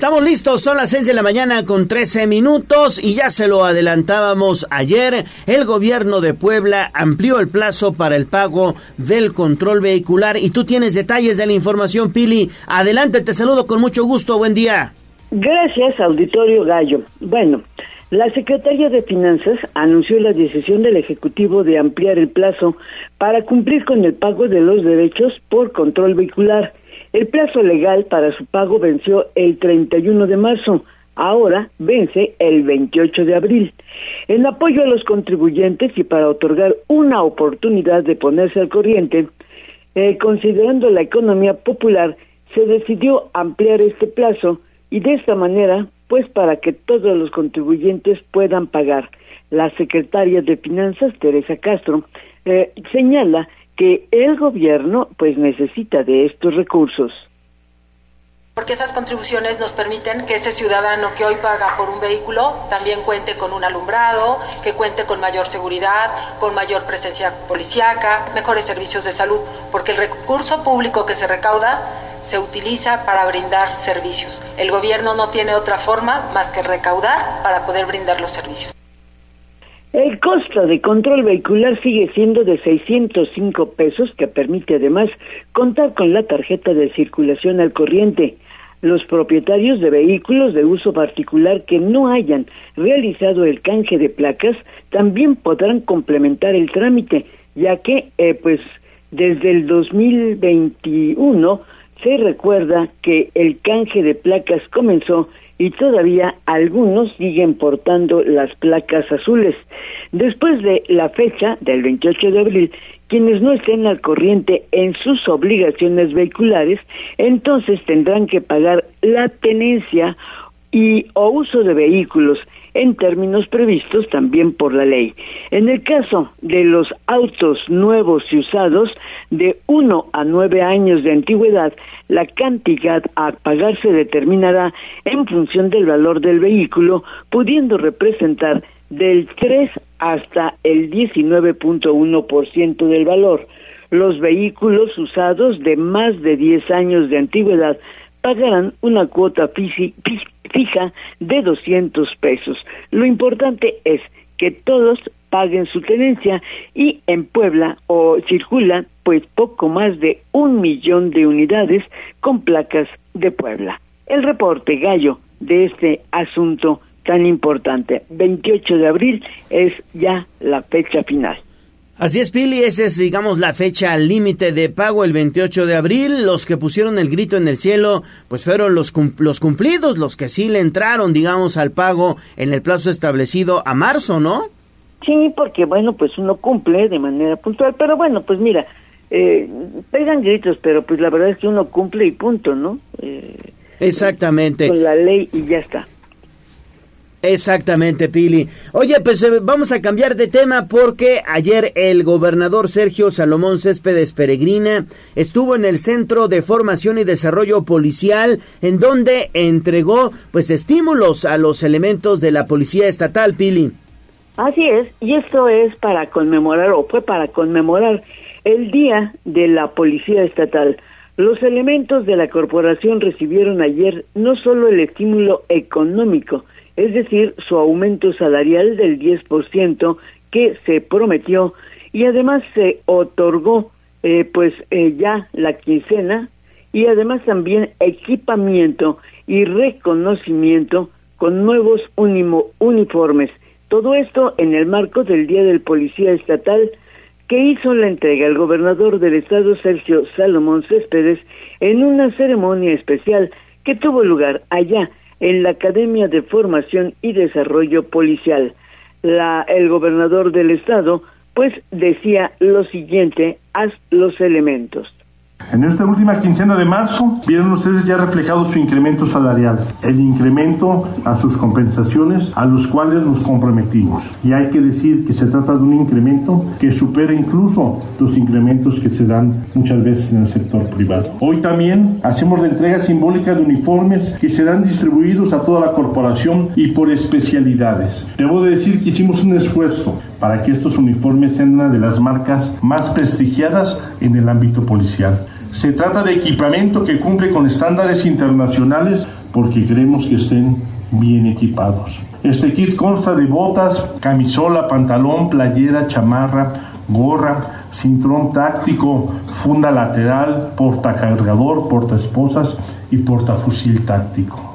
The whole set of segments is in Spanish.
Estamos listos, son las 6 de la mañana con 13 minutos y ya se lo adelantábamos ayer. El gobierno de Puebla amplió el plazo para el pago del control vehicular y tú tienes detalles de la información, Pili. Adelante, te saludo con mucho gusto, buen día. Gracias, Auditorio Gallo. Bueno, la Secretaría de Finanzas anunció la decisión del Ejecutivo de ampliar el plazo para cumplir con el pago de los derechos por control vehicular el plazo legal para su pago venció el 31 de marzo, ahora vence el 28 de abril. En apoyo a los contribuyentes y para otorgar una oportunidad de ponerse al corriente, eh, considerando la economía popular, se decidió ampliar este plazo y de esta manera, pues para que todos los contribuyentes puedan pagar. La secretaria de Finanzas, Teresa Castro, eh, señala que el gobierno pues necesita de estos recursos porque esas contribuciones nos permiten que ese ciudadano que hoy paga por un vehículo también cuente con un alumbrado, que cuente con mayor seguridad, con mayor presencia policíaca, mejores servicios de salud, porque el recurso público que se recauda se utiliza para brindar servicios. El gobierno no tiene otra forma más que recaudar para poder brindar los servicios. El costo de control vehicular sigue siendo de 605 pesos, que permite además contar con la tarjeta de circulación al corriente. Los propietarios de vehículos de uso particular que no hayan realizado el canje de placas también podrán complementar el trámite, ya que, eh, pues, desde el 2021 se recuerda que el canje de placas comenzó y todavía algunos siguen portando las placas azules. Después de la fecha del 28 de abril, quienes no estén al corriente en sus obligaciones vehiculares, entonces tendrán que pagar la tenencia y o uso de vehículos en términos previstos también por la ley. En el caso de los autos nuevos y usados de uno a nueve años de antigüedad, la cantidad a pagar se determinará en función del valor del vehículo, pudiendo representar del 3 hasta el 19.1% del valor. Los vehículos usados de más de 10 años de antigüedad pagarán una cuota fija de 200 pesos. Lo importante es que todos paguen su tenencia y en Puebla o circulan pues poco más de un millón de unidades con placas de Puebla. El reporte gallo de este asunto tan importante. 28 de abril es ya la fecha final. Así es, Pili, esa es, digamos, la fecha límite de pago, el 28 de abril. Los que pusieron el grito en el cielo, pues fueron los, los cumplidos, los que sí le entraron, digamos, al pago en el plazo establecido a marzo, ¿no? Sí, porque, bueno, pues uno cumple de manera puntual, pero bueno, pues mira, eh, pegan gritos, pero pues la verdad es que uno cumple y punto, ¿no? Eh, Exactamente. Con la ley y ya está. Exactamente, Pili. Oye, pues eh, vamos a cambiar de tema porque ayer el gobernador Sergio Salomón Céspedes Peregrina estuvo en el Centro de Formación y Desarrollo Policial en donde entregó pues estímulos a los elementos de la Policía Estatal, Pili. Así es, y esto es para conmemorar o fue para conmemorar el Día de la Policía Estatal. Los elementos de la corporación recibieron ayer no solo el estímulo económico, es decir, su aumento salarial del 10% que se prometió y además se otorgó eh, pues eh, ya la quincena y además también equipamiento y reconocimiento con nuevos uniformes. Todo esto en el marco del Día del Policía Estatal que hizo la entrega el gobernador del estado Sergio Salomón Céspedes en una ceremonia especial que tuvo lugar allá en la Academia de Formación y Desarrollo Policial. La, el gobernador del estado pues decía lo siguiente, haz los elementos. En esta última quincena de marzo vieron ustedes ya reflejado su incremento salarial, el incremento a sus compensaciones a los cuales nos comprometimos. Y hay que decir que se trata de un incremento que supera incluso los incrementos que se dan muchas veces en el sector privado. Hoy también hacemos la entrega simbólica de uniformes que serán distribuidos a toda la corporación y por especialidades. Debo de decir que hicimos un esfuerzo para que estos uniformes sean una de las marcas más prestigiadas en el ámbito policial. Se trata de equipamiento que cumple con estándares internacionales porque queremos que estén bien equipados. Este kit consta de botas, camisola, pantalón, playera, chamarra, gorra, cinturón táctico, funda lateral, portacargador, portaesposas y portafusil táctico.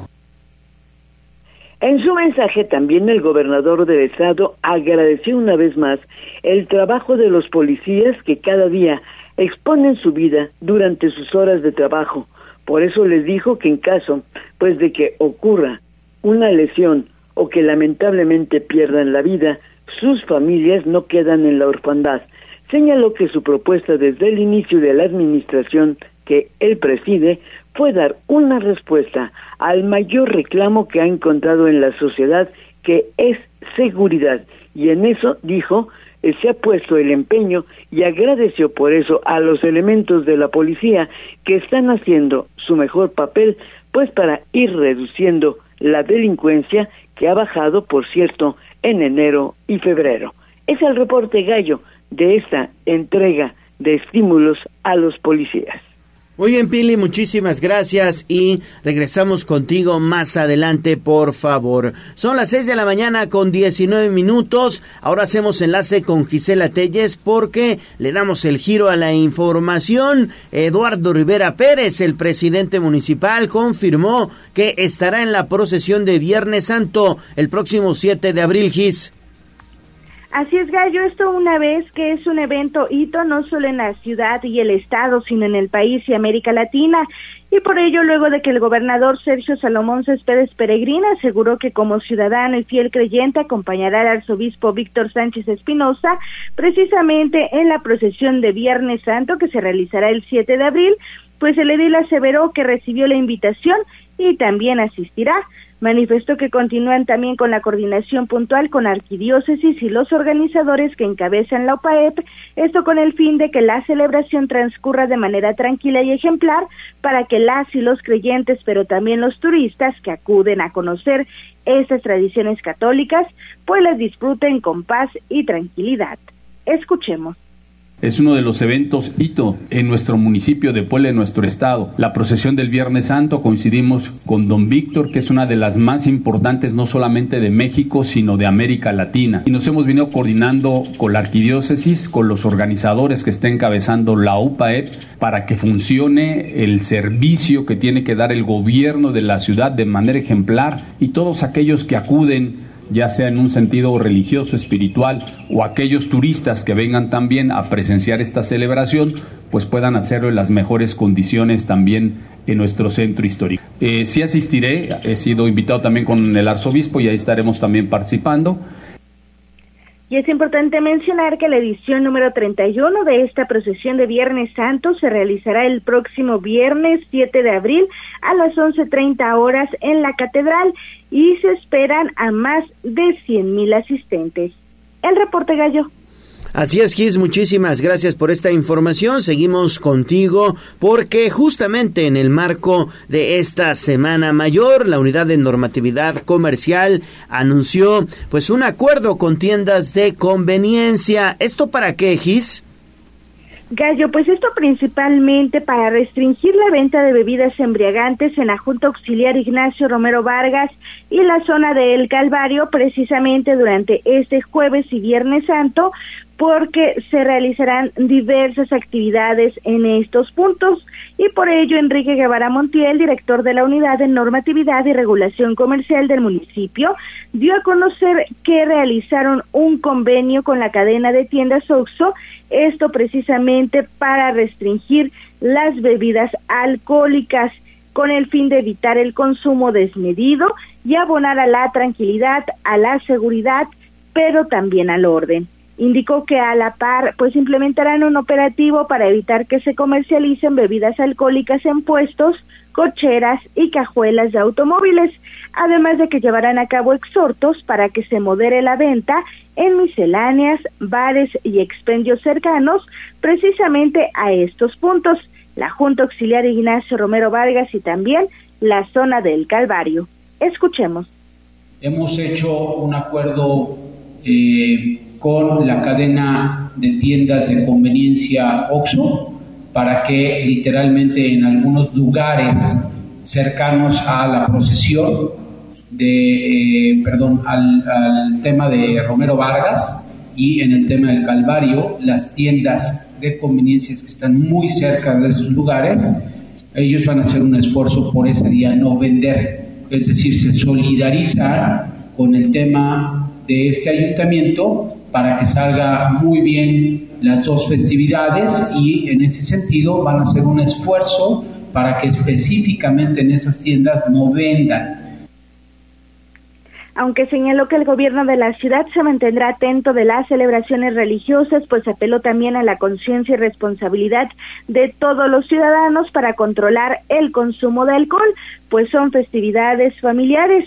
En su mensaje también el gobernador del estado agradeció una vez más el trabajo de los policías que cada día exponen su vida durante sus horas de trabajo. Por eso les dijo que en caso pues de que ocurra una lesión o que lamentablemente pierdan la vida, sus familias no quedan en la orfandad. Señaló que su propuesta desde el inicio de la administración que él preside fue dar una respuesta al mayor reclamo que ha encontrado en la sociedad, que es seguridad. Y en eso, dijo, se ha puesto el empeño y agradeció por eso a los elementos de la policía que están haciendo su mejor papel, pues para ir reduciendo la delincuencia que ha bajado, por cierto, en enero y febrero. Es el reporte gallo de esta entrega de estímulos a los policías. Muy bien, Pili, muchísimas gracias y regresamos contigo más adelante, por favor. Son las 6 de la mañana con 19 minutos. Ahora hacemos enlace con Gisela Telles porque le damos el giro a la información. Eduardo Rivera Pérez, el presidente municipal, confirmó que estará en la procesión de Viernes Santo el próximo 7 de abril, Gis. Así es, Gallo, esto una vez que es un evento hito no solo en la ciudad y el estado, sino en el país y América Latina. Y por ello, luego de que el gobernador Sergio Salomón Céspedes Peregrina aseguró que como ciudadano y fiel creyente acompañará al arzobispo Víctor Sánchez Espinosa precisamente en la procesión de Viernes Santo que se realizará el 7 de abril, pues el edil aseveró que recibió la invitación y también asistirá. Manifestó que continúan también con la coordinación puntual con arquidiócesis y los organizadores que encabezan la OPAEP, esto con el fin de que la celebración transcurra de manera tranquila y ejemplar para que las y los creyentes, pero también los turistas que acuden a conocer estas tradiciones católicas, pues las disfruten con paz y tranquilidad. Escuchemos. Es uno de los eventos hito en nuestro municipio de Puebla, en nuestro estado. La procesión del Viernes Santo coincidimos con Don Víctor, que es una de las más importantes no solamente de México, sino de América Latina. Y nos hemos venido coordinando con la arquidiócesis, con los organizadores que está encabezando la UPAED, para que funcione el servicio que tiene que dar el gobierno de la ciudad de manera ejemplar y todos aquellos que acuden ya sea en un sentido religioso, espiritual, o aquellos turistas que vengan también a presenciar esta celebración, pues puedan hacerlo en las mejores condiciones también en nuestro centro histórico. Eh, sí asistiré, he sido invitado también con el arzobispo y ahí estaremos también participando. Y es importante mencionar que la edición número 31 de esta procesión de Viernes Santo se realizará el próximo viernes 7 de abril a las 11.30 horas en la catedral y se esperan a más de 100.000 asistentes. El reporte gallo. Así es, Gis, muchísimas gracias por esta información. Seguimos contigo porque justamente en el marco de esta Semana Mayor, la Unidad de Normatividad Comercial anunció pues un acuerdo con tiendas de conveniencia. ¿Esto para qué, Gis? Gallo, pues esto principalmente para restringir la venta de bebidas embriagantes en la Junta Auxiliar Ignacio Romero Vargas y la zona de El Calvario, precisamente durante este jueves y viernes santo, porque se realizarán diversas actividades en estos puntos y por ello Enrique Guevara Montiel, director de la Unidad de Normatividad y Regulación Comercial del municipio, dio a conocer que realizaron un convenio con la cadena de tiendas Oxo, esto precisamente para restringir las bebidas alcohólicas con el fin de evitar el consumo desmedido y abonar a la tranquilidad, a la seguridad, pero también al orden. Indicó que a la par pues implementarán un operativo para evitar que se comercialicen bebidas alcohólicas en puestos, cocheras y cajuelas de automóviles, además de que llevarán a cabo exhortos para que se modere la venta en misceláneas, bares y expendios cercanos precisamente a estos puntos, la Junta Auxiliar Ignacio Romero Vargas y también la zona del Calvario. Escuchemos. Hemos hecho un acuerdo eh, con la cadena de tiendas de conveniencia OXO para que literalmente en algunos lugares cercanos a la procesión de, eh, perdón, al, tema de Romero Vargas y en el tema del Calvario, las tiendas de conveniencias que están muy cerca de esos lugares, ellos van a hacer un esfuerzo por ese día no vender, es decir, se solidarizan con el tema de este ayuntamiento para que salga muy bien las dos festividades y en ese sentido van a hacer un esfuerzo para que específicamente en esas tiendas no vendan. Aunque señaló que el gobierno de la ciudad se mantendrá atento de las celebraciones religiosas, pues apeló también a la conciencia y responsabilidad de todos los ciudadanos para controlar el consumo de alcohol, pues son festividades familiares.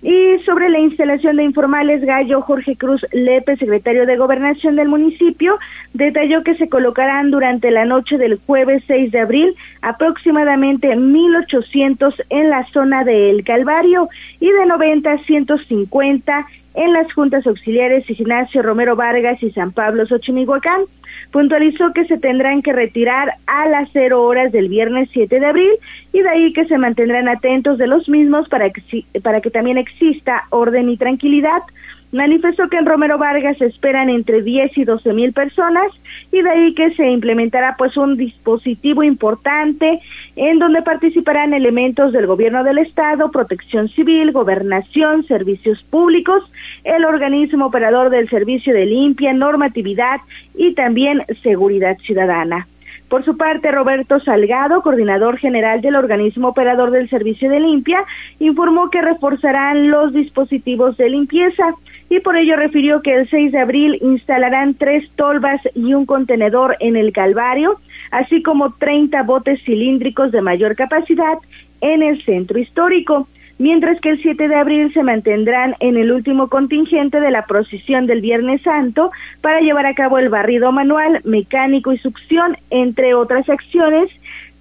Y sobre la instalación de informales, Gallo Jorge Cruz Lepe, secretario de Gobernación del municipio, detalló que se colocarán durante la noche del jueves 6 de abril aproximadamente 1.800 en la zona de El Calvario y de 90 a 150 en las juntas auxiliares Ignacio Romero Vargas y San Pablo Xochimilhuacán. Puntualizó que se tendrán que retirar a las cero horas del viernes 7 de abril y de ahí que se mantendrán atentos de los mismos para que, para que también exista orden y tranquilidad. Manifestó que en Romero Vargas se esperan entre 10 y 12 mil personas y de ahí que se implementará pues un dispositivo importante en donde participarán elementos del gobierno del estado, protección civil, gobernación, servicios públicos, el organismo operador del servicio de limpia, normatividad y también seguridad ciudadana. Por su parte, Roberto Salgado, coordinador general del organismo operador del servicio de limpia, informó que reforzarán los dispositivos de limpieza y por ello refirió que el 6 de abril instalarán tres tolvas y un contenedor en el Calvario, así como 30 botes cilíndricos de mayor capacidad en el centro histórico mientras que el 7 de abril se mantendrán en el último contingente de la procesión del Viernes Santo para llevar a cabo el barrido manual, mecánico y succión, entre otras acciones,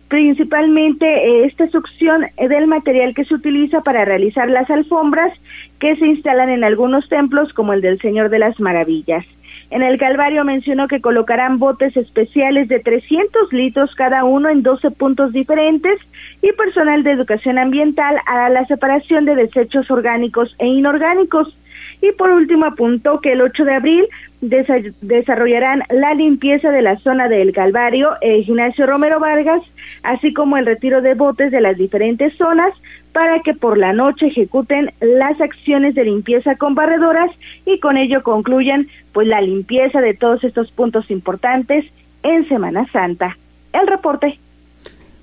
principalmente eh, esta succión del material que se utiliza para realizar las alfombras que se instalan en algunos templos como el del Señor de las Maravillas. En el Calvario mencionó que colocarán botes especiales de 300 litros cada uno en 12 puntos diferentes y personal de educación ambiental hará la separación de desechos orgánicos e inorgánicos. Y por último apuntó que el 8 de abril desarrollarán la limpieza de la zona del Calvario e Ignacio Romero Vargas, así como el retiro de botes de las diferentes zonas para que por la noche ejecuten las acciones de limpieza con barredoras y con ello concluyan pues la limpieza de todos estos puntos importantes en Semana Santa. El reporte.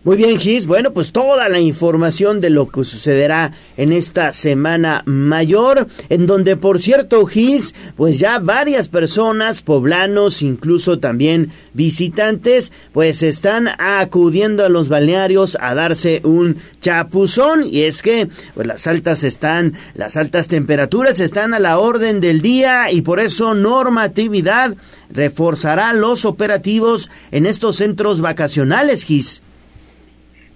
Muy bien, Gis. Bueno, pues toda la información de lo que sucederá en esta semana mayor, en donde, por cierto, Gis, pues ya varias personas, poblanos, incluso también visitantes, pues están acudiendo a los balnearios a darse un chapuzón. Y es que, pues las altas están, las altas temperaturas están a la orden del día y por eso normatividad reforzará los operativos en estos centros vacacionales, Gis.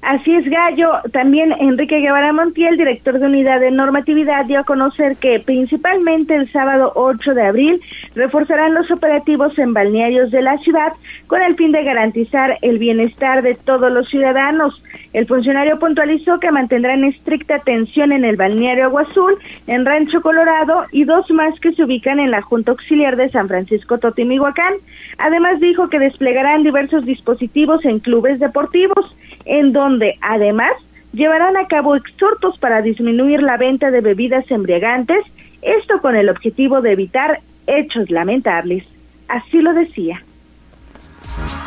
Así es, Gallo. También Enrique Guevara Montiel, director de Unidad de Normatividad, dio a conocer que principalmente el sábado 8 de abril reforzarán los operativos en balnearios de la ciudad con el fin de garantizar el bienestar de todos los ciudadanos. El funcionario puntualizó que mantendrán estricta atención en el balneario Agua Azul, en Rancho Colorado y dos más que se ubican en la Junta Auxiliar de San Francisco Totimihuacán. Además dijo que desplegarán diversos dispositivos en clubes deportivos en donde además llevarán a cabo exhortos para disminuir la venta de bebidas embriagantes, esto con el objetivo de evitar hechos lamentables. Así lo decía.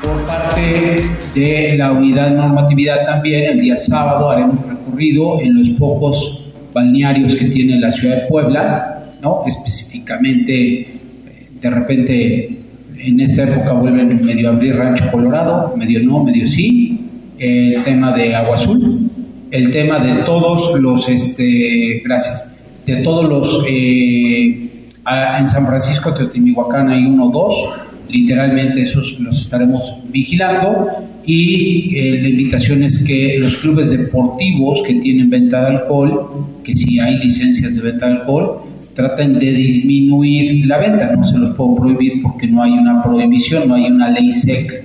Por parte de la unidad normatividad también, el día sábado haremos recorrido en los pocos balnearios que tiene la ciudad de Puebla, ¿no? Específicamente, de repente, en esta época vuelven medio a abrir Rancho Colorado, medio no, medio sí, el tema de Agua Azul, el tema de todos los, este, gracias, de todos los, eh, en San Francisco, Teotihuacán hay uno o dos, literalmente esos los estaremos vigilando y eh, la invitación es que los clubes deportivos que tienen venta de alcohol, que si hay licencias de venta de alcohol, traten de disminuir la venta, no se los puedo prohibir porque no hay una prohibición, no hay una ley seca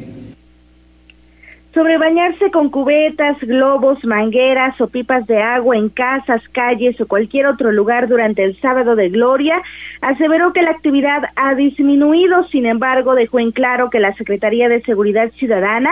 sobre bañarse con cubetas, globos, mangueras o pipas de agua en casas, calles o cualquier otro lugar durante el sábado de gloria, aseveró que la actividad ha disminuido, sin embargo dejó en claro que la Secretaría de Seguridad Ciudadana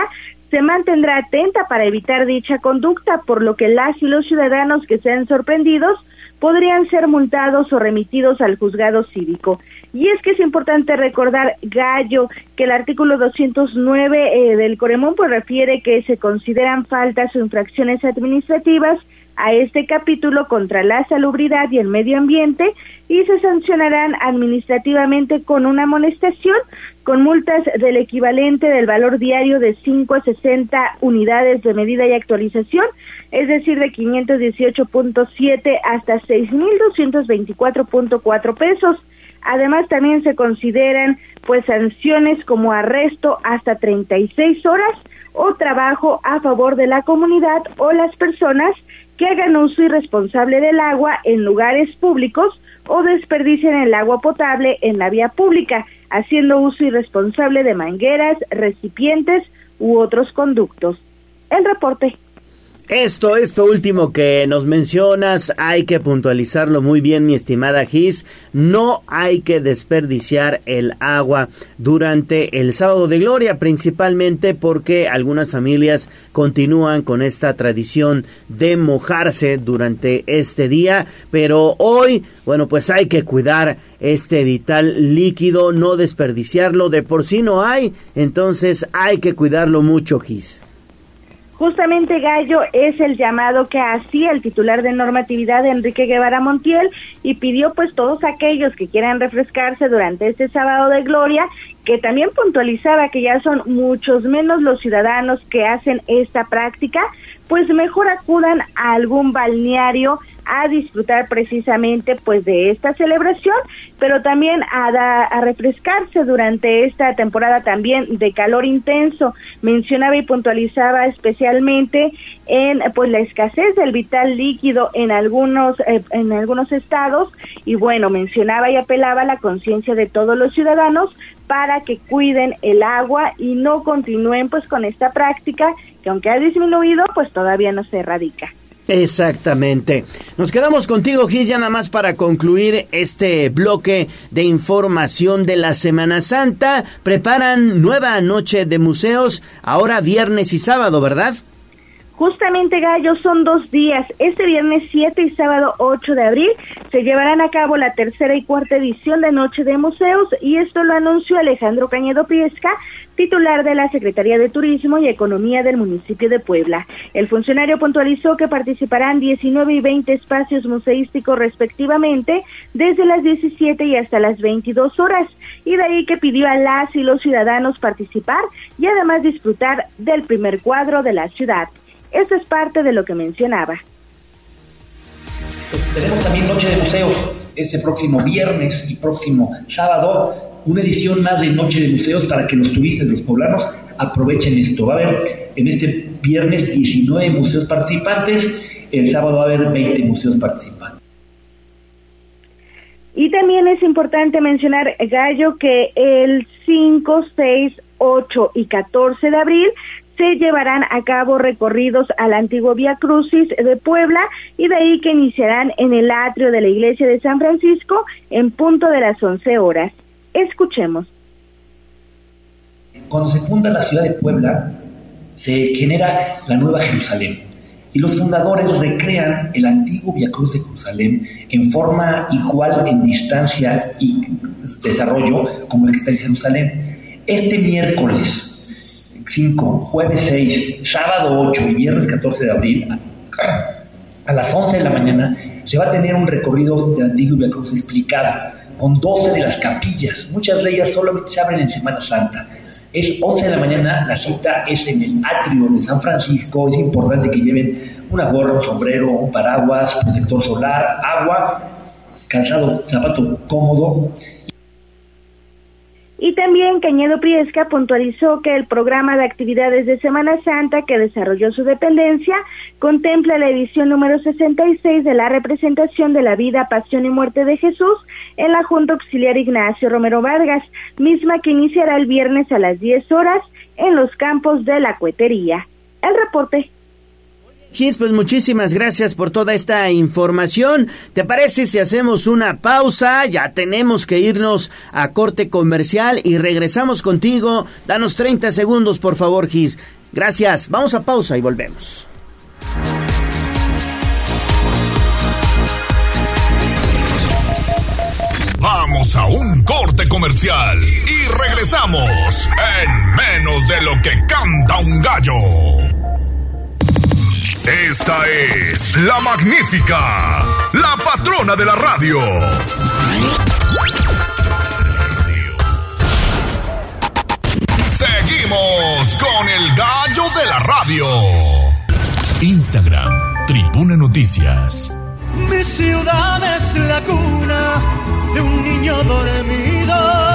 se mantendrá atenta para evitar dicha conducta, por lo que las y los ciudadanos que sean sorprendidos podrían ser multados o remitidos al juzgado cívico. Y es que es importante recordar, Gallo, que el artículo 209 eh, del Coremón pues refiere que se consideran faltas o infracciones administrativas a este capítulo contra la salubridad y el medio ambiente y se sancionarán administrativamente con una amonestación con multas del equivalente del valor diario de 5 a 60 unidades de medida y actualización, es decir, de 518.7 hasta 6.224.4 pesos. Además, también se consideran pues sanciones como arresto hasta 36 horas o trabajo a favor de la comunidad o las personas que hagan uso irresponsable del agua en lugares públicos o desperdicien el agua potable en la vía pública, haciendo uso irresponsable de mangueras, recipientes u otros conductos. El reporte. Esto, esto último que nos mencionas, hay que puntualizarlo muy bien, mi estimada Gis. No hay que desperdiciar el agua durante el sábado de gloria, principalmente porque algunas familias continúan con esta tradición de mojarse durante este día. Pero hoy, bueno, pues hay que cuidar este vital líquido, no desperdiciarlo. De por sí no hay, entonces hay que cuidarlo mucho, Gis. Justamente Gallo es el llamado que hacía el titular de normatividad Enrique Guevara Montiel y pidió pues todos aquellos que quieran refrescarse durante este sábado de gloria, que también puntualizaba que ya son muchos menos los ciudadanos que hacen esta práctica, pues mejor acudan a algún balneario a disfrutar precisamente pues de esta celebración, pero también a, a refrescarse durante esta temporada también de calor intenso. Mencionaba y puntualizaba especialmente en pues la escasez del vital líquido en algunos eh, en algunos estados y bueno, mencionaba y apelaba a la conciencia de todos los ciudadanos para que cuiden el agua y no continúen pues con esta práctica que aunque ha disminuido, pues todavía no se erradica. Exactamente. Nos quedamos contigo, Gis, ya nada más para concluir este bloque de información de la Semana Santa. Preparan nueva noche de museos, ahora viernes y sábado, ¿verdad? Justamente, Gallo, son dos días. Este viernes 7 y sábado 8 de abril se llevarán a cabo la tercera y cuarta edición de Noche de Museos y esto lo anunció Alejandro Cañedo Piesca, titular de la Secretaría de Turismo y Economía del municipio de Puebla. El funcionario puntualizó que participarán 19 y 20 espacios museísticos respectivamente desde las 17 y hasta las 22 horas y de ahí que pidió a las y los ciudadanos participar y además disfrutar del primer cuadro de la ciudad. Eso es parte de lo que mencionaba. tenemos también Noche de Museos este próximo viernes y próximo sábado, una edición más de Noche de Museos para que los turistas, los poblanos, aprovechen esto. Va a haber en este viernes 19 museos participantes, el sábado va a haber 20 museos participantes. Y también es importante mencionar, Gallo, que el 5, 6, 8 y 14 de abril se llevarán a cabo recorridos al antiguo Vía Crucis de Puebla y de ahí que iniciarán en el atrio de la iglesia de San Francisco en punto de las 11 horas. Escuchemos. Cuando se funda la ciudad de Puebla, se genera la Nueva Jerusalén y los fundadores recrean el antiguo Via Cruz de Jerusalén en forma igual en distancia y desarrollo como el que está en Jerusalén. Este miércoles 5, jueves 6, sábado 8 y viernes 14 de abril, a las 11 de la mañana, se va a tener un recorrido de Antiguo Via Cruz explicado, con 12 de las capillas. Muchas de ellas solamente se abren en Semana Santa. Es 11 de la mañana, la cita es en el atrio de San Francisco. Es importante que lleven una gorra, un sombrero, un paraguas, protector solar, agua, calzado, zapato cómodo y también Cañedo Priesca puntualizó que el programa de actividades de Semana Santa que desarrolló su dependencia contempla la edición número 66 de la representación de la vida, pasión y muerte de Jesús en la Junta Auxiliar Ignacio Romero Vargas, misma que iniciará el viernes a las 10 horas en los campos de la Cuetería. El reporte. Gis, pues muchísimas gracias por toda esta información. ¿Te parece si hacemos una pausa? Ya tenemos que irnos a corte comercial y regresamos contigo. Danos 30 segundos, por favor, Gis. Gracias. Vamos a pausa y volvemos. Vamos a un corte comercial y regresamos en menos de lo que canta un gallo. Esta es la magnífica, la patrona de la radio. Seguimos con el gallo de la radio. Instagram, Tribuna Noticias. Mi ciudad es la cuna de un niño dormido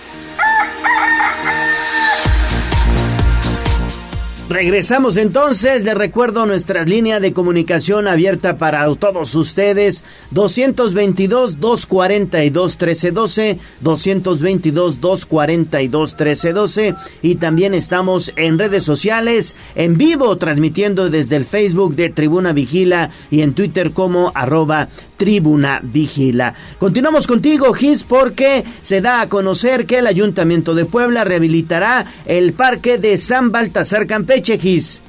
Regresamos entonces, les recuerdo nuestra línea de comunicación abierta para todos ustedes, 222-242-1312, 222-242-1312 y también estamos en redes sociales, en vivo, transmitiendo desde el Facebook de Tribuna Vigila y en Twitter como arroba Tribuna Vigila. Continuamos contigo, Gis, porque se da a conocer que el Ayuntamiento de Puebla rehabilitará el Parque de San Baltasar Campeche, Gis.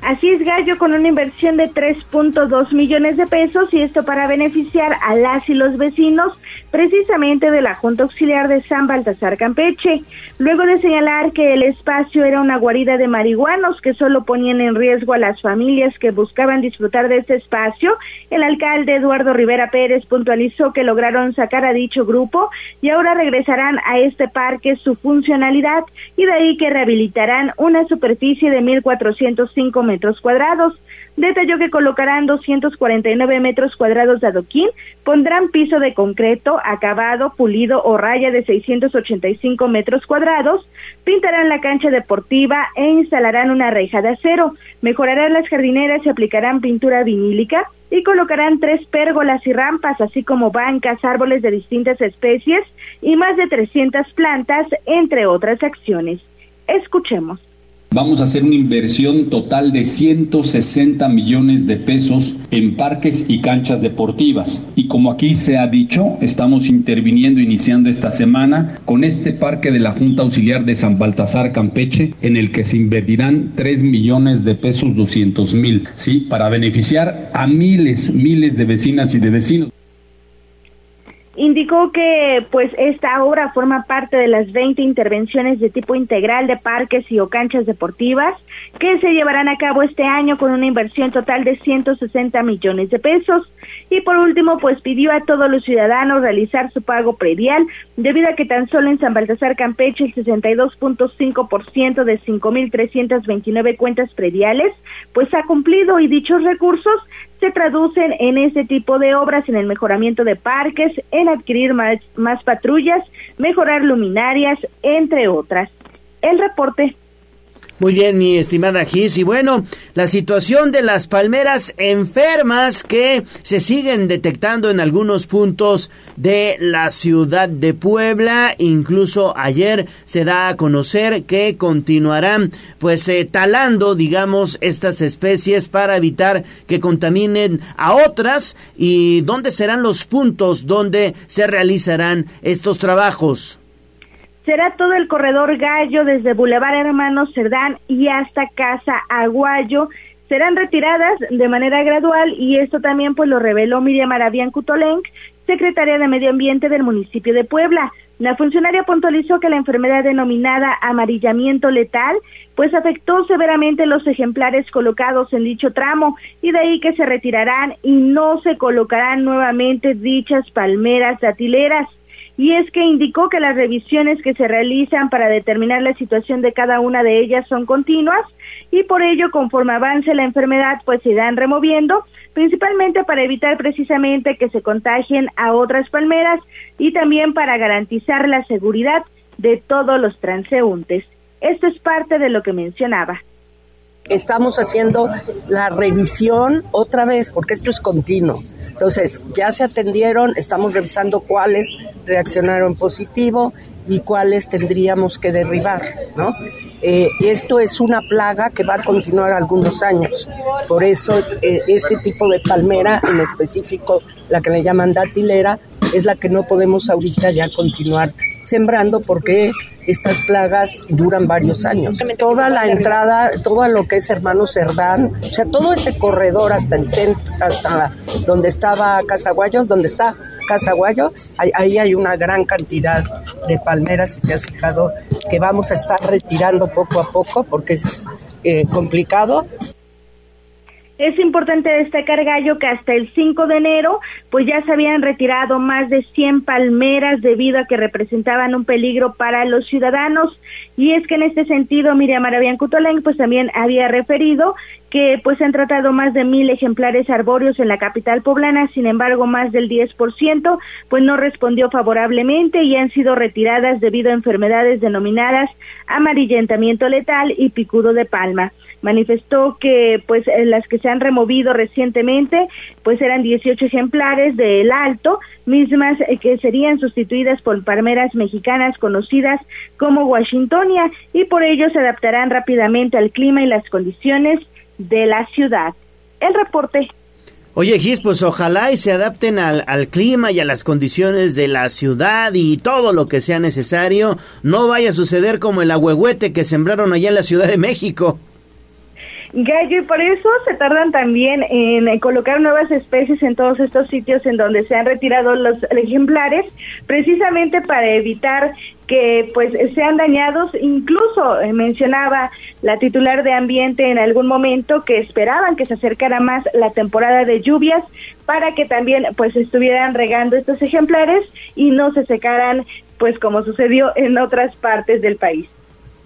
Así es, Gallo, con una inversión de 3.2 millones de pesos y esto para beneficiar a las y los vecinos precisamente de la Junta Auxiliar de San Baltasar Campeche, luego de señalar que el espacio era una guarida de marihuanos que solo ponían en riesgo a las familias que buscaban disfrutar de este espacio, el alcalde Eduardo Rivera Pérez puntualizó que lograron sacar a dicho grupo y ahora regresarán a este parque su funcionalidad y de ahí que rehabilitarán una superficie de 1.405 metros cuadrados. Detalló que colocarán 249 metros cuadrados de adoquín, pondrán piso de concreto, acabado, pulido o raya de 685 metros cuadrados, pintarán la cancha deportiva e instalarán una reja de acero, mejorarán las jardineras y aplicarán pintura vinílica y colocarán tres pérgolas y rampas, así como bancas, árboles de distintas especies y más de 300 plantas, entre otras acciones. Escuchemos. Vamos a hacer una inversión total de 160 millones de pesos en parques y canchas deportivas. Y como aquí se ha dicho, estamos interviniendo, iniciando esta semana con este parque de la Junta Auxiliar de San Baltasar Campeche, en el que se invertirán 3 millones de pesos 200 mil, ¿sí? Para beneficiar a miles, miles de vecinas y de vecinos. Indicó que pues esta obra forma parte de las 20 intervenciones de tipo integral de parques y o canchas deportivas que se llevarán a cabo este año con una inversión total de 160 millones de pesos. Y por último, pues pidió a todos los ciudadanos realizar su pago predial, debido a que tan solo en San Baltasar Campeche el 62.5% de 5.329 cuentas prediales, pues ha cumplido y dichos recursos se traducen en este tipo de obras, en el mejoramiento de parques, en adquirir más, más patrullas, mejorar luminarias, entre otras. El reporte muy bien, mi estimada Gis. Y bueno, la situación de las palmeras enfermas que se siguen detectando en algunos puntos de la ciudad de Puebla. Incluso ayer se da a conocer que continuarán pues eh, talando, digamos, estas especies para evitar que contaminen a otras. ¿Y dónde serán los puntos donde se realizarán estos trabajos? Será todo el corredor Gallo desde Boulevard Hermanos Cerdán y hasta Casa Aguayo. Serán retiradas de manera gradual y esto también pues lo reveló Miriam Arabián Cutolenc, secretaria de Medio Ambiente del municipio de Puebla. La funcionaria puntualizó que la enfermedad denominada amarillamiento letal pues afectó severamente los ejemplares colocados en dicho tramo y de ahí que se retirarán y no se colocarán nuevamente dichas palmeras datileras y es que indicó que las revisiones que se realizan para determinar la situación de cada una de ellas son continuas y por ello conforme avance la enfermedad pues se irán removiendo principalmente para evitar precisamente que se contagien a otras palmeras y también para garantizar la seguridad de todos los transeúntes. Esto es parte de lo que mencionaba. Estamos haciendo la revisión otra vez, porque esto es continuo. Entonces, ya se atendieron, estamos revisando cuáles reaccionaron positivo y cuáles tendríamos que derribar, ¿no? Eh, esto es una plaga que va a continuar algunos años. Por eso eh, este tipo de palmera, en específico la que le llaman datilera, es la que no podemos ahorita ya continuar sembrando porque estas plagas duran varios años. Toda la entrada, todo lo que es Hermano Cerdán, o sea, todo ese corredor hasta el centro, hasta donde estaba Casaguayo, donde está Casaguayo, ahí, hay una gran cantidad de palmeras, si te has fijado, que vamos a estar retirando poco a poco porque es eh, complicado es importante destacar, Gallo, que hasta el 5 de enero, pues ya se habían retirado más de 100 palmeras debido a que representaban un peligro para los ciudadanos. Y es que en este sentido, Miriam Cutolén, pues también había referido que pues se han tratado más de mil ejemplares arbóreos en la capital poblana, sin embargo, más del 10% pues no respondió favorablemente y han sido retiradas debido a enfermedades denominadas amarillentamiento letal y picudo de palma manifestó que pues eh, las que se han removido recientemente pues eran 18 ejemplares del alto, mismas eh, que serían sustituidas por palmeras mexicanas conocidas como Washingtonia y por ello se adaptarán rápidamente al clima y las condiciones de la ciudad. El reporte Oye, Gis, pues ojalá y se adapten al, al, clima y a las condiciones de la ciudad y todo lo que sea necesario. No vaya a suceder como el agüehuete que sembraron allá en la Ciudad de México. Gallo, y por eso se tardan también en colocar nuevas especies en todos estos sitios en donde se han retirado los ejemplares, precisamente para evitar que pues sean dañados. Incluso eh, mencionaba la titular de ambiente en algún momento que esperaban que se acercara más la temporada de lluvias para que también pues estuvieran regando estos ejemplares y no se secaran pues como sucedió en otras partes del país.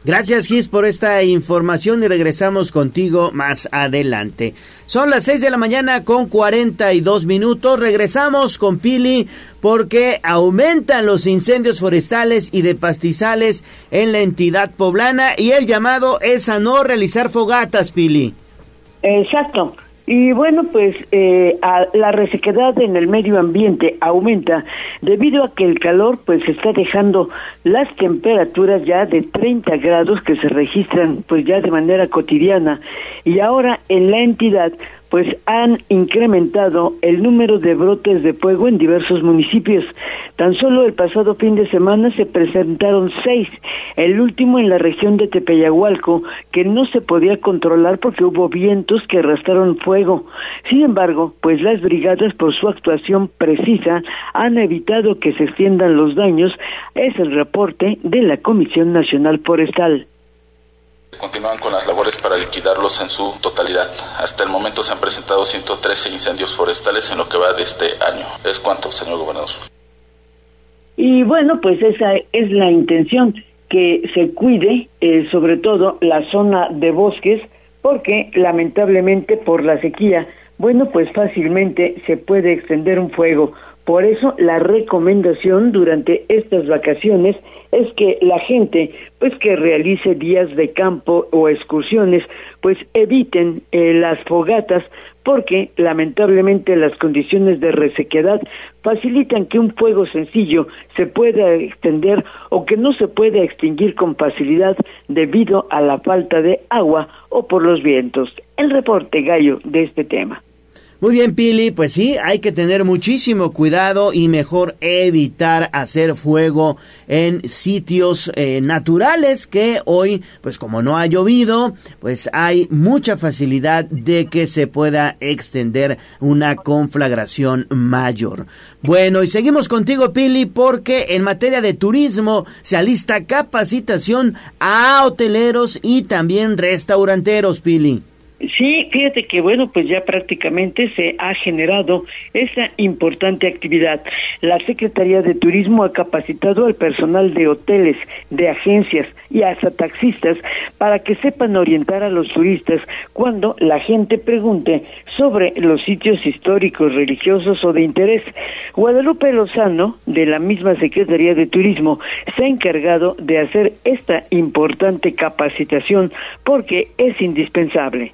Gracias Gis por esta información y regresamos contigo más adelante. Son las 6 de la mañana con 42 minutos. Regresamos con Pili porque aumentan los incendios forestales y de pastizales en la entidad poblana y el llamado es a no realizar fogatas, Pili. Exacto. Y bueno, pues eh, la resequedad en el medio ambiente aumenta debido a que el calor pues está dejando las temperaturas ya de 30 grados que se registran pues ya de manera cotidiana. Y ahora en la entidad pues han incrementado el número de brotes de fuego en diversos municipios. Tan solo el pasado fin de semana se presentaron seis, el último en la región de Tepeyahualco, que no se podía controlar porque hubo vientos que arrastraron fuego. Sin embargo, pues las brigadas por su actuación precisa han evitado que se extiendan los daños, es el reporte de la Comisión Nacional Forestal. Continúan con las labores para liquidarlos en su totalidad. Hasta el momento se han presentado 113 incendios forestales en lo que va de este año. ¿Es cuánto, señor gobernador? Y bueno, pues esa es la intención, que se cuide eh, sobre todo la zona de bosques, porque lamentablemente por la sequía, bueno, pues fácilmente se puede extender un fuego. Por eso la recomendación durante estas vacaciones es que la gente pues que realice días de campo o excursiones pues eviten eh, las fogatas porque lamentablemente las condiciones de resequedad facilitan que un fuego sencillo se pueda extender o que no se pueda extinguir con facilidad debido a la falta de agua o por los vientos. El reporte gallo de este tema. Muy bien, Pili, pues sí, hay que tener muchísimo cuidado y mejor evitar hacer fuego en sitios eh, naturales que hoy, pues como no ha llovido, pues hay mucha facilidad de que se pueda extender una conflagración mayor. Bueno, y seguimos contigo, Pili, porque en materia de turismo se alista capacitación a hoteleros y también restauranteros, Pili. Sí, fíjate que bueno, pues ya prácticamente se ha generado esa importante actividad. La Secretaría de Turismo ha capacitado al personal de hoteles, de agencias y hasta taxistas para que sepan orientar a los turistas cuando la gente pregunte sobre los sitios históricos, religiosos o de interés. Guadalupe Lozano, de la misma Secretaría de Turismo, se ha encargado de hacer esta importante capacitación porque es indispensable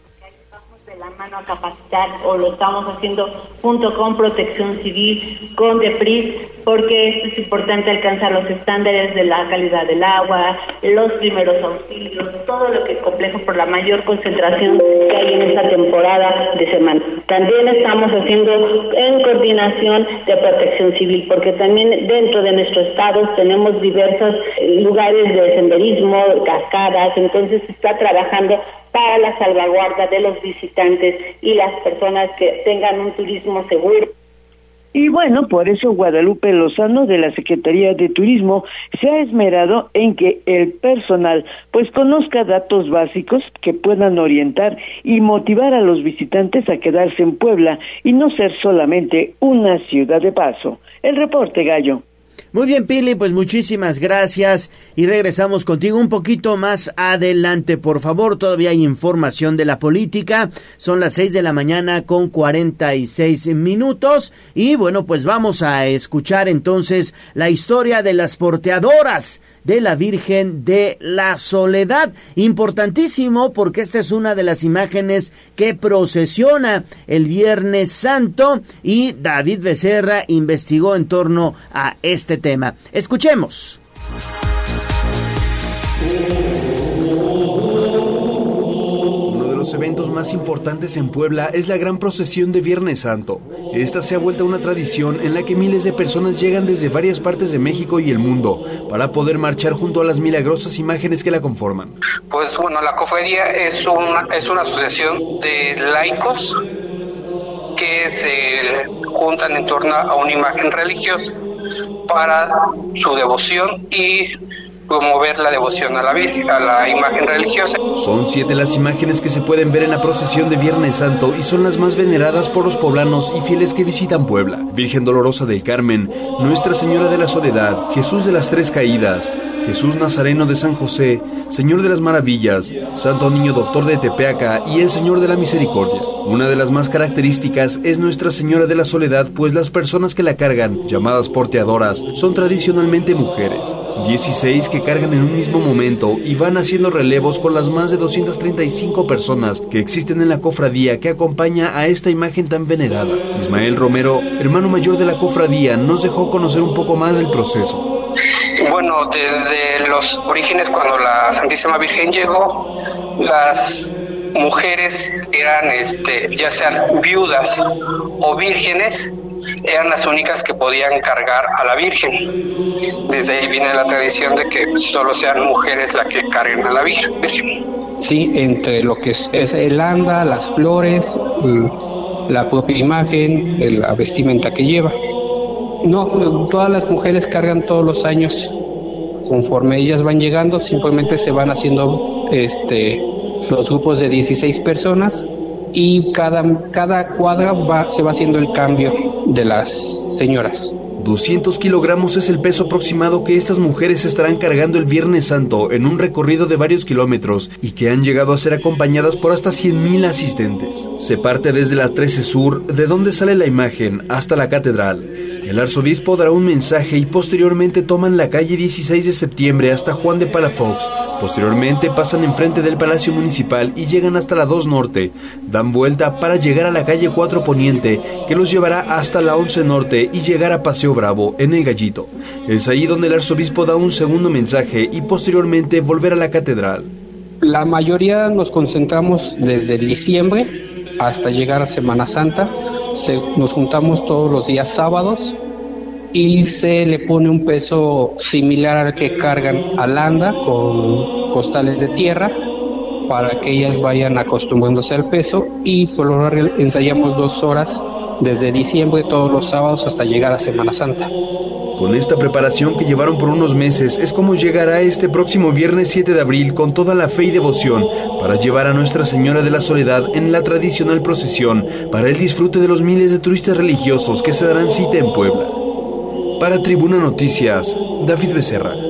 la mano a capacitar o lo estamos haciendo junto con Protección Civil, con DEPRIS, porque es importante alcanzar los estándares de la calidad del agua, los primeros auxilios, todo lo que es complejo por la mayor concentración que hay en esta temporada de semana. También estamos haciendo en coordinación de Protección Civil, porque también dentro de nuestro estado tenemos diversos lugares de senderismo, cascadas, entonces se está trabajando para la salvaguarda de los visitantes y las personas que tengan un turismo seguro. Y bueno, por eso Guadalupe Lozano de la Secretaría de Turismo se ha esmerado en que el personal pues conozca datos básicos que puedan orientar y motivar a los visitantes a quedarse en Puebla y no ser solamente una ciudad de paso. El reporte, Gallo. Muy bien, Pili, pues muchísimas gracias y regresamos contigo un poquito más adelante, por favor. Todavía hay información de la política. Son las seis de la mañana con 46 minutos y bueno, pues vamos a escuchar entonces la historia de las porteadoras de la Virgen de la Soledad. Importantísimo porque esta es una de las imágenes que procesiona el Viernes Santo y David Becerra investigó en torno a este tema. Escuchemos los eventos más importantes en Puebla es la gran procesión de Viernes Santo. Esta se ha vuelto una tradición en la que miles de personas llegan desde varias partes de México y el mundo para poder marchar junto a las milagrosas imágenes que la conforman. Pues bueno, la cofradía es una, es una asociación de laicos que se juntan en torno a una imagen religiosa para su devoción y promover la devoción a la Virgen, a la imagen religiosa. Son siete las imágenes que se pueden ver en la procesión de Viernes Santo y son las más veneradas por los poblanos y fieles que visitan Puebla. Virgen Dolorosa del Carmen, Nuestra Señora de la Soledad, Jesús de las Tres Caídas, Jesús Nazareno de San José, Señor de las Maravillas, Santo Niño Doctor de Tepeaca y el Señor de la Misericordia. Una de las más características es Nuestra Señora de la Soledad, pues las personas que la cargan, llamadas porteadoras, son tradicionalmente mujeres. 16 que cargan en un mismo momento y van haciendo relevos con las más de 235 personas que existen en la cofradía que acompaña a esta imagen tan venerada. Ismael Romero, hermano mayor de la cofradía, nos dejó conocer un poco más del proceso. Bueno, desde los orígenes cuando la Santísima Virgen llegó, las mujeres eran este, ya sean viudas o vírgenes, eran las únicas que podían cargar a la Virgen. Desde ahí viene la tradición de que solo sean mujeres las que carguen a la Virgen. Sí, entre lo que es, el anda, las flores, la propia imagen, la vestimenta que lleva. No, todas las mujeres cargan todos los años. Conforme ellas van llegando, simplemente se van haciendo este los grupos de 16 personas y cada, cada cuadra va, se va haciendo el cambio de las señoras. 200 kilogramos es el peso aproximado que estas mujeres estarán cargando el Viernes Santo en un recorrido de varios kilómetros y que han llegado a ser acompañadas por hasta 100.000 asistentes. Se parte desde la 13 Sur, de donde sale la imagen, hasta la catedral. El arzobispo dará un mensaje y posteriormente toman la calle 16 de septiembre hasta Juan de Palafox. Posteriormente pasan enfrente del Palacio Municipal y llegan hasta la 2 Norte. Dan vuelta para llegar a la calle 4 Poniente, que los llevará hasta la 11 Norte y llegar a Paseo Bravo, en el Gallito. Es ahí donde el arzobispo da un segundo mensaje y posteriormente volver a la catedral. La mayoría nos concentramos desde diciembre hasta llegar a Semana Santa nos juntamos todos los días sábados y se le pone un peso similar al que cargan al anda con costales de tierra para que ellas vayan acostumbrándose al peso y por lo general ensayamos dos horas desde diciembre todos los sábados hasta llegar a Semana Santa. Con esta preparación que llevaron por unos meses es como llegará este próximo viernes 7 de abril con toda la fe y devoción para llevar a Nuestra Señora de la Soledad en la tradicional procesión para el disfrute de los miles de turistas religiosos que se darán cita en Puebla. Para Tribuna Noticias, David Becerra.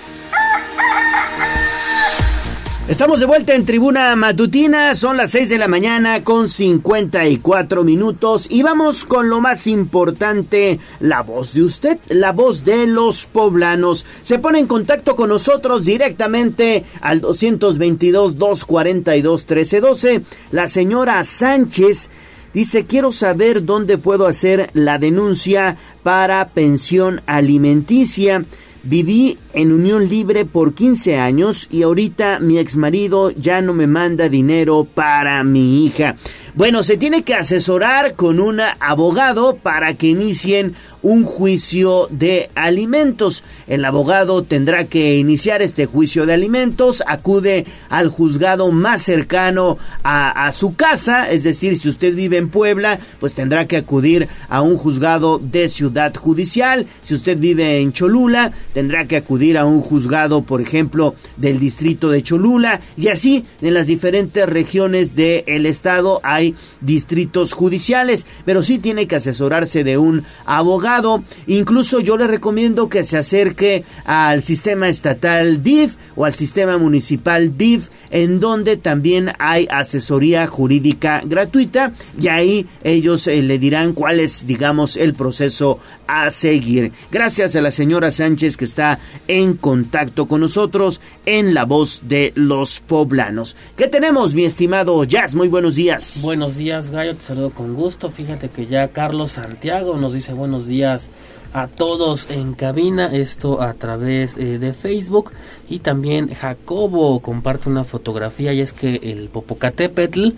Estamos de vuelta en Tribuna Matutina, son las 6 de la mañana con 54 minutos y vamos con lo más importante, la voz de usted, la voz de los poblanos. Se pone en contacto con nosotros directamente al 222-242-1312. La señora Sánchez dice, quiero saber dónde puedo hacer la denuncia para pensión alimenticia. Viví en unión libre por 15 años y ahorita mi exmarido ya no me manda dinero para mi hija. Bueno, se tiene que asesorar con un abogado para que inicien un juicio de alimentos. El abogado tendrá que iniciar este juicio de alimentos, acude al juzgado más cercano a, su casa, es decir, si usted vive en Puebla, pues tendrá que acudir a un juzgado de ciudad judicial. Si usted vive en Cholula, tendrá que acudir a un juzgado, por ejemplo, del distrito de Cholula, y así en las diferentes regiones del estado hay distritos judiciales, pero sí tiene que asesorarse de un abogado. Incluso yo le recomiendo que se acerque al sistema estatal DIF o al sistema municipal DIF, en donde también hay asesoría jurídica gratuita y ahí ellos eh, le dirán cuál es, digamos, el proceso a seguir. Gracias a la señora Sánchez que está en contacto con nosotros en la voz de los poblanos. ¿Qué tenemos, mi estimado Jazz? Muy buenos días. Buenos días, Gallo. Te saludo con gusto. Fíjate que ya Carlos Santiago nos dice buenos días a todos en cabina, esto a través eh, de Facebook y también Jacobo comparte una fotografía y es que el Popocatépetl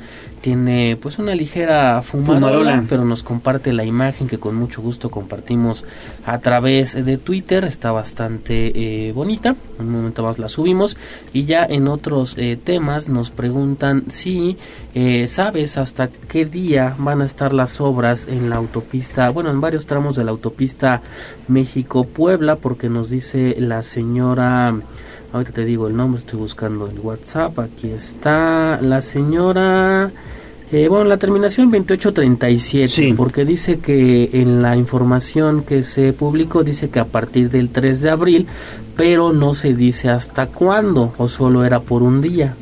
tiene pues una ligera fumarola, pero nos comparte la imagen que con mucho gusto compartimos a través de Twitter, está bastante eh, bonita, un momento más la subimos. Y ya en otros eh, temas nos preguntan si sabes hasta qué día van a estar las obras en la autopista, bueno en varios tramos de la autopista México-Puebla, porque nos dice la señora, ahorita te digo el nombre, estoy buscando el WhatsApp, aquí está la señora... Eh, bueno, la terminación 2837, porque dice que en la información que se publicó dice que a partir del 3 de abril, pero no se dice hasta cuándo, o solo era por un día.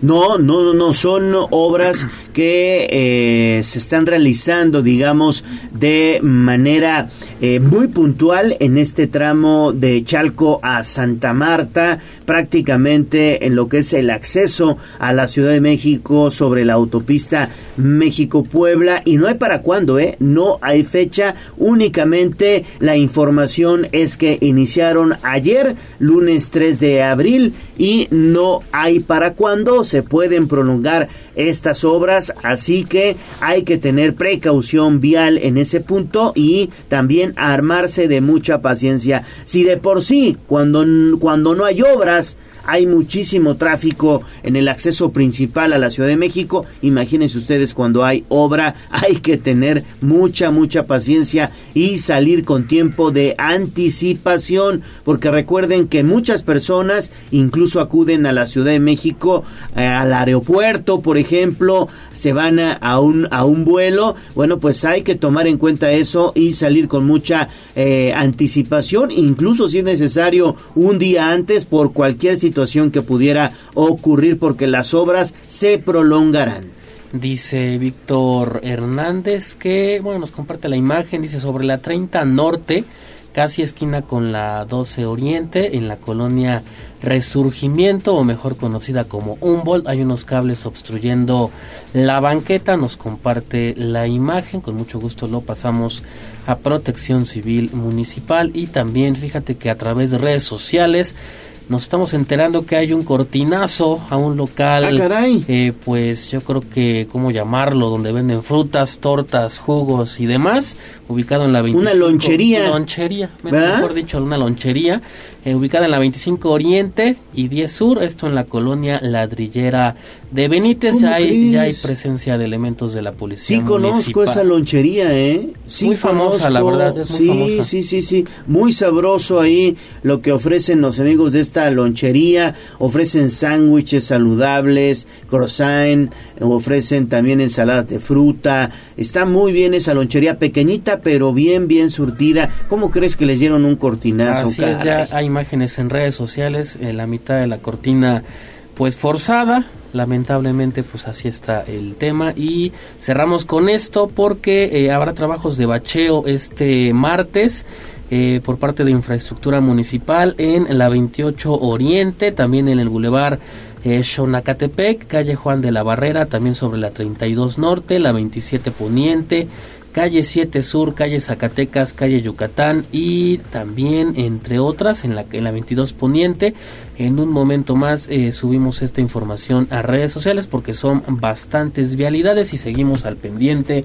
No, no, no, son obras que eh, se están realizando, digamos, de manera eh, muy puntual en este tramo de Chalco a Santa Marta, prácticamente en lo que es el acceso a la Ciudad de México sobre la autopista México-Puebla. Y no hay para cuándo, ¿eh? No hay fecha, únicamente la información es que iniciaron ayer, lunes 3 de abril, y no hay para cuándo se pueden prolongar estas obras, así que hay que tener precaución vial en ese punto y también armarse de mucha paciencia. Si de por sí, cuando, cuando no hay obras, hay muchísimo tráfico en el acceso principal a la Ciudad de México. Imagínense ustedes cuando hay obra, hay que tener mucha, mucha paciencia y salir con tiempo de anticipación, porque recuerden que muchas personas incluso acuden a la Ciudad de México, eh, al aeropuerto, por ejemplo, se van a, un, a un vuelo. Bueno, pues hay que tomar en cuenta eso y salir con mucha eh, anticipación, incluso si es necesario un día antes por cualquier situación que pudiera ocurrir, porque las obras se prolongarán. Dice Víctor Hernández que, bueno, nos comparte la imagen, dice sobre la 30 Norte, casi esquina con la 12 Oriente, en la colonia Resurgimiento, o mejor conocida como Humboldt, hay unos cables obstruyendo la banqueta, nos comparte la imagen, con mucho gusto lo pasamos a Protección Civil Municipal y también fíjate que a través de redes sociales nos estamos enterando que hay un cortinazo a un local. Ah, caray. Eh, pues yo creo que, ¿cómo llamarlo? Donde venden frutas, tortas, jugos y demás. Ubicado en la 25. Una lonchería. Lonchería, mejor dicho, una lonchería. Eh, ubicada en la 25 Oriente y 10 Sur. Esto en la colonia Ladrillera de Benítez. Ya hay, ya hay presencia de elementos de la policía. Sí, conozco esa lonchería, ¿eh? Sí, muy famosa, la verdad. Es muy sí, famosa. sí, sí, sí. Muy sabroso ahí lo que ofrecen los amigos de esta lonchería, ofrecen sándwiches saludables, croissant, ofrecen también ensaladas de fruta. Está muy bien esa lonchería, pequeñita pero bien, bien surtida. ¿Cómo crees que les dieron un cortinazo? Así es, ya hay imágenes en redes sociales, en la mitad de la cortina pues forzada, lamentablemente pues así está el tema y cerramos con esto porque eh, habrá trabajos de bacheo este martes eh, por parte de Infraestructura Municipal en la 28 Oriente, también en el Boulevard eh, Xonacatepec, calle Juan de la Barrera, también sobre la 32 Norte, la 27 Poniente, calle 7 Sur, calle Zacatecas, calle Yucatán y también entre otras en la, en la 22 Poniente. En un momento más eh, subimos esta información a redes sociales porque son bastantes vialidades y seguimos al pendiente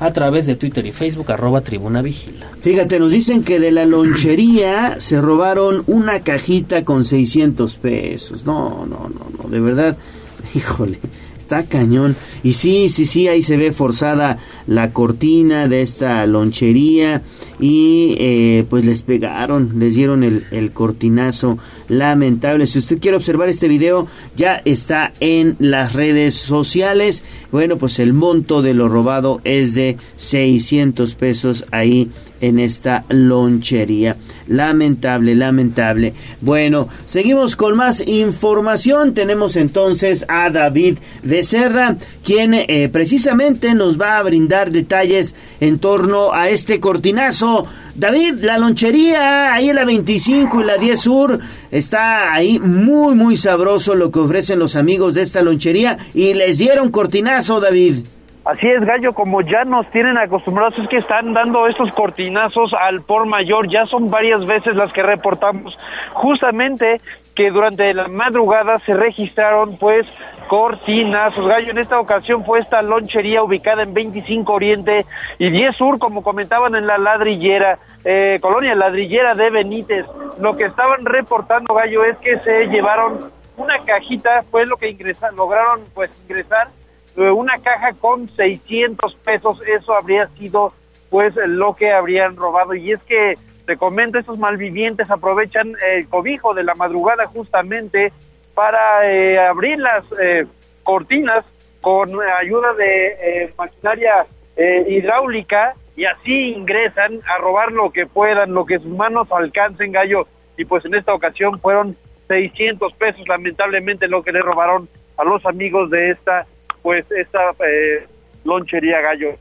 a través de Twitter y Facebook arroba Tribuna Vigila. Fíjate, nos dicen que de la lonchería se robaron una cajita con 600 pesos. No, no, no, no, de verdad, híjole está cañón. Y sí, sí, sí, ahí se ve forzada la cortina de esta lonchería y eh, pues les pegaron, les dieron el, el, cortinazo lamentable. Si usted quiere observar este video, ya está en las redes sociales. Bueno, pues el monto de lo robado es de 600 pesos ahí en esta lonchería. Lamentable, lamentable. Bueno, seguimos con más información. Tenemos entonces a David Becerra, quien eh, precisamente nos va a brindar detalles en torno a este cortinazo. David, la lonchería ahí en la 25 y la 10 Sur está ahí muy, muy sabroso lo que ofrecen los amigos de esta lonchería y les dieron cortinazo, David. Así es, Gallo, como ya nos tienen acostumbrados, es que están dando estos cortinazos al por mayor, ya son varias veces las que reportamos, justamente que durante la madrugada se registraron pues cortinazos, Gallo, en esta ocasión fue esta lonchería ubicada en 25 Oriente y 10 Sur, como comentaban en la ladrillera, eh, colonia ladrillera de Benítez, lo que estaban reportando, Gallo, es que se llevaron una cajita, fue lo que ingresaron, lograron pues ingresar una caja con 600 pesos, eso habría sido pues lo que habrían robado. Y es que, te comento, estos malvivientes aprovechan el cobijo de la madrugada justamente para eh, abrir las eh, cortinas con ayuda de eh, maquinaria hidráulica y así ingresan a robar lo que puedan, lo que sus manos alcancen, gallo. Y pues en esta ocasión fueron 600 pesos, lamentablemente, lo que le robaron a los amigos de esta pues esta eh, lonchería gallo.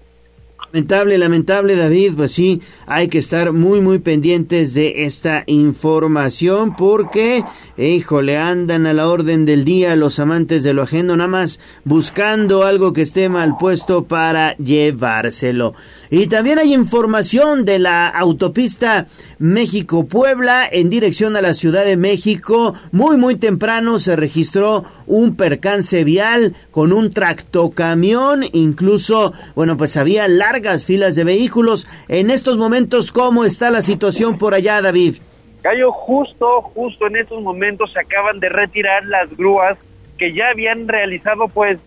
Lamentable, lamentable David, pues sí, hay que estar muy, muy pendientes de esta información porque, híjole, andan a la orden del día los amantes de lo ajeno, nada más buscando algo que esté mal puesto para llevárselo. Y también hay información de la autopista México-Puebla en dirección a la Ciudad de México. Muy, muy temprano se registró un percance vial con un tractocamión. Incluso, bueno, pues había largas filas de vehículos. En estos momentos, ¿cómo está la situación por allá, David? Gallo, justo, justo en estos momentos se acaban de retirar las grúas que ya habían realizado pues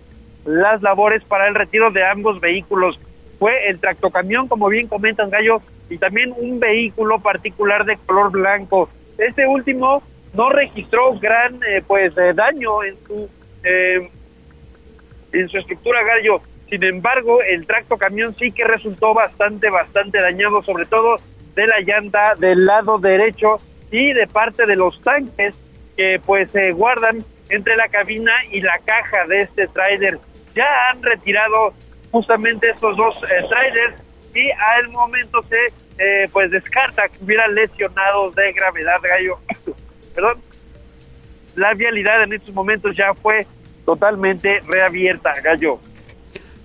las labores para el retiro de ambos vehículos. Fue el tractocamión, como bien comentan Gallo, y también un vehículo particular de color blanco. Este último no registró gran eh, pues eh, daño en su eh, en su estructura Gallo. Sin embargo, el tractocamión sí que resultó bastante, bastante dañado, sobre todo de la llanta del lado derecho y de parte de los tanques que pues se guardan entre la cabina y la caja de este tráiler. Ya han retirado justamente estos dos eh, trailers y al momento se eh, pues descarta que hubiera lesionados de gravedad, gallo. Perdón. La vialidad en estos momentos ya fue totalmente reabierta, gallo.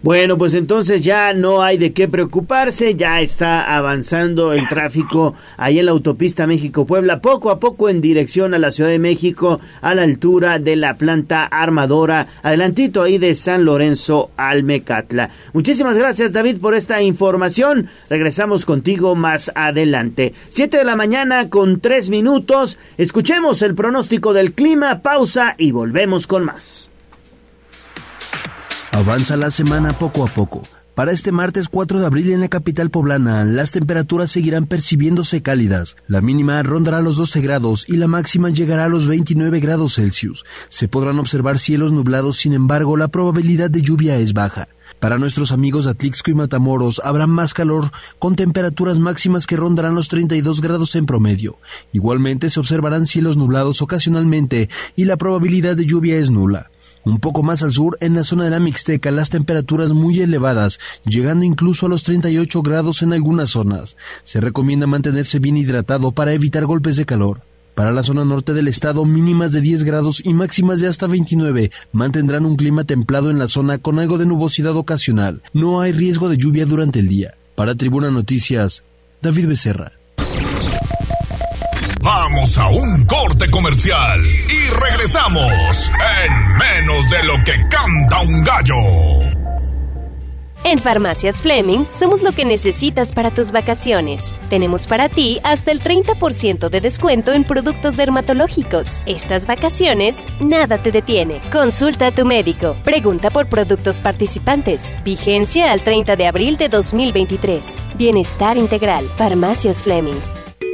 Bueno, pues entonces ya no hay de qué preocuparse, ya está avanzando el tráfico ahí en la autopista México-Puebla, poco a poco en dirección a la Ciudad de México, a la altura de la planta armadora, adelantito ahí de San Lorenzo Almecatla. Muchísimas gracias David por esta información, regresamos contigo más adelante. Siete de la mañana con tres minutos, escuchemos el pronóstico del clima, pausa y volvemos con más. Avanza la semana poco a poco. Para este martes 4 de abril en la capital poblana, las temperaturas seguirán percibiéndose cálidas. La mínima rondará los 12 grados y la máxima llegará a los 29 grados Celsius. Se podrán observar cielos nublados, sin embargo, la probabilidad de lluvia es baja. Para nuestros amigos Atlixco y Matamoros habrá más calor con temperaturas máximas que rondarán los 32 grados en promedio. Igualmente se observarán cielos nublados ocasionalmente y la probabilidad de lluvia es nula. Un poco más al sur, en la zona de la Mixteca, las temperaturas muy elevadas, llegando incluso a los 38 grados en algunas zonas. Se recomienda mantenerse bien hidratado para evitar golpes de calor. Para la zona norte del estado, mínimas de 10 grados y máximas de hasta 29 mantendrán un clima templado en la zona con algo de nubosidad ocasional. No hay riesgo de lluvia durante el día. Para Tribuna Noticias, David Becerra. Vamos a un corte comercial y regresamos en menos de lo que canta un gallo. En Farmacias Fleming somos lo que necesitas para tus vacaciones. Tenemos para ti hasta el 30% de descuento en productos dermatológicos. Estas vacaciones, nada te detiene. Consulta a tu médico. Pregunta por productos participantes. Vigencia al 30 de abril de 2023. Bienestar integral. Farmacias Fleming.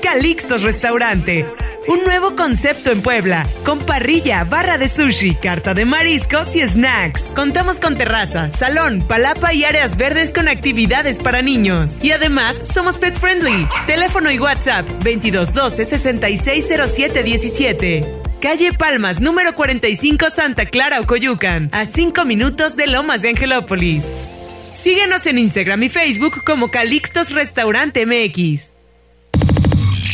Calixtos Restaurante. Un nuevo concepto en Puebla, con parrilla, barra de sushi, carta de mariscos y snacks. Contamos con terraza, salón, palapa y áreas verdes con actividades para niños. Y además, somos pet friendly. Teléfono y WhatsApp 2212 660717. Calle Palmas, número 45, Santa Clara, Ocoyucan, a 5 minutos de Lomas de Angelópolis. Síguenos en Instagram y Facebook como Calixtos Restaurante MX.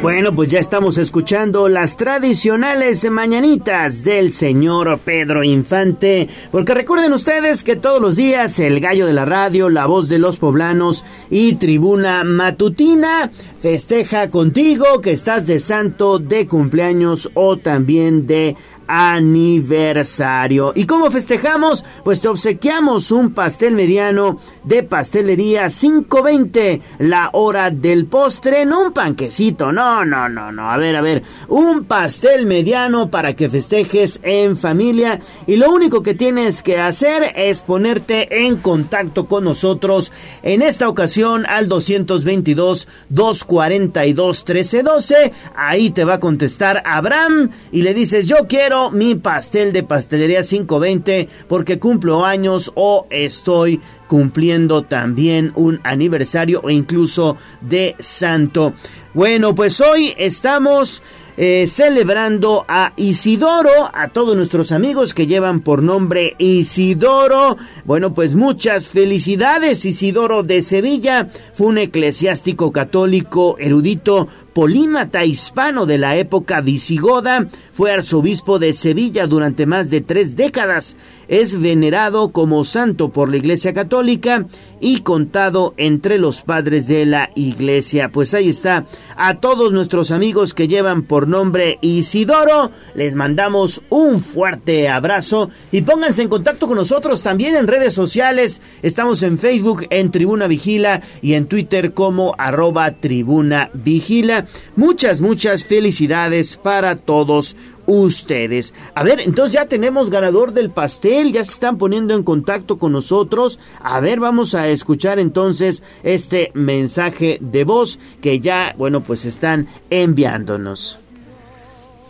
Bueno, pues ya estamos escuchando las tradicionales mañanitas del señor Pedro Infante, porque recuerden ustedes que todos los días el gallo de la radio, la voz de los poblanos y tribuna matutina festeja contigo que estás de santo, de cumpleaños o también de aniversario. ¿Y cómo festejamos? Pues te obsequiamos un pastel mediano de pastelería 520, la hora del postre, no un panquecito, no, no, no, no, a ver, a ver, un pastel mediano para que festejes en familia y lo único que tienes que hacer es ponerte en contacto con nosotros en esta ocasión al 222 242 1312, ahí te va a contestar Abraham y le dices yo quiero mi pastel de pastelería 520 porque cumplo años o estoy cumpliendo también un aniversario o incluso de santo. Bueno, pues hoy estamos eh, celebrando a Isidoro, a todos nuestros amigos que llevan por nombre Isidoro. Bueno, pues muchas felicidades. Isidoro de Sevilla fue un eclesiástico católico erudito polímata hispano de la época visigoda, fue arzobispo de Sevilla durante más de tres décadas, es venerado como santo por la Iglesia Católica y contado entre los padres de la Iglesia. Pues ahí está, a todos nuestros amigos que llevan por nombre Isidoro, les mandamos un fuerte abrazo y pónganse en contacto con nosotros también en redes sociales. Estamos en Facebook en Tribuna Vigila y en Twitter como arroba Tribuna Vigila. Muchas, muchas felicidades para todos ustedes. A ver, entonces ya tenemos ganador del pastel, ya se están poniendo en contacto con nosotros. A ver, vamos a escuchar entonces este mensaje de voz que ya, bueno, pues están enviándonos.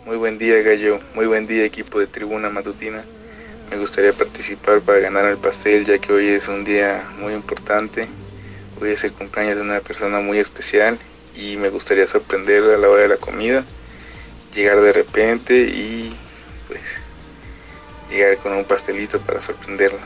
Muy buen día, Gallo. Muy buen día, equipo de Tribuna Matutina. Me gustaría participar para ganar el pastel, ya que hoy es un día muy importante. Hoy es el cumpleaños de una persona muy especial y me gustaría sorprenderla a la hora de la comida llegar de repente y pues llegar con un pastelito para sorprenderla.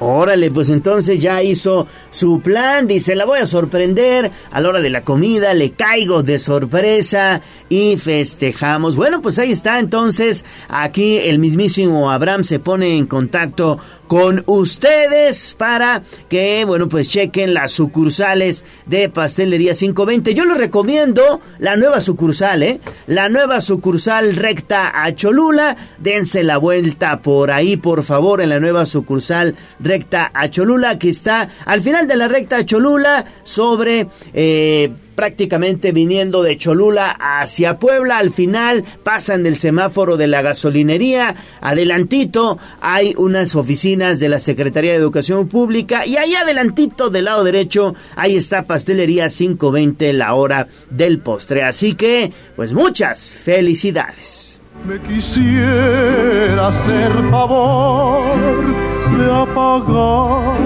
Órale, pues entonces ya hizo su plan, dice, la voy a sorprender, a la hora de la comida le caigo de sorpresa y festejamos. Bueno, pues ahí está entonces, aquí el mismísimo Abraham se pone en contacto con ustedes para que, bueno, pues chequen las sucursales de Pastelería 520. Yo les recomiendo la nueva sucursal, ¿eh? La nueva sucursal recta a Cholula. Dense la vuelta por ahí, por favor, en la nueva sucursal recta a Cholula, que está al final de la recta a Cholula sobre... Eh, prácticamente viniendo de Cholula hacia Puebla. Al final pasan del semáforo de la gasolinería. Adelantito hay unas oficinas de la Secretaría de Educación Pública y ahí adelantito del lado derecho ahí está Pastelería 520 la hora del postre. Así que pues muchas felicidades. Me quisiera hacer favor de apagar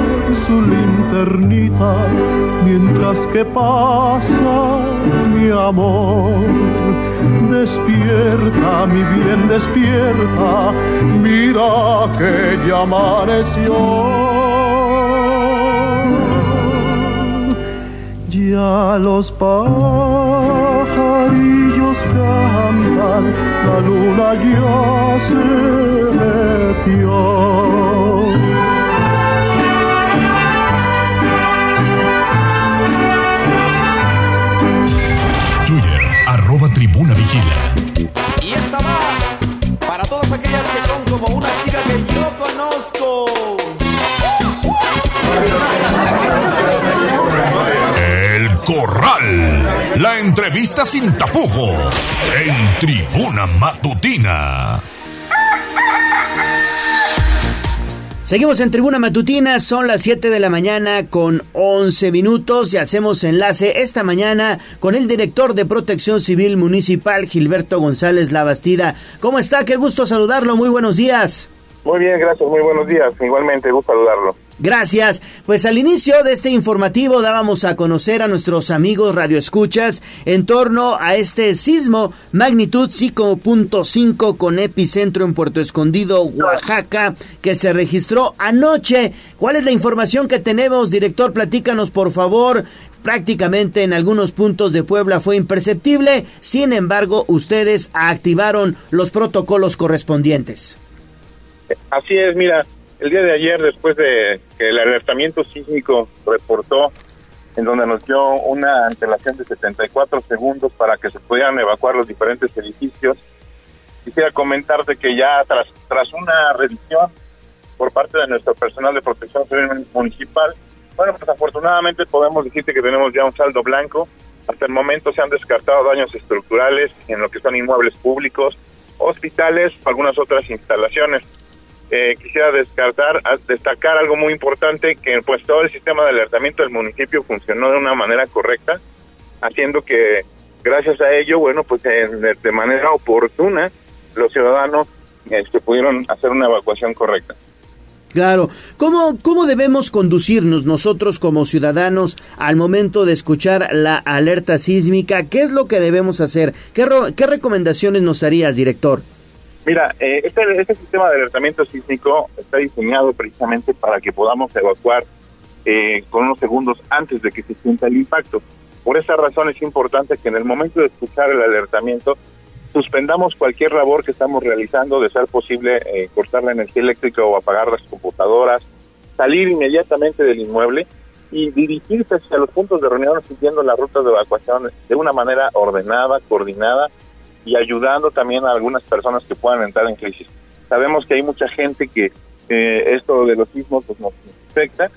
su linternita mientras que pasa mi amor. Despierta, mi bien, despierta, mira que ya amaneció. Ya los pajarillos cantan, la luna ya se metió. Tribuna Vigila. Y esta va para todas aquellas que son como una chica que yo conozco. Corral. La entrevista sin tapujos. En Tribuna Matutina. Seguimos en Tribuna Matutina, son las 7 de la mañana con 11 minutos y hacemos enlace esta mañana con el director de Protección Civil Municipal, Gilberto González Labastida. ¿Cómo está? Qué gusto saludarlo, muy buenos días. Muy bien, gracias, muy buenos días. Igualmente, gusto saludarlo. Gracias. Pues al inicio de este informativo dábamos a conocer a nuestros amigos radioescuchas en torno a este sismo magnitud 5.5 con epicentro en Puerto Escondido, Oaxaca, que se registró anoche. ¿Cuál es la información que tenemos, director? Platícanos, por favor. Prácticamente en algunos puntos de Puebla fue imperceptible, sin embargo, ustedes activaron los protocolos correspondientes. Así es, mira, el día de ayer, después de que el alertamiento sísmico reportó, en donde nos dio una antelación de 74 segundos para que se pudieran evacuar los diferentes edificios, quisiera comentarte que ya tras, tras una revisión por parte de nuestro personal de protección civil municipal, bueno, pues afortunadamente podemos decirte que tenemos ya un saldo blanco. Hasta el momento se han descartado daños estructurales en lo que son inmuebles públicos, hospitales, algunas otras instalaciones. Eh, quisiera descartar, destacar algo muy importante, que pues todo el sistema de alertamiento del municipio funcionó de una manera correcta, haciendo que gracias a ello, bueno, pues de manera oportuna los ciudadanos este, pudieron hacer una evacuación correcta. Claro. ¿Cómo, ¿Cómo debemos conducirnos nosotros como ciudadanos al momento de escuchar la alerta sísmica? ¿Qué es lo que debemos hacer? ¿Qué, qué recomendaciones nos harías, director? Mira, eh, este, este sistema de alertamiento sísmico está diseñado precisamente para que podamos evacuar eh, con unos segundos antes de que se sienta el impacto. Por esa razón es importante que en el momento de escuchar el alertamiento suspendamos cualquier labor que estamos realizando, de ser posible eh, cortar la energía eléctrica o apagar las computadoras, salir inmediatamente del inmueble y dirigirse hacia los puntos de reunión siguiendo las rutas de evacuación de una manera ordenada, coordinada y ayudando también a algunas personas que puedan entrar en crisis. Sabemos que hay mucha gente que eh, esto de los sismos pues, nos afecta.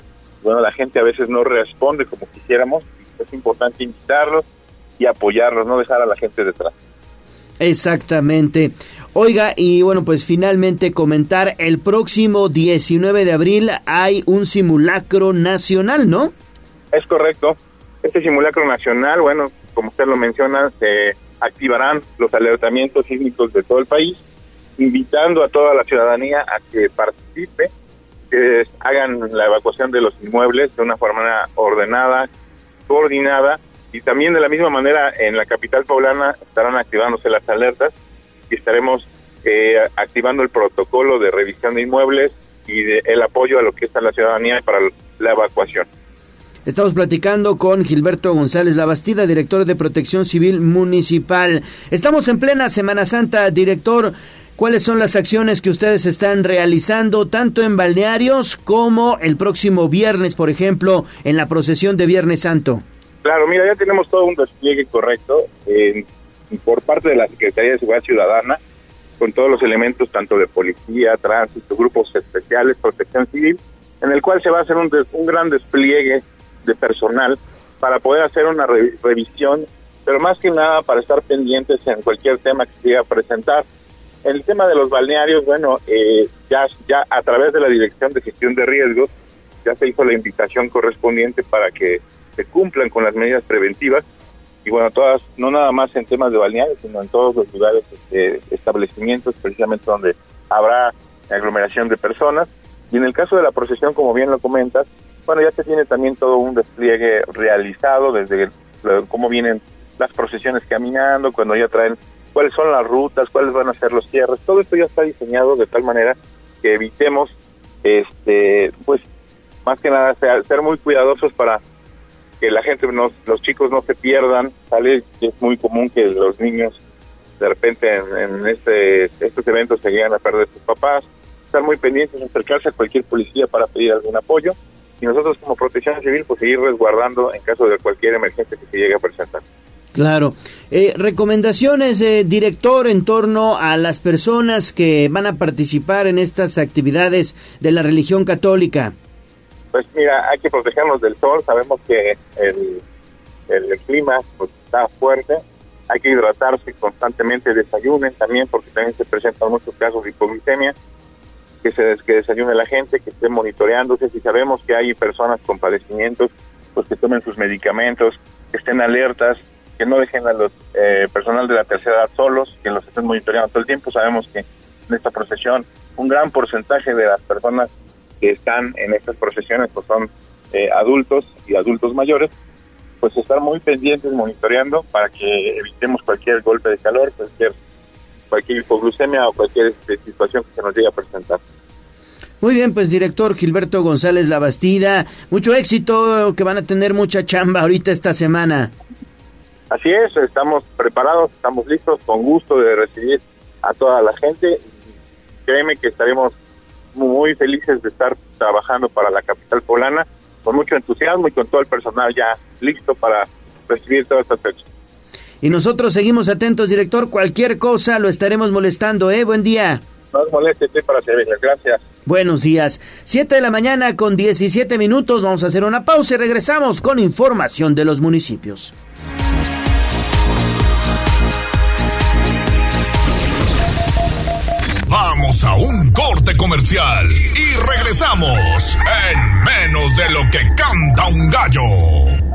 Bueno, la gente a veces no responde como quisiéramos. Es importante invitarlos y apoyarlos, no dejar a la gente detrás. Exactamente. Oiga, y bueno, pues finalmente comentar, el próximo 19 de abril hay un simulacro nacional, ¿no? Es correcto. Este simulacro nacional, bueno, como usted lo menciona, se activarán los alertamientos sísmicos de todo el país, invitando a toda la ciudadanía a que participe, que hagan la evacuación de los inmuebles de una forma ordenada, coordinada, y también de la misma manera en la capital poblana estarán activándose las alertas y estaremos eh, activando el protocolo de revisión de inmuebles y de, el apoyo a lo que está la ciudadanía para la evacuación. Estamos platicando con Gilberto González Labastida, director de Protección Civil Municipal. Estamos en plena Semana Santa, director. ¿Cuáles son las acciones que ustedes están realizando tanto en balnearios como el próximo viernes, por ejemplo, en la procesión de Viernes Santo? Claro, mira, ya tenemos todo un despliegue correcto por parte de la Secretaría de Seguridad Ciudadana, con todos los elementos tanto de policía, tránsito, grupos especiales, protección civil, en el cual se va a hacer un, un gran despliegue de personal para poder hacer una revisión, pero más que nada para estar pendientes en cualquier tema que se quiera presentar. En el tema de los balnearios, bueno, eh, ya, ya a través de la Dirección de Gestión de Riesgos, ya se hizo la invitación correspondiente para que se cumplan con las medidas preventivas y bueno, todas, no nada más en temas de balnearios, sino en todos los lugares, este, establecimientos precisamente donde habrá aglomeración de personas. Y en el caso de la procesión, como bien lo comentas, bueno, ya se tiene también todo un despliegue realizado desde cómo vienen las procesiones caminando, cuando ya traen cuáles son las rutas, cuáles van a ser los cierres. Todo esto ya está diseñado de tal manera que evitemos, este, pues, más que nada, ser, muy cuidadosos para que la gente, no, los chicos no se pierdan. Sale, es muy común que los niños de repente en, este, estos eventos se llegan a perder sus papás. Estar muy pendientes, acercarse a cualquier policía para pedir algún apoyo y nosotros como protección civil pues seguir resguardando en caso de cualquier emergencia que se llegue a presentar. Claro. Eh, recomendaciones, eh, director, en torno a las personas que van a participar en estas actividades de la religión católica. Pues mira, hay que protegernos del sol. Sabemos que el, el, clima pues, está fuerte. Hay que hidratarse constantemente, desayunen también, porque también se presentan muchos casos de hipoglicemia que se que desayune la gente, que esté monitoreándose, si sabemos que hay personas con padecimientos, pues que tomen sus medicamentos, que estén alertas, que no dejen a los eh, personal de la tercera edad solos, que los estén monitoreando todo el tiempo. Sabemos que en esta procesión un gran porcentaje de las personas que están en estas procesiones pues son eh, adultos y adultos mayores, pues estar muy pendientes, monitoreando para que evitemos cualquier golpe de calor, cualquier cualquier hipoglucemia o cualquier este, situación que se nos llegue a presentar. Muy bien, pues director Gilberto González Labastida, mucho éxito, que van a tener mucha chamba ahorita esta semana. Así es, estamos preparados, estamos listos, con gusto de recibir a toda la gente. Créeme que estaremos muy felices de estar trabajando para la capital poblana, con mucho entusiasmo y con todo el personal ya listo para recibir todas estas fechas. Y nosotros seguimos atentos, director. Cualquier cosa lo estaremos molestando, ¿eh? Buen día. No os moleste, estoy para servirles. Gracias. Buenos días. Siete de la mañana con 17 minutos. Vamos a hacer una pausa y regresamos con información de los municipios. Vamos a un corte comercial y regresamos en menos de lo que canta un gallo.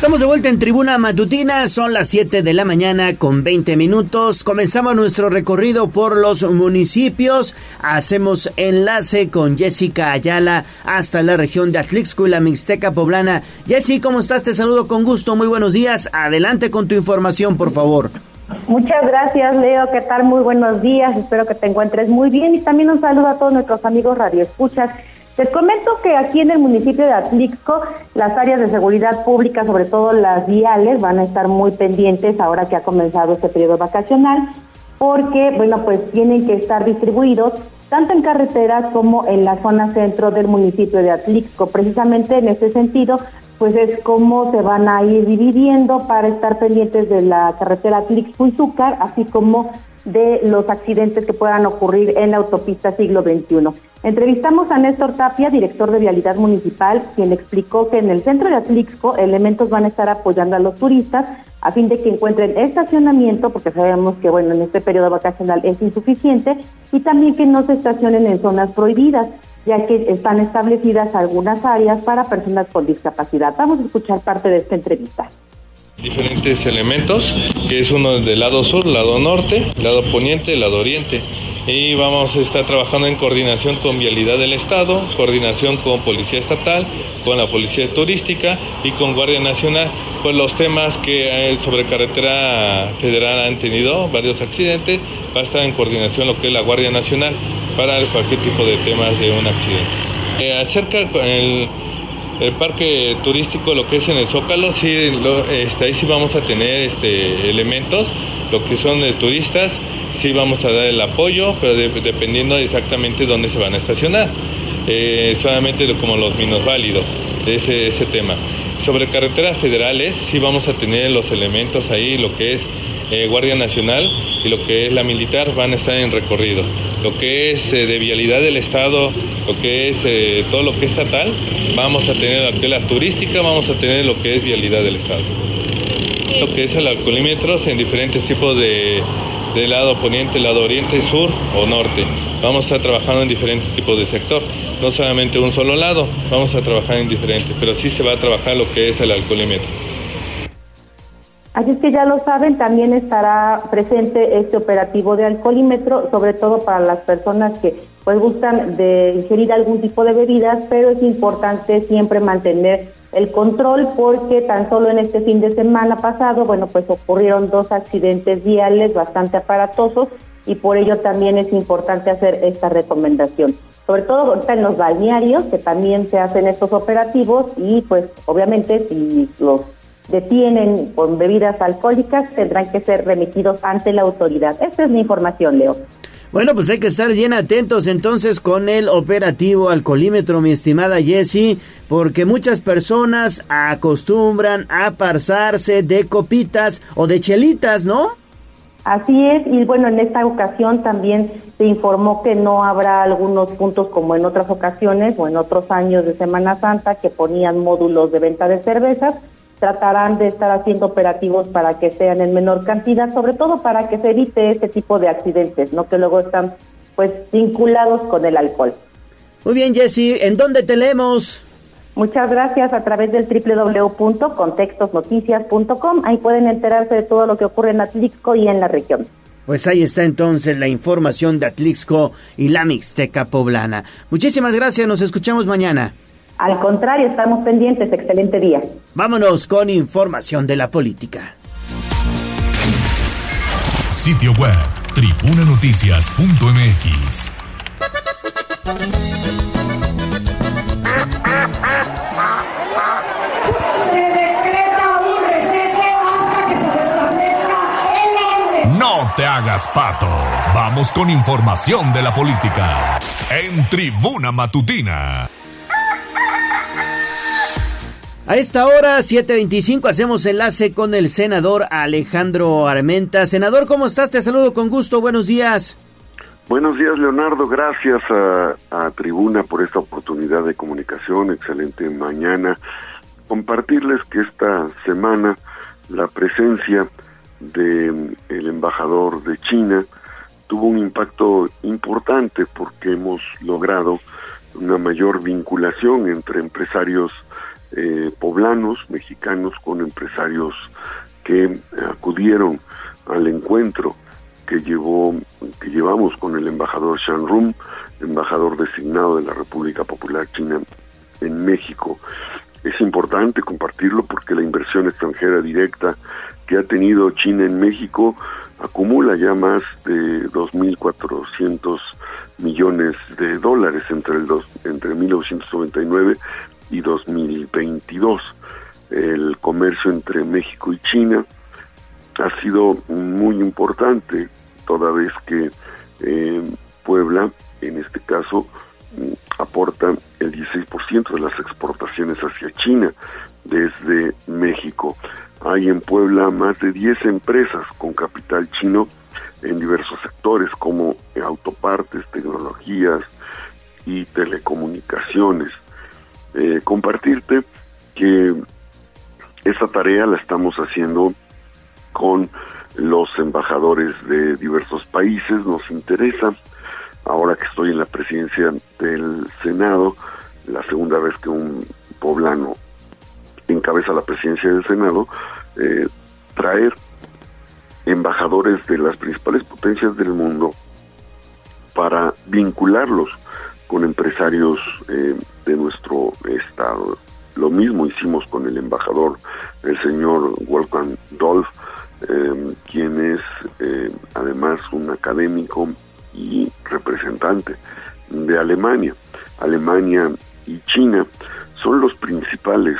Estamos de vuelta en Tribuna Matutina, son las 7 de la mañana con 20 minutos. Comenzamos nuestro recorrido por los municipios. Hacemos enlace con Jessica Ayala hasta la región de Atlixco y la Mixteca Poblana. Jessy, ¿cómo estás? Te saludo con gusto. Muy buenos días. Adelante con tu información, por favor. Muchas gracias, Leo. ¿Qué tal? Muy buenos días. Espero que te encuentres muy bien y también un saludo a todos nuestros amigos radioescuchas les comento que aquí en el municipio de Atlixco, las áreas de seguridad pública, sobre todo las viales, van a estar muy pendientes ahora que ha comenzado este periodo vacacional, porque, bueno, pues tienen que estar distribuidos tanto en carreteras como en la zona centro del municipio de Atlixco. Precisamente en ese sentido, pues es cómo se van a ir dividiendo para estar pendientes de la carretera Atlixco-Izúcar, así como de los accidentes que puedan ocurrir en la autopista siglo XXI. Entrevistamos a Néstor Tapia, director de Vialidad Municipal, quien explicó que en el centro de Atlixco elementos van a estar apoyando a los turistas a fin de que encuentren estacionamiento, porque sabemos que bueno en este periodo vacacional es insuficiente, y también que no se estacionen en zonas prohibidas, ya que están establecidas algunas áreas para personas con discapacidad. Vamos a escuchar parte de esta entrevista diferentes elementos, que es uno del lado sur, lado norte, lado poniente, lado oriente. Y vamos a estar trabajando en coordinación con Vialidad del Estado, coordinación con Policía Estatal, con la Policía Turística y con Guardia Nacional, por los temas que eh, sobre carretera federal han tenido varios accidentes, va a estar en coordinación lo que es la Guardia Nacional para cualquier tipo de temas de un accidente. Eh, acerca el el parque turístico, lo que es en el Zócalo, sí, este, ahí sí vamos a tener este, elementos, lo que son de turistas, sí vamos a dar el apoyo, pero dependiendo exactamente dónde se van a estacionar. Eh, solamente como los minusválidos de ese, tema. Sobre carreteras federales, sí vamos a tener los elementos ahí, lo que es eh, Guardia Nacional y lo que es la militar van a estar en recorrido. Lo que es eh, de vialidad del Estado, lo que es todo lo que es estatal, vamos a tener la, la turística, vamos a tener lo que es vialidad del Estado. Lo que es el alcoholímetros en diferentes tipos de, de lado poniente, lado oriente, sur o norte. Vamos a estar trabajando en diferentes tipos de sector, no solamente un solo lado, vamos a trabajar en diferentes, pero sí se va a trabajar lo que es el alcoholímetro. Así es que ya lo saben, también estará presente este operativo de alcoholímetro, sobre todo para las personas que pues gustan de ingerir algún tipo de bebidas, pero es importante siempre mantener el control porque tan solo en este fin de semana pasado, bueno, pues ocurrieron dos accidentes viales bastante aparatosos y por ello también es importante hacer esta recomendación. Sobre todo en los balnearios, que también se hacen estos operativos y pues obviamente si los detienen con bebidas alcohólicas tendrán que ser remitidos ante la autoridad. Esta es mi información, Leo. Bueno, pues hay que estar bien atentos entonces con el operativo alcoholímetro, mi estimada Jessie, porque muchas personas acostumbran a pasarse de copitas o de chelitas, ¿no? Así es, y bueno, en esta ocasión también se informó que no habrá algunos puntos como en otras ocasiones o en otros años de Semana Santa que ponían módulos de venta de cervezas, tratarán de estar haciendo operativos para que sean en menor cantidad, sobre todo para que se evite este tipo de accidentes, ¿no? Que luego están pues vinculados con el alcohol. Muy bien, Jesse, ¿en dónde te leemos? Muchas gracias a través del www.contextosnoticias.com. Ahí pueden enterarse de todo lo que ocurre en Atlixco y en la región. Pues ahí está entonces la información de Atlixco y la Mixteca Poblana. Muchísimas gracias, nos escuchamos mañana. Al contrario, estamos pendientes. Excelente día. Vámonos con información de la política. Sitio web, tribunanoticias.mx. Se decreta un receso hasta que se restablezca el orden. No te hagas pato. Vamos con información de la política. En Tribuna Matutina. A esta hora, 7.25, hacemos enlace con el senador Alejandro Armenta. Senador, ¿cómo estás? Te saludo con gusto. Buenos días. Buenos días, Leonardo. Gracias a, Tribuna por esta oportunidad de comunicación. Excelente mañana. Compartirles que esta semana la presencia del el embajador de China tuvo un impacto importante porque hemos logrado una mayor vinculación entre empresarios eh, poblanos mexicanos con empresarios que acudieron al encuentro que llevó que llevamos con el embajador Shan Rum, embajador designado de la República Popular China en México. Es importante compartirlo porque la inversión extranjera directa que ha tenido China en México acumula ya más de 2.400 millones de dólares entre el dos, entre 1999 y 2022. El comercio entre México y China ha sido muy importante, toda vez que eh, Puebla, en este caso, aporta el 16% de las exportaciones hacia China desde México. Hay en Puebla más de 10 empresas con capital chino en diversos sectores como autopartes, tecnologías y telecomunicaciones eh, compartirte que esa tarea la estamos haciendo con los embajadores de diversos países, nos interesa, ahora que estoy en la presidencia del Senado, la segunda vez que un poblano encabeza la presidencia del Senado, eh, traer embajadores de las principales potencias del mundo para vincularlos con empresarios eh, de nuestro estado. Lo mismo hicimos con el embajador, el señor Wolfgang Dolph, eh, quien es eh, además un académico y representante de Alemania. Alemania y China son los principales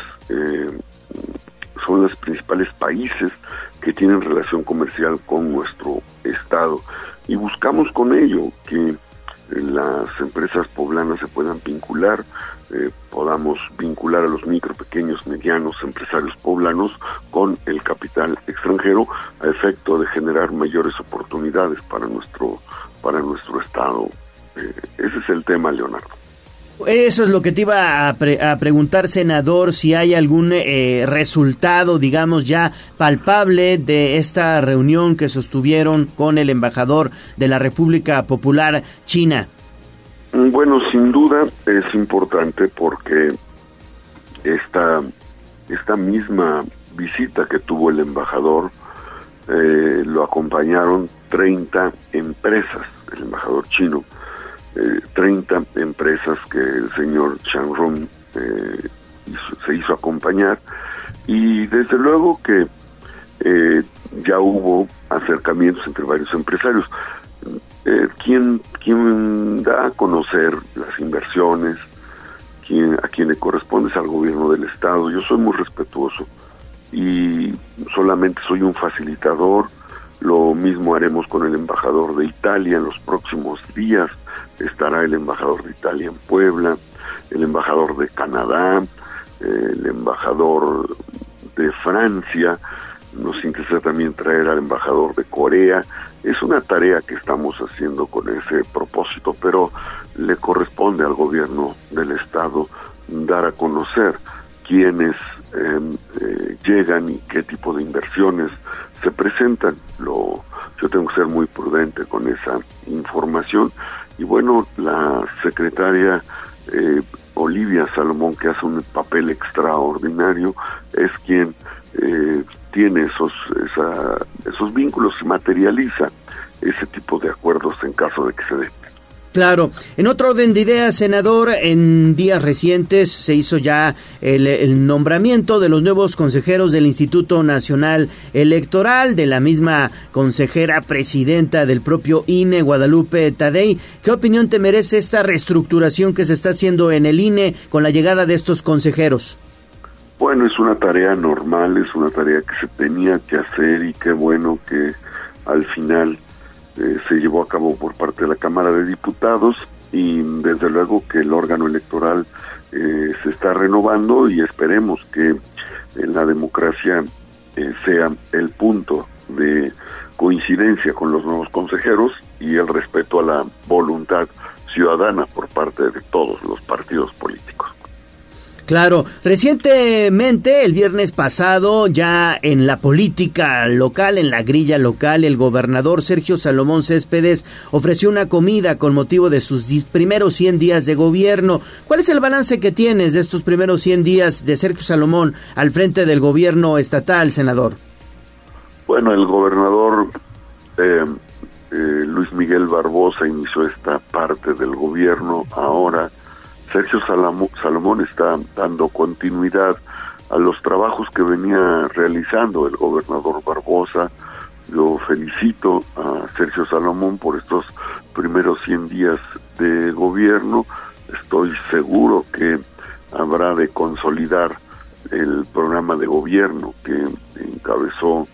son los principales países que tienen relación comercial con nuestro estado y buscamos con ello que las empresas poblanas se puedan vincular, eh, podamos vincular a los micro, pequeños, medianos empresarios poblanos con el capital extranjero a efecto de generar mayores oportunidades para nuestro para nuestro estado. Eh, ese es el tema, Leonardo. Eso es lo que te iba a, preguntar, senador, si hay algún eh, resultado, digamos, ya palpable de esta reunión que sostuvieron con el embajador de la República Popular China. Mm, bueno, sin duda es importante porque esta, esta misma visita que tuvo el embajador eh, lo acompañaron 30 empresas, el embajador chino, eh, 30 empresas que el señor Chang Rong eh, se hizo acompañar y desde luego que eh, ya hubo acercamientos entre varios empresarios. Eh, ¿quién, ¿Quién da a conocer las inversiones? ¿Quién, ¿A quién le corresponde es al gobierno del Estado? Yo soy muy respetuoso y solamente soy un facilitador Lo mismo haremos con el embajador de Italia en los próximos días. Estará el embajador de Italia en Puebla, el embajador de Canadá, el embajador de Francia. Nos interesa también traer al embajador de Corea. Es una tarea que estamos haciendo con ese propósito, pero le corresponde al gobierno del Estado dar a conocer quiénes em, eh, llegan y qué tipo de inversiones se presentan. Lo, yo tengo que ser muy prudente con esa información. Y bueno, la secretaria eh, Olivia Salomón, que hace un papel extraordinario, es quien eh, tiene esos, esos vínculos y materializa ese tipo de acuerdos en caso de que se dé. Claro. En otro orden de ideas, senador, en días recientes se hizo ya el, nombramiento de los nuevos consejeros del Instituto Nacional Electoral, de la misma consejera presidenta del propio INE, Guadalupe Tadei. ¿Qué opinión te merece esta reestructuración que se está haciendo en el INE con la llegada de estos consejeros? Bueno, es una tarea normal, es una tarea que se tenía que hacer y qué bueno que al final eh, se llevó a cabo por parte de la Cámara de Diputados y desde luego que el órgano electoral eh, se está renovando y esperemos que la democracia eh, sea el punto de coincidencia con los nuevos consejeros y el respeto a la voluntad ciudadana por parte de todos los partidos políticos. Claro, recientemente, el viernes pasado, ya en la política local, en la grilla local, el gobernador Sergio Salomón Céspedes ofreció una comida con motivo de sus primeros 100 días de gobierno. ¿Cuál es el balance que tienes de estos primeros 100 días de Sergio Salomón al frente del gobierno estatal, senador? Bueno, el gobernador eh, eh, Luis Miguel Barbosa inició esta parte del gobierno ahora Sergio Salomón está dando continuidad a los trabajos que venía realizando el gobernador Barbosa. Yo felicito a Sergio Salomón por estos primeros 100 días de gobierno. Estoy seguro que habrá de consolidar el programa de gobierno que encabezó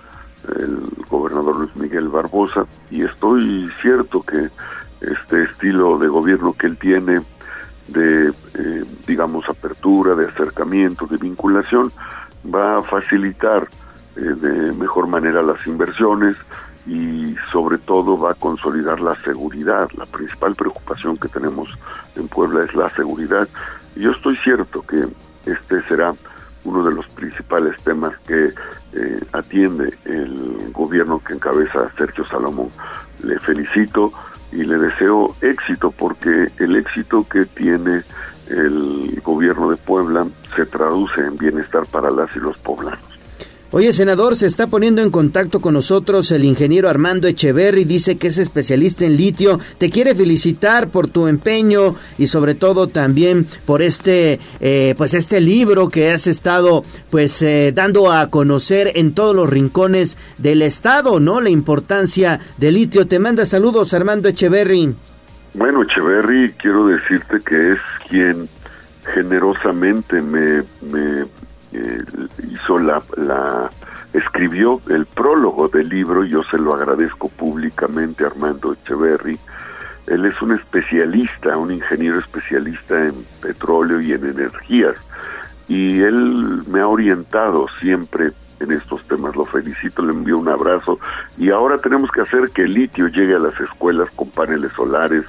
el gobernador Luis Miguel Barbosa y estoy cierto que este estilo de gobierno que él tiene de, eh, digamos, apertura, de acercamiento, de vinculación, va a facilitar eh, de mejor manera las inversiones y sobre todo va a consolidar la seguridad. La principal preocupación que tenemos en Puebla es la seguridad. Y yo estoy cierto que este será uno de los principales temas que eh, atiende el gobierno que encabeza Sergio Salomón. Le felicito y le deseo éxito porque el éxito que tiene el gobierno de Puebla se traduce en bienestar para las y los poblanos. Oye, senador, se está poniendo en contacto con nosotros el ingeniero Armando Echeverry, dice que es especialista en litio, te quiere felicitar por tu empeño y sobre todo también por este, eh, pues este libro que has estado, pues, eh, dando a conocer en todos los rincones del estado, ¿no? La importancia del litio. Te manda saludos, Armando Echeverry. Bueno, Echeverry, quiero decirte que es quien generosamente me, me hizo la, la, escribió el prólogo del libro, yo se lo agradezco públicamente a Armando Echeverry. Él es un especialista, un ingeniero especialista en petróleo y en energías, y él me ha orientado siempre en estos temas. Lo felicito, le envío un abrazo. Y ahora tenemos que hacer que el litio llegue a las escuelas con paneles solares,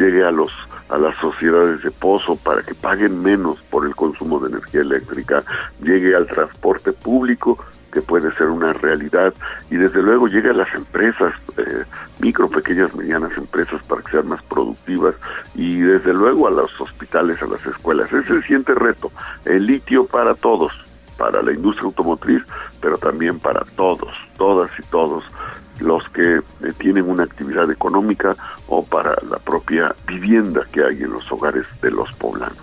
llegue a los a las sociedades de pozo para que paguen menos por el consumo de energía eléctrica, llegue al transporte público que puede ser una realidad y desde luego llegue a las empresas, eh, micro, pequeñas, medianas empresas para que sean más productivas y desde luego a los hospitales, a las escuelas. Es el siguiente reto, el litio para todos, para la industria automotriz, pero también para todos, todas y todos los que eh, tienen una actividad económica o para la propia vivienda que hay en los hogares de los poblanos.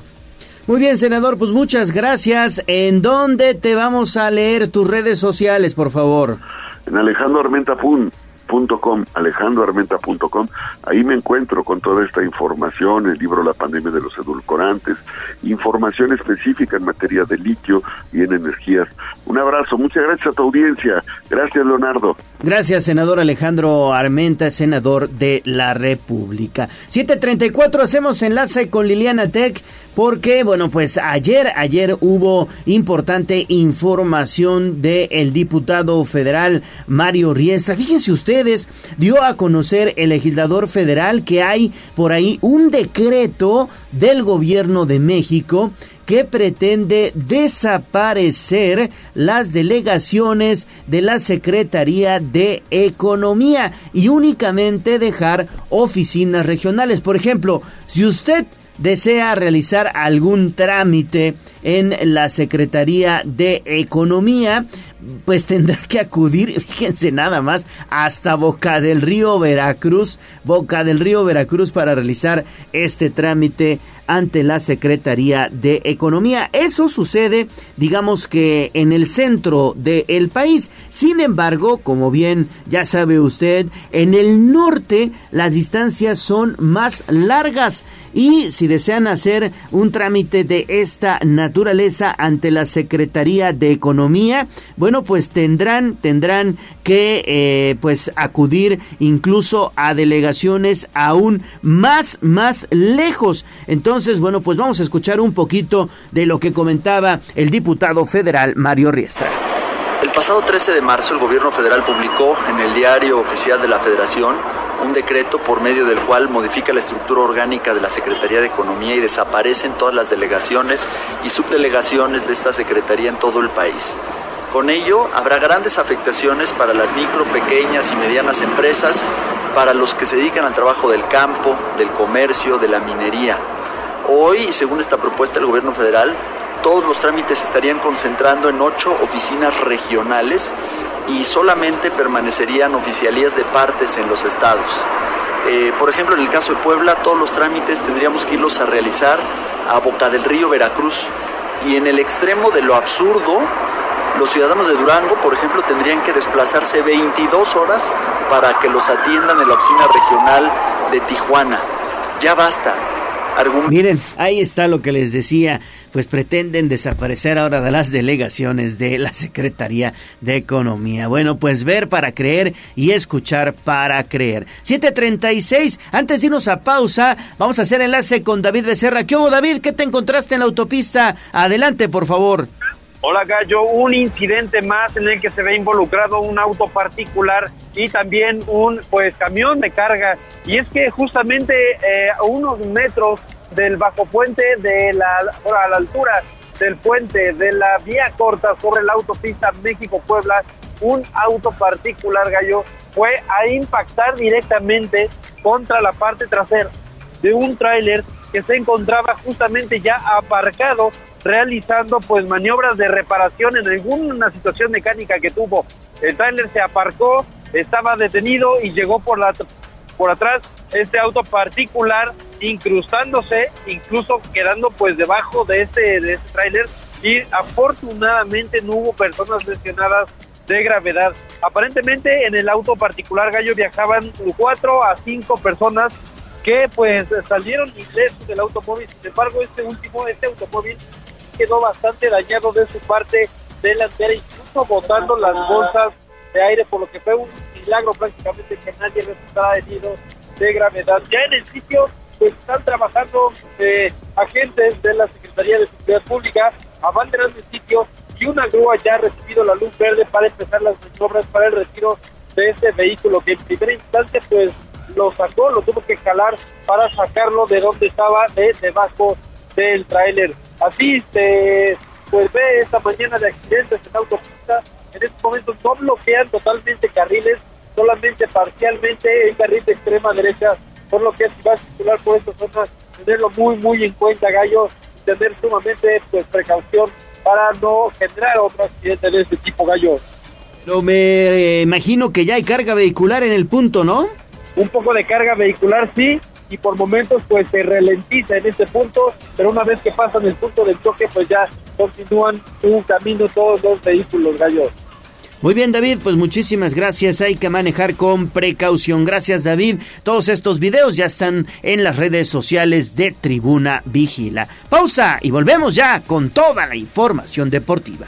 Muy bien, senador, pues muchas gracias. ¿En dónde te vamos a leer tus redes sociales, por favor? En Alejandro Armenta Fun, .com, alejandroarmenta.com, ahí me encuentro con toda esta información, el libro La pandemia de los edulcorantes, información específica en materia de litio y en energías. Un abrazo, muchas gracias a tu audiencia. Gracias, Leonardo. Gracias, senador Alejandro Armenta, senador de la República. 734, hacemos enlace con Liliana Tech porque, bueno, pues ayer, ayer hubo importante información del diputado federal Mario Riestra. Fíjense ustedes, dio a conocer el legislador federal que hay por ahí un decreto del gobierno de México que pretende desaparecer las delegaciones de la Secretaría de Economía y únicamente dejar oficinas regionales. Por ejemplo, si usted desea realizar algún trámite en la Secretaría de Economía, pues tendrá que acudir, fíjense nada más, hasta Boca del Río Veracruz, Boca del Río Veracruz para realizar este trámite ante la Secretaría de Economía. Eso sucede, digamos que en el centro del país. Sin embargo, como bien ya sabe usted, en el norte las distancias son más largas y si desean hacer un trámite de esta naturaleza ante la Secretaría de Economía, bueno, pues tendrán tendrán que eh, pues acudir incluso a delegaciones aún más más lejos. Entonces entonces, bueno, pues vamos a escuchar un poquito de lo que comentaba el diputado federal Mario Riestra. El pasado 13 de marzo el gobierno federal publicó en el diario oficial de la federación un decreto por medio del cual modifica la estructura orgánica de la Secretaría de Economía y desaparecen todas las delegaciones y subdelegaciones de esta Secretaría en todo el país. Con ello habrá grandes afectaciones para las micro, pequeñas y medianas empresas, para los que se dedican al trabajo del campo, del comercio, de la minería. Hoy, según esta propuesta del gobierno federal, todos los trámites se estarían concentrando en ocho oficinas regionales y solamente permanecerían oficialías de partes en los estados. Eh, por ejemplo, en el caso de Puebla, todos los trámites tendríamos que irlos a realizar a Boca del Río, Veracruz. Y en el extremo de lo absurdo, los ciudadanos de Durango, por ejemplo, tendrían que desplazarse 22 horas para que los atiendan en la oficina regional de Tijuana. Ya basta, Miren, ahí está lo que les decía, pues pretenden desaparecer ahora de las delegaciones de la Secretaría de Economía. Bueno, pues ver para creer y escuchar para creer. 736, antes de irnos a pausa, vamos a hacer enlace con David Becerra. ¿Qué hubo, David? ¿Qué te encontraste en la autopista? Adelante, por favor. Hola Gallo, un incidente más en el que se ve involucrado un auto particular y también un pues camión de carga. Y es que justamente eh, a unos metros del bajo puente de la a la altura del puente de la vía corta sobre la autopista México-Puebla, un auto particular Gallo fue a impactar directamente contra la parte trasera de un tráiler que se encontraba justamente ya aparcado realizando pues maniobras de reparación en alguna situación mecánica que tuvo. El tráiler se aparcó, estaba detenido y llegó por la por atrás este auto particular incrustándose, incluso quedando pues debajo de este de este tráiler y afortunadamente no hubo personas lesionadas de gravedad. Aparentemente en el auto particular Gallo viajaban cuatro a cinco personas que pues salieron inglesos del automóvil. Sin embargo, este último, este automóvil quedó bastante dañado de su parte delantera, incluso botando las bolsas de aire, por lo que fue un milagro prácticamente que nadie resultara herido de gravedad. Ya en el sitio pues están trabajando eh, agentes de la Secretaría de Seguridad Pública, abanderando el sitio y una grúa ya ha recibido la luz verde para empezar las obras para el retiro de este vehículo que en primera instancia pues lo sacó, lo tuvo que jalar para sacarlo de donde estaba, de debajo del tráiler. Así se pues ve esta mañana de accidentes en autopista. En estos momentos no bloquean totalmente carriles, solamente parcialmente el carril de extrema derecha, por lo que si va a circular por esta zona, tenerlo muy, muy en cuenta, Gallo, tener sumamente pues, precaución para no generar otro accidente de este tipo, Gallo. Pero me eh, imagino que ya hay carga vehicular en el punto, ¿no? Un poco de carga vehicular, sí, y por momentos pues se ralentiza en este punto, pero una vez que pasan el punto del choque pues ya continúan su camino todos los vehículos gallos. Muy bien, David, pues muchísimas gracias. Hay que manejar con precaución. Gracias, David. Todos estos videos ya están en las redes sociales de Tribuna Vigila. Pausa y volvemos ya con toda la información deportiva.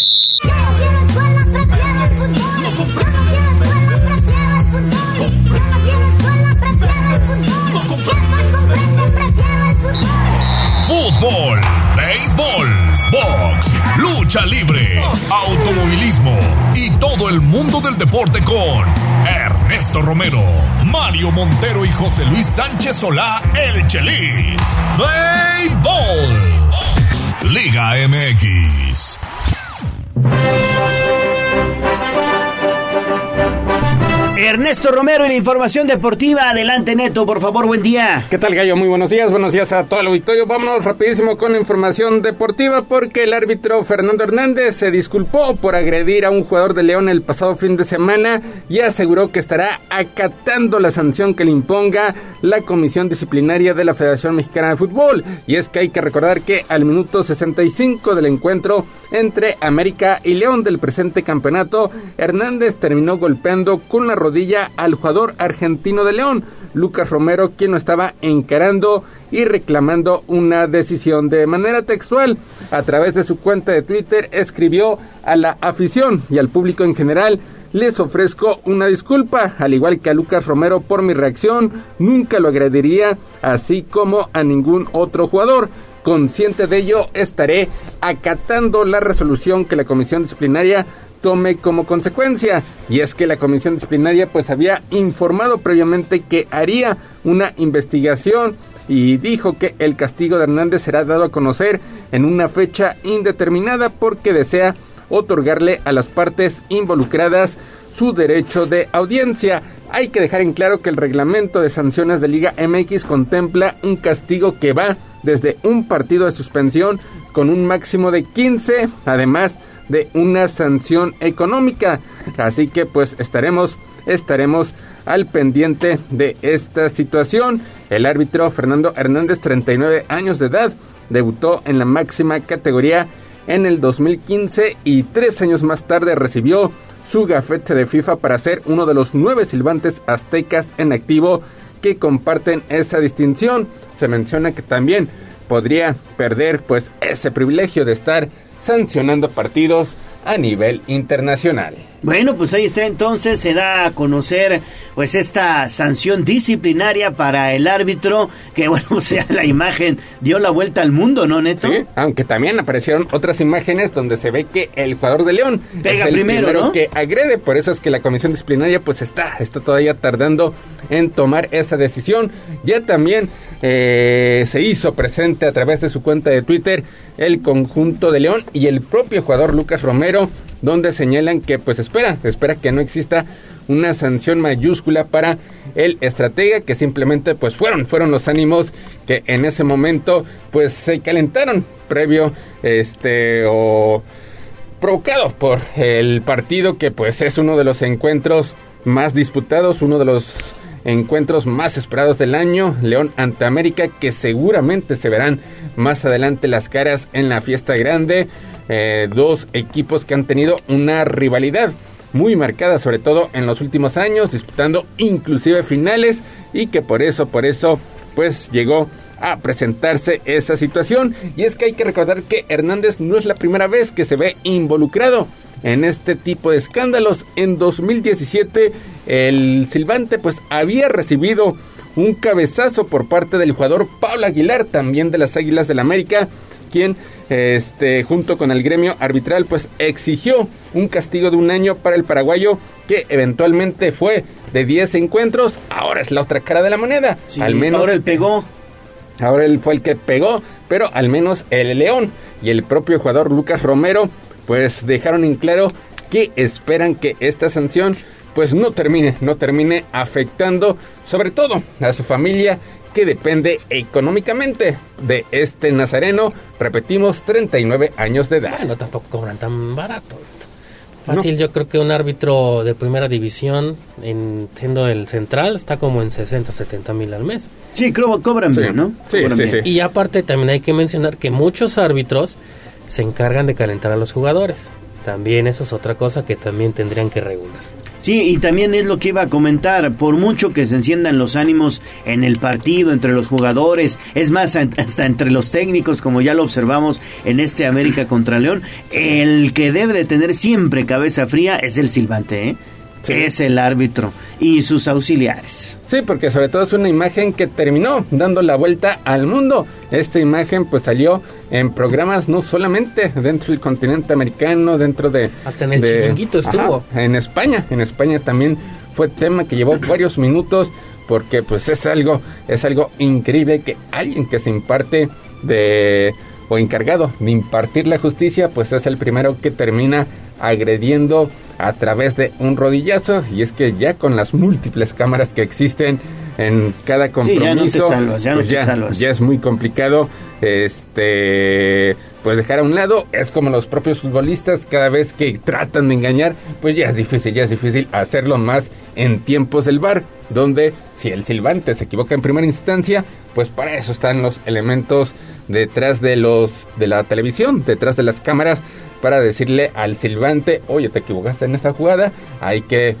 Béisbol, box, lucha libre, automovilismo y todo el mundo del deporte con Ernesto Romero, Mario Montero y José Luis Sánchez Solá, el Chelis. Béisbol, Liga MX. Ernesto Romero y la información deportiva. Adelante, Neto, por favor, buen día. ¿Qué tal, Gallo? Muy buenos días, buenos días a todo el auditorio. Vámonos rapidísimo con información deportiva porque el árbitro Fernando Hernández se disculpó por agredir a un jugador de León el pasado fin de semana y aseguró que estará acatando la sanción que le imponga la Comisión Disciplinaria de la Federación Mexicana de Fútbol. Y es que hay que recordar que al minuto 65 del encuentro entre América y León del presente campeonato, Hernández terminó golpeando con la rodilla al jugador argentino de León, Lucas Romero, quien lo estaba encarando y reclamando una decisión. De manera textual, a través de su cuenta de Twitter, escribió a la afición y al público en general, les ofrezco una disculpa, al igual que a Lucas Romero por mi reacción, nunca lo agrediría, así como a ningún otro jugador. Consciente de ello, estaré acatando la resolución que la comisión disciplinaria tome como consecuencia. Y es que la comisión disciplinaria pues había informado previamente que haría una investigación y dijo que el castigo de Hernández será dado a conocer en una fecha indeterminada porque desea otorgarle a las partes involucradas su derecho de audiencia. Hay que dejar en claro que el reglamento de sanciones de Liga MX contempla un castigo que va desde un partido de suspensión con un máximo de 15, además de una sanción económica. Así que pues estaremos estaremos al pendiente de esta situación. El árbitro Fernando Hernández, 39 años de edad, debutó en la máxima categoría en el 2015 y tres años más tarde recibió su gafete de FIFA para ser uno de los nueve silbantes aztecas en activo que comparten esa distinción. Se menciona que también podría perder pues ese privilegio de estar sancionando partidos a nivel internacional. Bueno, pues ahí está entonces, se da a conocer pues esta sanción disciplinaria para el árbitro, que bueno, o sea, la imagen dio la vuelta al mundo, ¿no, Neto? Sí, aunque también aparecieron otras imágenes donde se ve que el jugador de León pega es el primero, ¿no? que agrede, por eso es que la comisión disciplinaria pues está, está todavía tardando en tomar esa decisión. Ya también eh, se hizo presente a través de su cuenta de Twitter el conjunto de León y el propio jugador Lucas Romero, donde señalan que pues espera, espera que no exista una sanción mayúscula para el estratega que simplemente pues fueron fueron los ánimos que en ese momento pues se calentaron previo este o provocado por el partido que pues es uno de los encuentros más disputados, uno de los encuentros más esperados del año, León ante América, que seguramente se verán más adelante las caras en la fiesta grande. Eh, dos equipos que han tenido una rivalidad muy marcada, sobre todo en los últimos años, disputando inclusive finales y que por eso, por eso, pues llegó a presentarse esa situación. Y es que hay que recordar que Hernández no es la primera vez que se ve involucrado en este tipo de escándalos. En 2017 el Silvante pues había recibido un cabezazo por parte del jugador Pablo Aguilar, también de las Águilas del América, quien este junto con el gremio arbitral pues exigió un castigo de un año para el paraguayo que eventualmente fue de 10 encuentros, ahora es la otra cara de la moneda. Sí, al menos ahora él pegó. Ahora él fue el que pegó, pero al menos el León y el propio jugador Lucas Romero pues dejaron en claro que esperan que esta sanción pues no termine, no termine afectando sobre todo a su familia que depende económicamente de este nazareno, repetimos, 39 años de edad. Bueno, tampoco cobran tan barato. Fácil, yo creo que un árbitro de primera división, en, siendo el central, está como en 60, 70 mil al mes. Sí, creo, cobran bien, ¿no? Sí, Cobran sí, bien. sí. Y aparte también hay que mencionar que muchos árbitros se encargan de calentar a los jugadores. También eso es otra cosa que también tendrían que regular. Sí, y también es lo que iba a comentar, por mucho que se enciendan los ánimos en el partido, entre los jugadores, es más, hasta entre los técnicos, como ya lo observamos en este América contra León, el que debe de tener siempre cabeza fría es el silbante, ¿eh? Es el árbitro y sus auxiliares. Sí, porque sobre todo es una imagen que terminó dando la vuelta al mundo. Esta imagen pues salió en programas no solamente dentro del continente americano, dentro de... Hasta en el de- Chiringuito estuvo. Ajá, en España, en España también fue tema que llevó varios minutos porque pues es algo, es algo increíble que alguien que se imparte de o encargado de impartir la justicia, pues es el primero que termina agrediendo a través de un rodillazo y es que ya con las múltiples cámaras que existen en cada Sí, compromiso ya no te salvas, ya no pues salvas. ya es muy complicado este pues dejar a un lado es como los propios futbolistas cada vez que tratan de engañar pues ya es difícil ya es difícil hacerlo más en tiempos del bar donde si el silbante se equivoca en primera instancia pues para eso están los elementos detrás de los de la televisión detrás de las cámaras para decirle al silbante oye te equivocaste en esta jugada hay que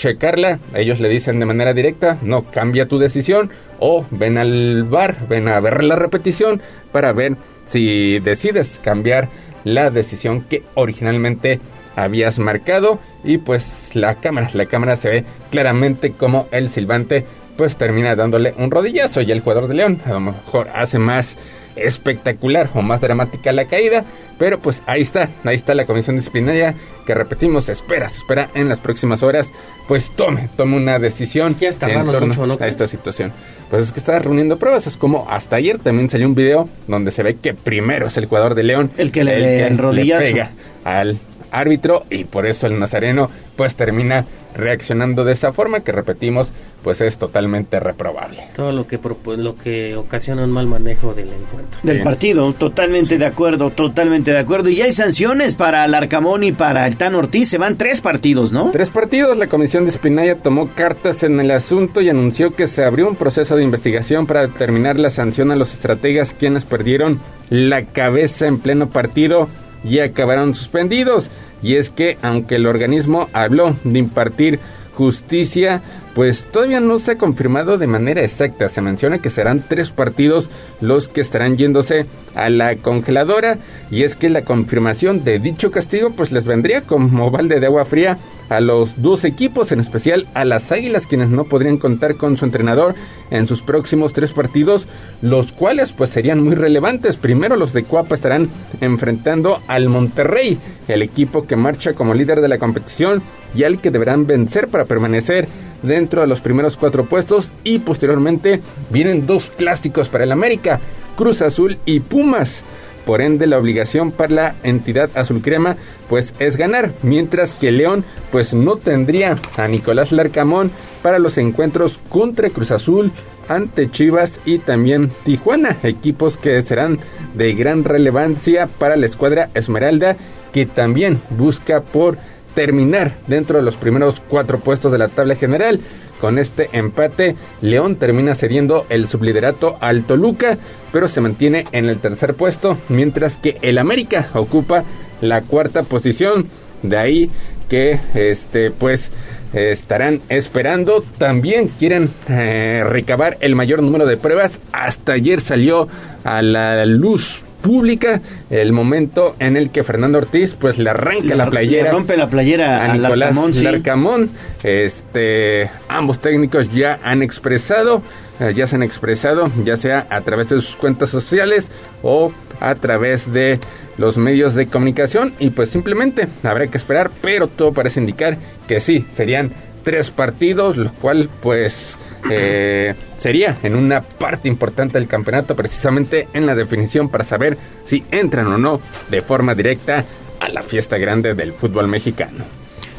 checarla, ellos le dicen de manera directa, no cambia tu decisión o ven al bar, ven a ver la repetición para ver si decides cambiar la decisión que originalmente habías marcado y pues la cámara, la cámara se ve claramente como el silbante pues termina dándole un rodillazo y el jugador de León a lo mejor hace más espectacular o más dramática la caída, pero pues ahí está, ahí está la comisión disciplinaria que repetimos, se espera, se espera en las próximas horas, pues tome, tome una decisión en tardaron torno mucho, ¿no a esta situación. Pues es que está reuniendo pruebas, es como hasta ayer también salió un video donde se ve que primero es el jugador de León El que le- el rodillazo. pega al árbitro y por eso el nazareno pues termina reaccionando de esa forma que repetimos pues es totalmente reprobable. Todo lo que lo que ocasiona un mal manejo del encuentro. Del partido, totalmente de acuerdo, totalmente de acuerdo. Y ya hay sanciones para Alarcamón y para el Tan Ortiz, se van tres partidos, ¿no? Tres partidos, la comisión disciplinaria tomó cartas en el asunto y anunció que se abrió un proceso de investigación para determinar la sanción a los estrategas quienes perdieron la cabeza en pleno partido y acabaron suspendidos. Y es que aunque el organismo habló de impartir justicia, pues todavía no se ha confirmado de manera exacta. Se menciona que serán tres partidos los que estarán yéndose a la congeladora y es que la confirmación de dicho castigo pues les vendría como balde de agua fría a los dos equipos, en especial a las Águilas, quienes no podrían contar con su entrenador en sus próximos tres partidos, los cuales pues serían muy relevantes. Primero los de Cuapa estarán enfrentando al Monterrey, el equipo que marcha como líder de la competición y al que deberán vencer para permanecer dentro de los primeros cuatro puestos y posteriormente vienen dos clásicos para el América, Cruz Azul y Pumas. Por ende, la obligación para la entidad azul crema pues es ganar, mientras que León pues no tendría a Nicolás Larcamón para los encuentros contra Cruz Azul, ante Chivas y también Tijuana, equipos que serán de gran relevancia para la escuadra Esmeralda, que también busca por terminar dentro de los primeros cuatro puestos de la tabla general. Con este empate, León termina cediendo el subliderato al Toluca, pero se mantiene en el tercer puesto, mientras que el América ocupa la cuarta posición. De ahí que este pues estarán esperando. También quieren eh, recabar el mayor número de pruebas. Hasta ayer salió a la luz pública el momento en el que Fernando Ortiz pues le arranca Le- la playera le rompe la playera a a Nicolás Larcamón, sí. Larcamón. Este, ambos técnicos ya han expresado, eh, ya se han expresado, ya sea a través de sus cuentas sociales o a través de los medios de comunicación y pues simplemente habrá que esperar, pero todo parece indicar que sí, serían tres partidos, lo cual pues eh, sería en una parte importante del campeonato, precisamente en la definición para saber si entran o no de forma directa a la fiesta grande del fútbol mexicano.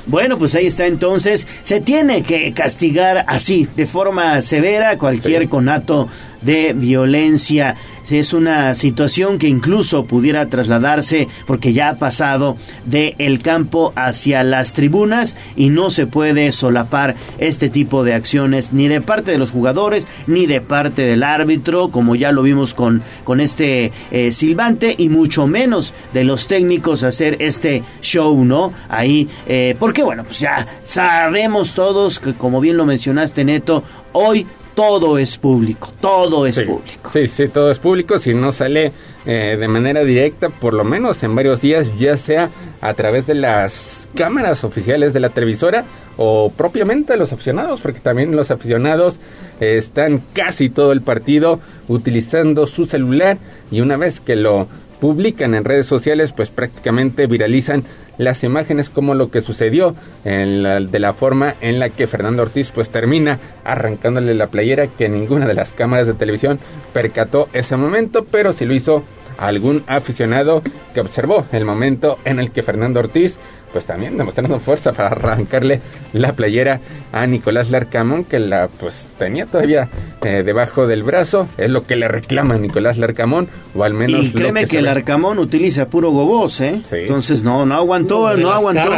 Bueno, pues ahí está entonces. Se tiene que castigar así, de forma severa, cualquier conato de violencia es una situación que incluso pudiera trasladarse, porque ya ha pasado, de el campo hacia las tribunas y no se puede solapar este tipo de acciones ni de parte de los jugadores ni de parte del árbitro, como ya lo vimos con, con este eh, silbante, y mucho menos de los técnicos hacer este show, ¿no? Ahí, eh, porque bueno, pues ya sabemos todos que, como bien lo mencionaste, Neto, hoy todo es público, todo es público. Sí, sí, todo es público. Si no sale eh, de manera directa, por lo menos en varios días, ya sea a través de las cámaras oficiales de la televisora o propiamente los aficionados, porque también los aficionados están casi todo el partido utilizando su celular y una vez que lo publican en redes sociales, pues prácticamente viralizan las imágenes como lo que sucedió en de la forma en la que Fernando Ortiz pues termina arrancándole la playera que ninguna de las cámaras de televisión percató ese momento, pero sí lo hizo algún aficionado que observó el momento en el que Fernando Ortiz pues también demostrando fuerza para arrancarle la playera a Nicolás Larcamón, que la pues tenía todavía eh, debajo del brazo, es lo que le reclama Nicolás Larcamón, o al menos... Y créeme que, Larcamón utiliza puro gobos, ¿eh? Entonces no, no aguantó, no, aguantó,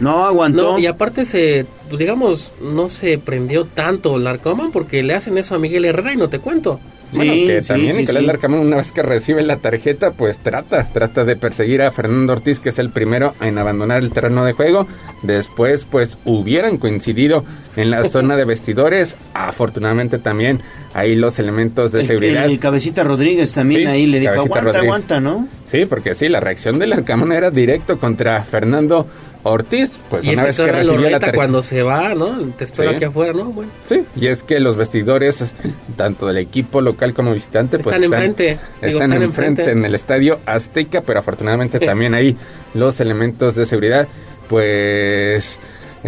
no aguantó. y aparte se, pues, digamos, no se prendió tanto Larcamón porque le hacen eso a Miguel Herrera y no te cuento. Bueno, que también Nicolás Larcamón una vez que recibe la tarjeta, pues trata, trata de perseguir a Fernando Ortiz, que es el primero en abandonar el terreno de juego. Después, pues hubieran coincidido en la zona de vestidores. Afortunadamente también ahí los elementos de seguridad. El, cabecita Rodríguez también ahí le dijo, aguanta, aguanta, ¿no? Sí, porque sí, la reacción de Larcamón era directo contra Fernando Ortiz, pues una vez que recibió la tarjeta. cuando se va, ¿no? Te espera aquí afuera, ¿no? Bueno. Sí, y es que los vestidores, tanto del equipo local como visitante, pues están, enfrente. Están, enfrente en el estadio Azteca, pero afortunadamente también ahí los elementos de seguridad, pues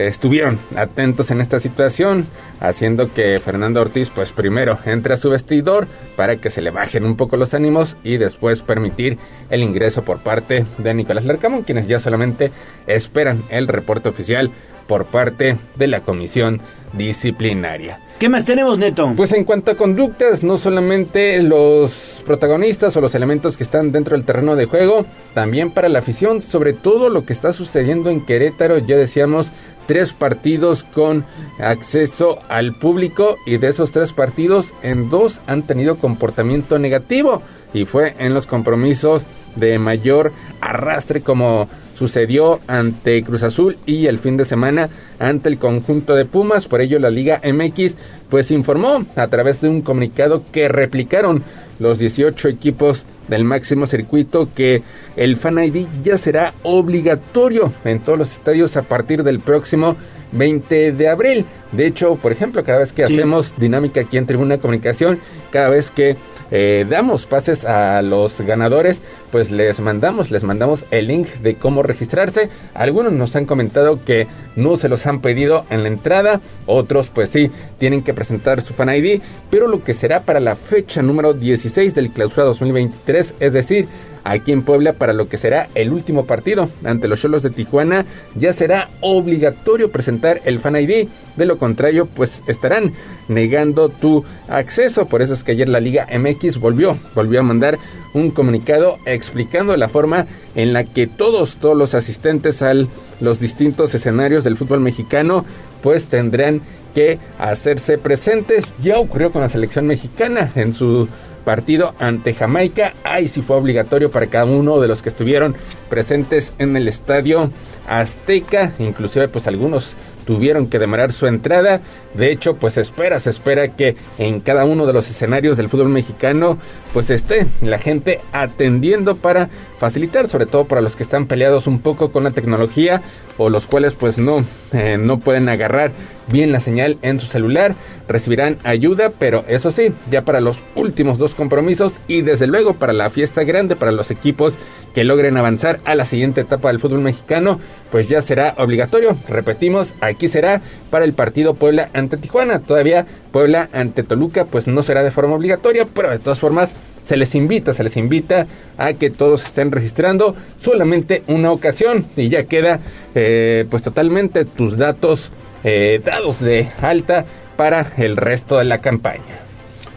estuvieron atentos en esta situación, haciendo que Fernando Ortiz, pues primero entre a su vestidor para que se le bajen un poco los ánimos y después permitir el ingreso por parte de Nicolás Larcamón, quienes ya solamente esperan el reporte oficial por parte de la comisión disciplinaria. ¿Qué más tenemos, Neto? Pues en cuanto a conductas, no solamente los protagonistas o los elementos que están dentro del terreno de juego, también para la afición, sobre todo lo que está sucediendo en Querétaro, ya decíamos, tres partidos con acceso al público y de esos tres partidos en dos han tenido comportamiento negativo y fue en los compromisos de mayor arrastre como sucedió ante Cruz Azul y el fin de semana ante el conjunto de Pumas. Por ello la Liga MX pues informó a través de un comunicado que replicaron los 18 equipos del máximo circuito que el Fan ID ya será obligatorio en todos los estadios a partir del próximo 20 de abril. De hecho, por ejemplo, cada vez que hacemos dinámica aquí en Tribuna Comunicación, cada vez que eh, damos pases a los ganadores, pues les mandamos, les mandamos el link de cómo registrarse. Algunos nos han comentado que no se los han pedido en la entrada, otros pues sí, tienen que presentar su fan ID, pero lo que será para la fecha número 16 del clausura 2023, es decir, aquí en Puebla para lo que será el último partido ante los Cholos de Tijuana, ya será obligatorio presentar el Fan ID, de lo contrario pues estarán negando tu acceso, por eso es que ayer la Liga MX volvió, volvió a mandar un comunicado explicando la forma en la que todos, todos los asistentes a los distintos escenarios del fútbol mexicano pues tendrán que hacerse presentes. Ya ocurrió con la selección mexicana en su partido ante Jamaica. Ahí sí fue obligatorio para cada uno de los que estuvieron presentes en el estadio Azteca. Inclusive pues algunos tuvieron que demorar su entrada. De hecho, pues espera, se espera que en cada uno de los escenarios del fútbol mexicano, pues esté la gente atendiendo para facilitar, sobre todo para los que están peleados un poco con la tecnología o los cuales pues no, eh, no pueden agarrar bien la señal en su celular, recibirán ayuda, pero eso sí, ya para los últimos dos compromisos y desde luego para la fiesta grande, para los equipos que logren avanzar a la siguiente etapa del fútbol mexicano, pues ya será obligatorio. Repetimos, aquí será para el partido Puebla ante Tijuana. Todavía Puebla ante Toluca, pues no será de forma obligatoria, pero de todas formas se les invita, se les invita a que todos estén registrando solamente una ocasión y ya queda eh, pues totalmente tus datos eh, dados de alta para el resto de la campaña.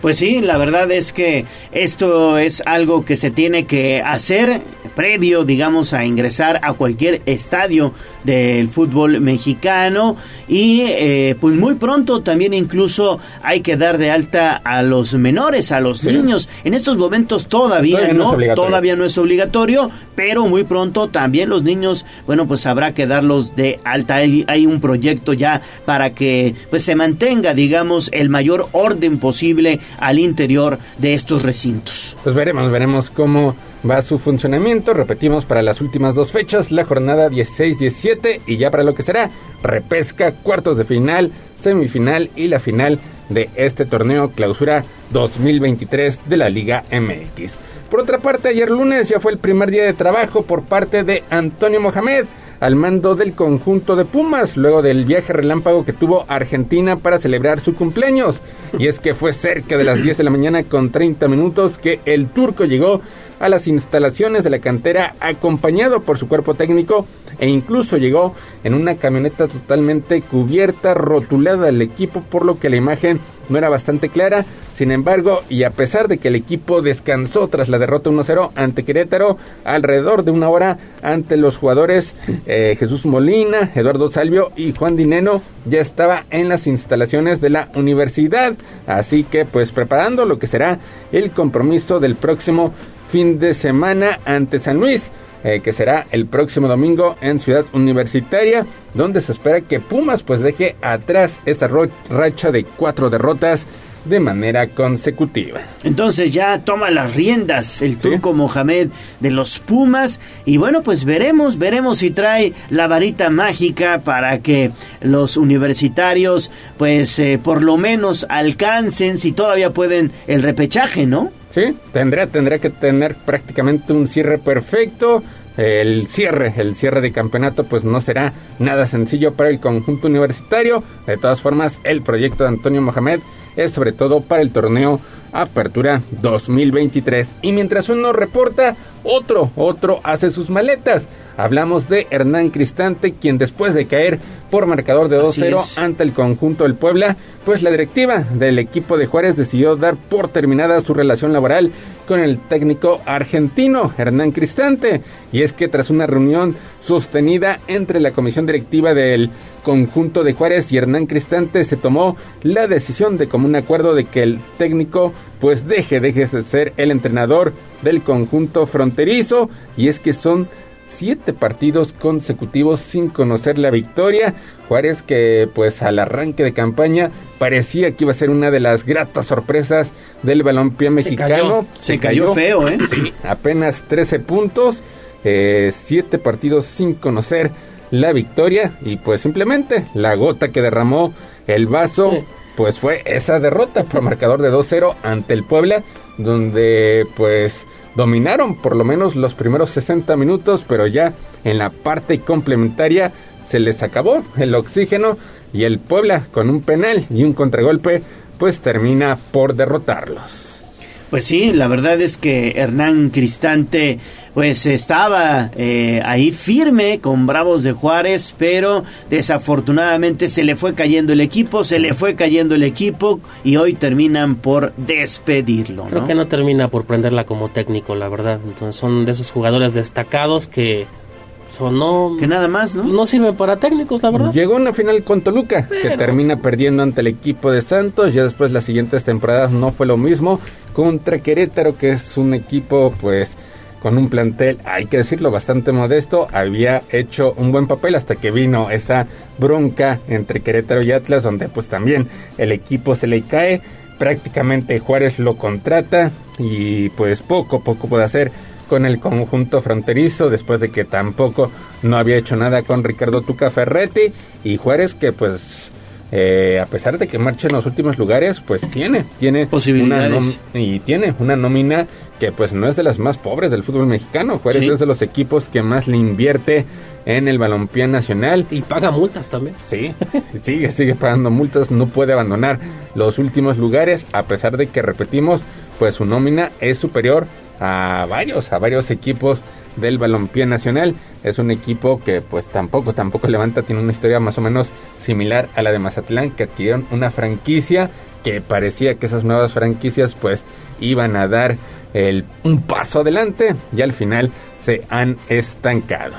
Pues sí, la verdad es que esto es algo que se tiene que hacer previo, digamos, a ingresar a cualquier estadio del fútbol mexicano y eh, pues muy pronto también incluso hay que dar de alta a los menores, a los niños. En estos momentos todavía, Todavía no no, es obligatorio. todavía no es obligatorio, pero muy pronto también los niños, bueno, pues habrá que darlos de alta. Hay, hay un proyecto ya para que pues se mantenga, digamos, el mayor orden posible al interior de estos recintos. Pues veremos, veremos cómo va su funcionamiento. Repetimos para las últimas dos fechas, la jornada 16-17 y ya para lo que será repesca, cuartos de final, semifinal y la final de este torneo clausura 2023 de la Liga MX. Por otra parte, ayer lunes ya fue el primer día de trabajo por parte de Antonio Mohamed al mando del conjunto de Pumas, luego del viaje relámpago que tuvo Argentina para celebrar su cumpleaños. Y es que fue cerca de las 10 de la mañana con 30 minutos que el turco llegó a las instalaciones de la cantera acompañado por su cuerpo técnico e incluso llegó en una camioneta totalmente cubierta, rotulada el equipo, por lo que la imagen no era bastante clara. Sin embargo, y a pesar de que el equipo descansó tras la derrota 1-0 ante Querétaro, alrededor de una hora ante los jugadores eh, Jesús Molina, Eduardo Salvio y Juan Dineno, ya estaba en las instalaciones de la universidad. Así que pues preparando lo que será el compromiso del próximo fin de semana ante San Luis. eh, que será el próximo domingo en Ciudad Universitaria, donde se espera que Pumas pues deje atrás esta racha de cuatro derrotas de manera consecutiva. Entonces ya toma las riendas el turco Mohamed de los Pumas y bueno pues veremos, veremos si trae la varita mágica para que los universitarios pues eh, por lo menos alcancen si todavía pueden el repechaje, ¿no? Sí, tendrá, tendrá que tener prácticamente un cierre perfecto. El cierre, el cierre de campeonato, pues no será nada sencillo para el conjunto universitario. De todas formas, el proyecto de Antonio Mohamed es sobre todo para el torneo Apertura 2023. Y mientras uno reporta, otro, otro hace sus maletas. Hablamos de Hernán Cristante, quien después de caer por marcador de Así 2-0 es. ante el conjunto del Puebla, pues la directiva del equipo de Juárez decidió dar por terminada su relación laboral con el técnico argentino Hernán Cristante. Y es que tras una reunión sostenida entre la comisión directiva del conjunto de Juárez y Hernán Cristante se tomó la decisión de común acuerdo de que el técnico pues deje, deje de ser el entrenador del conjunto fronterizo. Y es que son siete partidos consecutivos sin conocer la victoria. Juárez que pues al arranque de campaña parecía que iba a ser una de las gratas sorpresas del balompié mexicano. Se cayó feo, ¿eh? Sí, apenas 13 puntos, eh, siete partidos sin conocer la victoria y pues simplemente la gota que derramó el vaso pues fue esa derrota por marcador de 2-0 ante el Puebla donde pues dominaron por lo menos los primeros 60 minutos pero ya en la parte complementaria se les acabó el oxígeno y el Puebla con un penal y un contragolpe pues termina por derrotarlos. Pues sí, la verdad es que Hernán Cristante pues estaba eh, ahí firme con Bravos de Juárez, pero desafortunadamente se le fue cayendo el equipo, se le fue cayendo el equipo y hoy terminan por despedirlo. Creo que no termina por prenderla como técnico, la verdad. Entonces son de esos jugadores destacados que no que nada más, ¿no? No sirven para técnicos, la verdad. Llegó una final con Toluca, que termina perdiendo ante el equipo de Santos. Ya después las siguientes temporadas no fue lo mismo. Contra Querétaro, que es un equipo, pues, con un plantel, hay que decirlo, bastante modesto. Había hecho un buen papel hasta que vino esa bronca entre Querétaro y Atlas, donde pues también el equipo se le cae. Prácticamente Juárez lo contrata y pues poco, poco puede hacer con el conjunto fronterizo después de que tampoco no había hecho nada con Ricardo Tuca Ferretti y Juárez que pues eh, a pesar de que marcha en los últimos lugares pues tiene tiene Posibilidades. una y tiene una nómina que pues no es de las más pobres del fútbol mexicano Juárez Sí. es de los equipos que más le invierte en el balompié nacional y paga multas también sí sigue sigue pagando multas no puede abandonar los últimos lugares a pesar de que repetimos pues su nómina es superior a varios, a varios equipos del balompié nacional. Es un equipo que pues tampoco, tampoco levanta, tiene una historia más o menos similar a la de Mazatlán, que adquirieron una franquicia que parecía que esas nuevas franquicias pues iban a dar el, un paso adelante y al final se han estancado.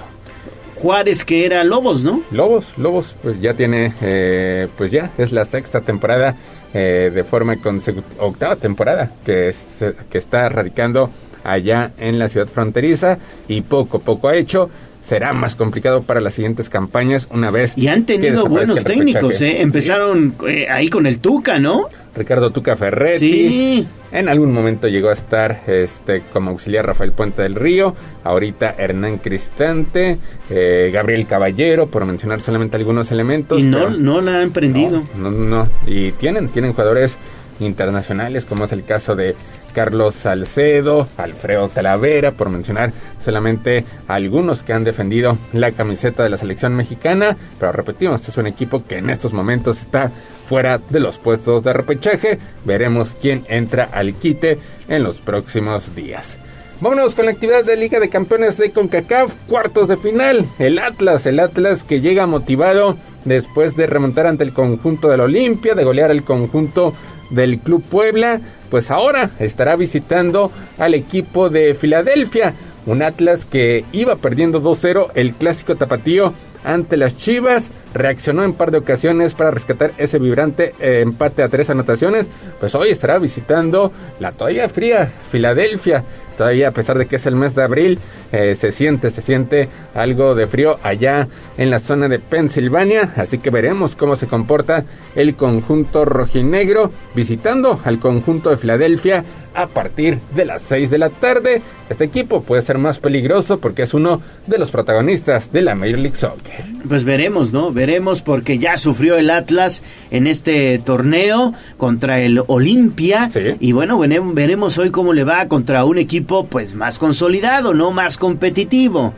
Juárez que era Lobos, ¿no? Lobos, Lobos, pues ya tiene, eh, pues ya es la sexta temporada eh, de forma consecutiva, octava temporada que, se, que está radicando allá en la ciudad fronteriza y poco a poco ha hecho. Será más complicado para las siguientes campañas una vez. Y han tenido buenos técnicos, ¿eh? Empezaron eh, ahí con el Tuca, ¿no? Ricardo Tuca Ferretti. Sí. En algún momento llegó a estar este, como auxiliar Rafael Puente del Río. Ahorita Hernán Cristante, eh, Gabriel Caballero, por mencionar solamente algunos elementos. Y no, no la han prendido. No, no, no. Y tienen, tienen jugadores internacionales, como es el caso de Carlos Salcedo, Alfredo Talavera, por mencionar solamente algunos que han defendido la camiseta de la selección mexicana. Pero repetimos, este es un equipo que en estos momentos está fuera de los puestos de repechaje. Veremos quién entra al quite en los próximos días. Vámonos con la actividad de Liga de Campeones de CONCACAF, cuartos de final. El Atlas, el Atlas que llega motivado después de remontar ante el conjunto del Olimpia, de golear el conjunto del Club Puebla, pues ahora estará visitando al equipo de Filadelfia. Un Atlas que iba perdiendo 2-0 el clásico tapatío ante las Chivas. Reaccionó en par de ocasiones para rescatar ese vibrante eh, empate a tres anotaciones. Pues hoy estará visitando la todavía fría Filadelfia. Todavía a pesar de que es el mes de abril, eh, se siente, se siente algo de frío allá en la zona de Pensilvania. Así que veremos cómo se comporta el conjunto rojinegro visitando al conjunto de Filadelfia a partir de las 6 de la tarde. Este equipo puede ser más peligroso porque es uno de los protagonistas de la Major League Soccer. Pues veremos, ¿no? Veremos porque ya sufrió el Atlas en este torneo contra el Olimpia. Sí. Y bueno, veremos hoy cómo le va contra un equipo pues más consolidado, ¿no? Más competitivo.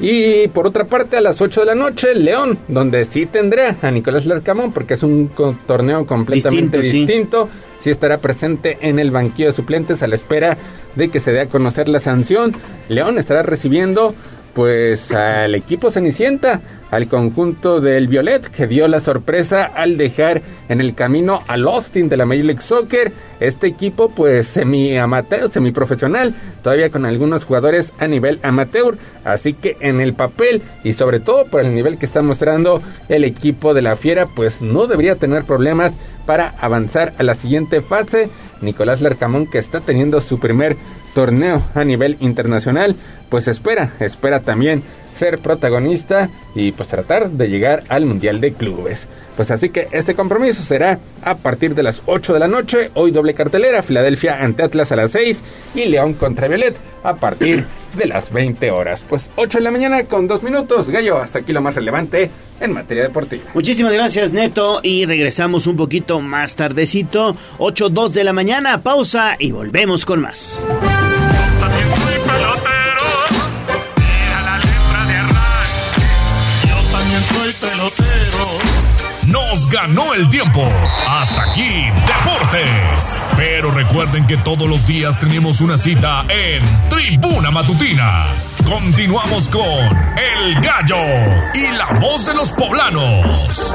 Y por otra parte, a las 8 de la noche, León, donde sí tendrá a Nicolás Larcamón, porque es un co- torneo completamente Distinto, sí. distinto. Sí. estará presente en el banquillo de suplentes a la espera de que se dé a conocer la sanción. León estará recibiendo pues al equipo Cenicienta, al conjunto del Violet, que dio la sorpresa al dejar en el camino al Austin de la Major League Soccer. Este equipo, pues semi amateur, semi profesional, todavía con algunos jugadores a nivel amateur. Así que en el papel y sobre todo por el nivel que está mostrando el equipo de la Fiera, pues no debería tener problemas para avanzar a la siguiente fase. Nicolás Larcamón, que está teniendo su primer torneo a nivel internacional, pues espera, espera también ser protagonista y pues tratar de llegar al Mundial de Clubes. Pues así que este compromiso será a partir de las 8 de la noche, hoy doble cartelera, Filadelfia ante Atlas a las 6 y León contra Violet a partir de las 20 horas. Pues 8 de la mañana con 2 minutos, Gallo, hasta aquí lo más relevante en materia deportiva. Muchísimas gracias, Neto. Y regresamos un poquito más tardecito, 8.02 de la mañana, pausa y volvemos con más. Nos ganó el tiempo. Hasta aquí, Deportes. Pero recuerden que todos los días tenemos una cita en Tribuna Matutina. Continuamos con El Gallo y la voz de los poblanos.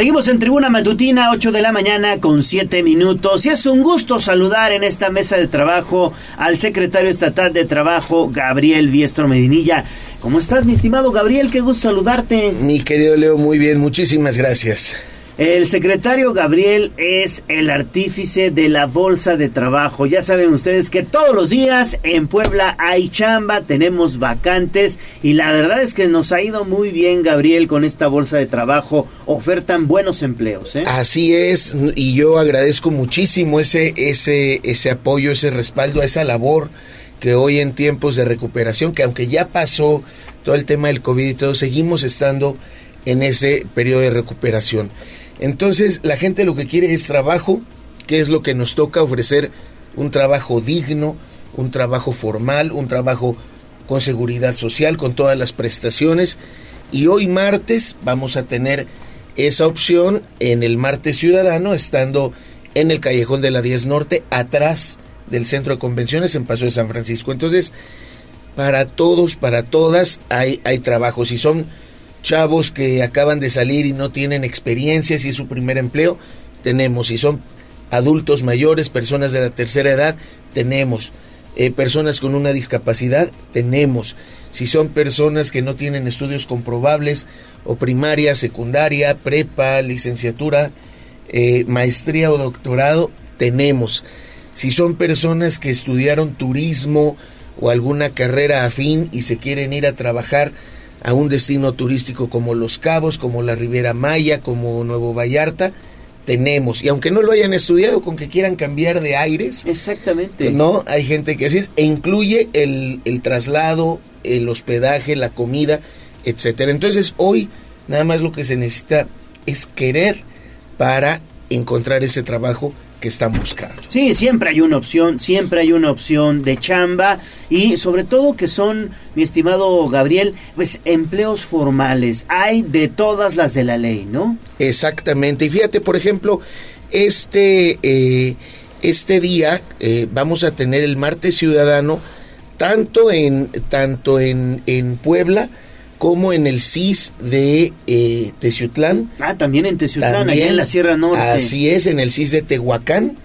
Seguimos en Tribuna Matutina, 8 de la mañana con 7 minutos. Y es un gusto saludar en esta mesa de trabajo al secretario estatal de Trabajo, Gabriel Diestro Medinilla. ¿Cómo estás, mi estimado Gabriel? Qué gusto saludarte. Mi querido Leo, muy bien, muchísimas gracias. El secretario Gabriel es el artífice de la bolsa de trabajo. Ya saben ustedes que todos los días en Puebla hay chamba, tenemos vacantes y la verdad es que nos ha ido muy bien Gabriel con esta bolsa de trabajo. Ofertan buenos empleos. ¿eh? Así es y yo agradezco muchísimo ese, ese, ese apoyo, ese respaldo a esa labor que hoy en tiempos de recuperación, que aunque ya pasó todo el tema del COVID y todo, seguimos estando en ese periodo de recuperación. Entonces la gente lo que quiere es trabajo, que es lo que nos toca ofrecer, un trabajo digno, un trabajo formal, un trabajo con seguridad social, con todas las prestaciones. Y hoy martes vamos a tener esa opción en el martes ciudadano, estando en el callejón de la 10 Norte, atrás del centro de convenciones en Paso de San Francisco. Entonces, para todos, para todas, hay, hay trabajo. Si son chavos que acaban de salir y no tienen experiencia, si es su primer empleo, tenemos. Si son adultos mayores, personas de la tercera edad, tenemos. Eh, personas con una discapacidad, tenemos. Si son personas que no tienen estudios comprobables o primaria, secundaria, prepa, licenciatura, eh, maestría o doctorado, tenemos. Si son personas que estudiaron turismo o alguna carrera afín y se quieren ir a trabajar, a un destino turístico como Los Cabos, como la Riviera Maya, como Nuevo Vallarta, tenemos. Y aunque no lo hayan estudiado, con que quieran cambiar de aires. Exactamente. No, hay gente que así es. E incluye el, el traslado, el hospedaje, la comida, etcétera. Entonces, hoy nada más lo que se necesita es querer para encontrar ese trabajo que están buscando. Sí, siempre hay una opción, siempre hay una opción de chamba y sobre todo que son, mi estimado Gabriel, pues empleos formales. Hay de todas las de la ley, ¿no? Exactamente. Y fíjate, por ejemplo, este, eh, este día eh, vamos a tener el martes ciudadano tanto en, tanto en, en Puebla, como en el CIS de eh, Teciutlán. Ah, también en Teciutlán, allá en la Sierra Norte. Así es, en el CIS de Tehuacán.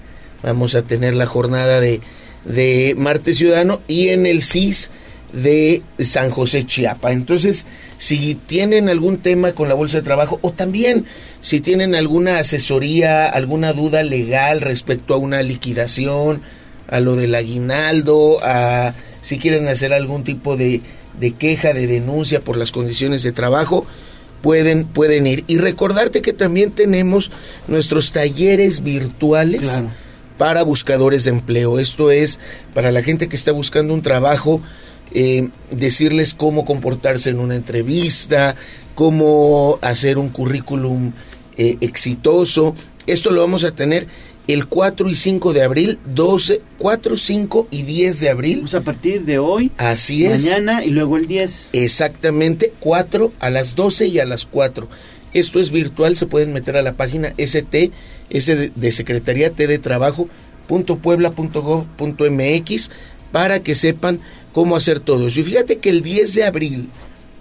Vamos a tener la jornada de, de Martes Ciudadano y en el CIS de San José Chiapa. Entonces, si tienen algún tema con la bolsa de trabajo o también si tienen alguna asesoría, alguna duda legal respecto a una liquidación, a lo del aguinaldo, a si quieren hacer algún tipo de de queja, de denuncia por las condiciones de trabajo, pueden, pueden ir. Y recordarte que también tenemos nuestros talleres virtuales para buscadores de empleo. Esto es para la gente que está buscando un trabajo, eh, decirles cómo comportarse en una entrevista, cómo hacer un currículum eh, exitoso. Esto lo vamos a tener el 4 y 5 de abril, 12, 4, 5 y 10 de abril. Pues a partir de hoy. Así es. Mañana y luego el 10. Exactamente, 4 a las 12 y a las 4. Esto es virtual, se pueden meter a la página ST, S de, Secretaría T de Trabajo, punto MX, para que sepan cómo hacer todo eso. Y fíjate que el 10 de abril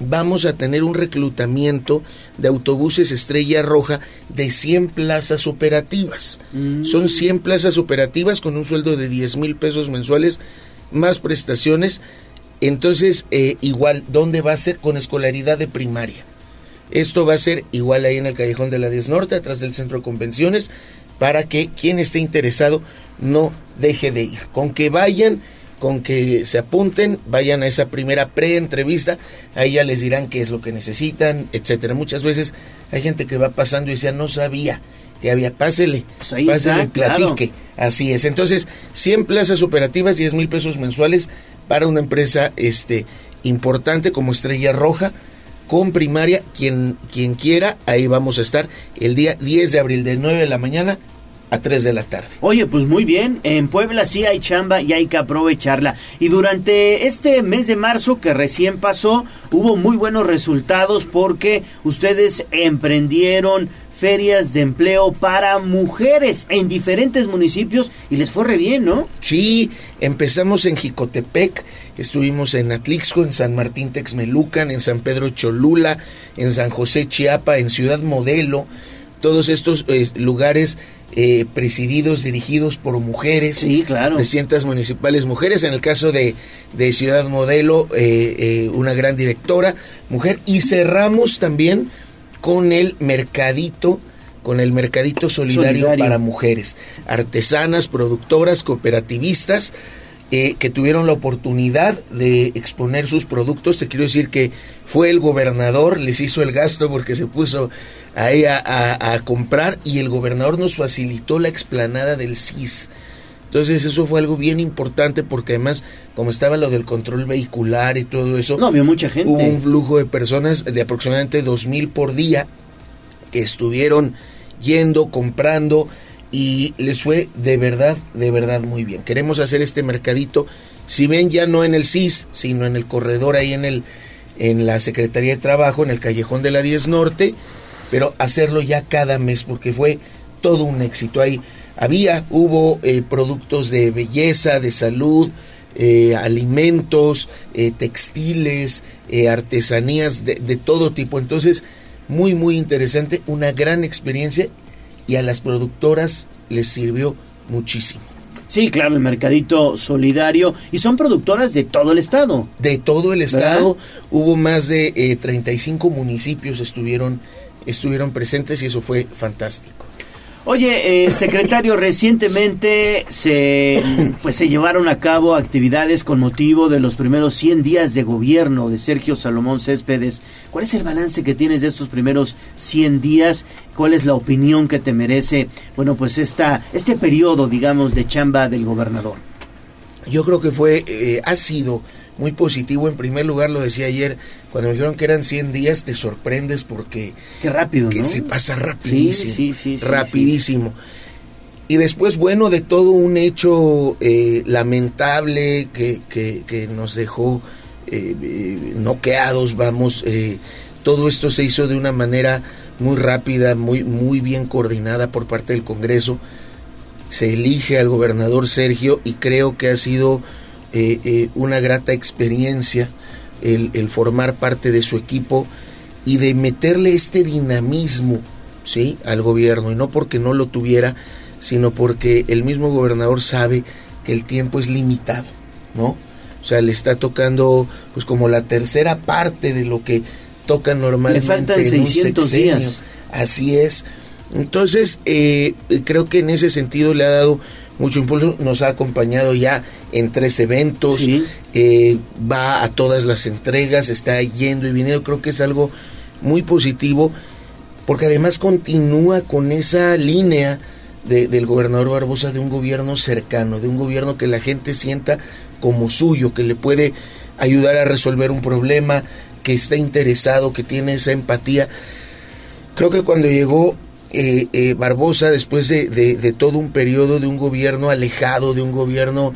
vamos a tener un reclutamiento de autobuses Estrella Roja de 100 plazas operativas. Mm. Son 100 plazas operativas con un sueldo de 10 mil pesos mensuales, más prestaciones. Entonces, eh, igual, ¿dónde va a ser? Con escolaridad de primaria. Esto va a ser igual ahí en el Callejón de la 10 Norte, atrás del Centro de Convenciones, para que quien esté interesado no deje de ir. Con que vayan con que se apunten, vayan a esa primera pre-entrevista, ahí ya les dirán qué es lo que necesitan, etcétera. Muchas veces hay gente que va pasando y dice, no sabía que había, pásele, Pues pásele, platique. Así es. Entonces, 100 plazas operativas, 10 mil pesos mensuales para una empresa este, importante como Estrella Roja, con primaria, quien, quien quiera, ahí vamos a estar el día 10 de abril de 9 de la mañana a 3 de la tarde. Oye, pues muy bien, en Puebla sí hay chamba y hay que aprovecharla. Y durante este mes de marzo que recién pasó, hubo muy buenos resultados porque ustedes emprendieron ferias de empleo para mujeres en diferentes municipios y les fue re bien, ¿no? Sí, empezamos en Jicotepec, estuvimos en Atlixco, en San Martín Texmelucan, en San Pedro Cholula, en San José Chiapa, en Ciudad Modelo, todos estos eh, lugares eh, presididos, dirigidos por mujeres. Sí, claro. Presidentas municipales mujeres. En el caso de, de Ciudad Modelo, eh, una gran directora, mujer. Y cerramos también con el mercadito, con el mercadito solidario, Solidario. para mujeres. Artesanas, productoras, cooperativistas. Eh, que tuvieron la oportunidad de exponer sus productos. Te quiero decir que fue el gobernador, les hizo el gasto porque se puso ahí a, a- a comprar y el gobernador nos facilitó la explanada del CIS. Entonces eso fue algo bien importante porque además como estaba lo del control vehicular y todo eso, No, había mucha gente. hubo un flujo de personas de aproximadamente dos mil por día que estuvieron yendo, comprando y les fue de verdad, de verdad muy bien. Queremos hacer este mercadito, si ven ya no en el CIS, sino en el corredor ahí en el en la Secretaría de Trabajo, en el callejón de la 10 Norte, pero hacerlo ya cada mes porque fue todo un éxito. Ahí había, hubo eh, productos de belleza, de salud, eh, alimentos, eh, textiles, artesanías de, de todo tipo. Entonces, muy, muy interesante, una gran experiencia y a las productoras les sirvió muchísimo. Sí, claro, el mercadito solidario. Y son productoras de todo el estado. De todo el ¿Verdad? estado, hubo más de eh, 35 municipios estuvieron, estuvieron presentes y eso fue fantástico. Oye, eh, secretario, recientemente se, pues, se llevaron a cabo actividades con motivo de los primeros 100 días de gobierno de Sergio Salomón Céspedes. ¿Cuál es el balance que tienes de estos primeros 100 días? ¿Cuál es la opinión que te merece, bueno, pues esta, este periodo, digamos, de chamba del gobernador? Yo creo que fue, eh, ha sido muy positivo. En primer lugar, lo decía ayer, cuando me dijeron que eran 100 días, te sorprendes porque... Qué rápido, que ¿no? se pasa rapidísimo. Sí, sí, sí, sí, rapidísimo. Y después, bueno, de todo un hecho eh, lamentable que, que, que nos dejó eh, eh, noqueados, vamos, eh, todo esto se hizo de una manera muy rápida, muy, muy bien coordinada por parte del Congreso. Se elige al gobernador Sergio y creo que ha sido eh, eh, una grata experiencia el, el formar parte de su equipo y de meterle este dinamismo ¿sí? al gobierno, y no porque no lo tuviera, sino porque el mismo gobernador sabe que el tiempo es limitado, ¿no? O sea, le está tocando pues como la tercera parte de lo que toca normalmente. Le faltan en un 600 sexenio. días. Así es. Entonces, eh, creo que en ese sentido le ha dado mucho impulso, nos ha acompañado ya en tres eventos, eh, va a todas las entregas, está yendo y viniendo, creo que es algo muy positivo, porque además continúa con esa línea de- del gobernador Barbosa de un gobierno cercano, de un gobierno que la gente sienta como suyo, que le puede ayudar a resolver un problema, que está interesado, que tiene esa empatía. Creo que cuando llegó eh, eh, Barbosa, después de, todo un periodo de un gobierno alejado, de un gobierno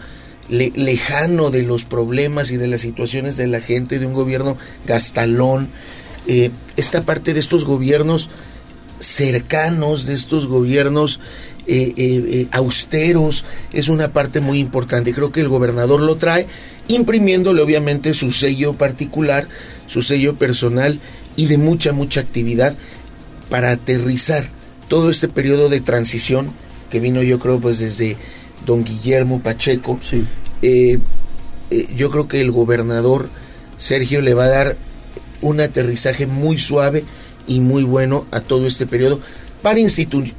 le- lejano de los problemas y de las situaciones de la gente, de un gobierno gastalón, eh, esta parte de estos gobiernos cercanos, de estos gobiernos austeros, es una parte muy importante. Creo que el gobernador lo trae, imprimiéndole obviamente su sello particular, su sello personal y de mucha, mucha actividad para aterrizar todo este periodo de transición que vino yo creo pues desde don Guillermo Pacheco. Eh, eh, yo creo que el gobernador Sergio le va a dar un aterrizaje muy suave y muy bueno a todo este periodo para institu-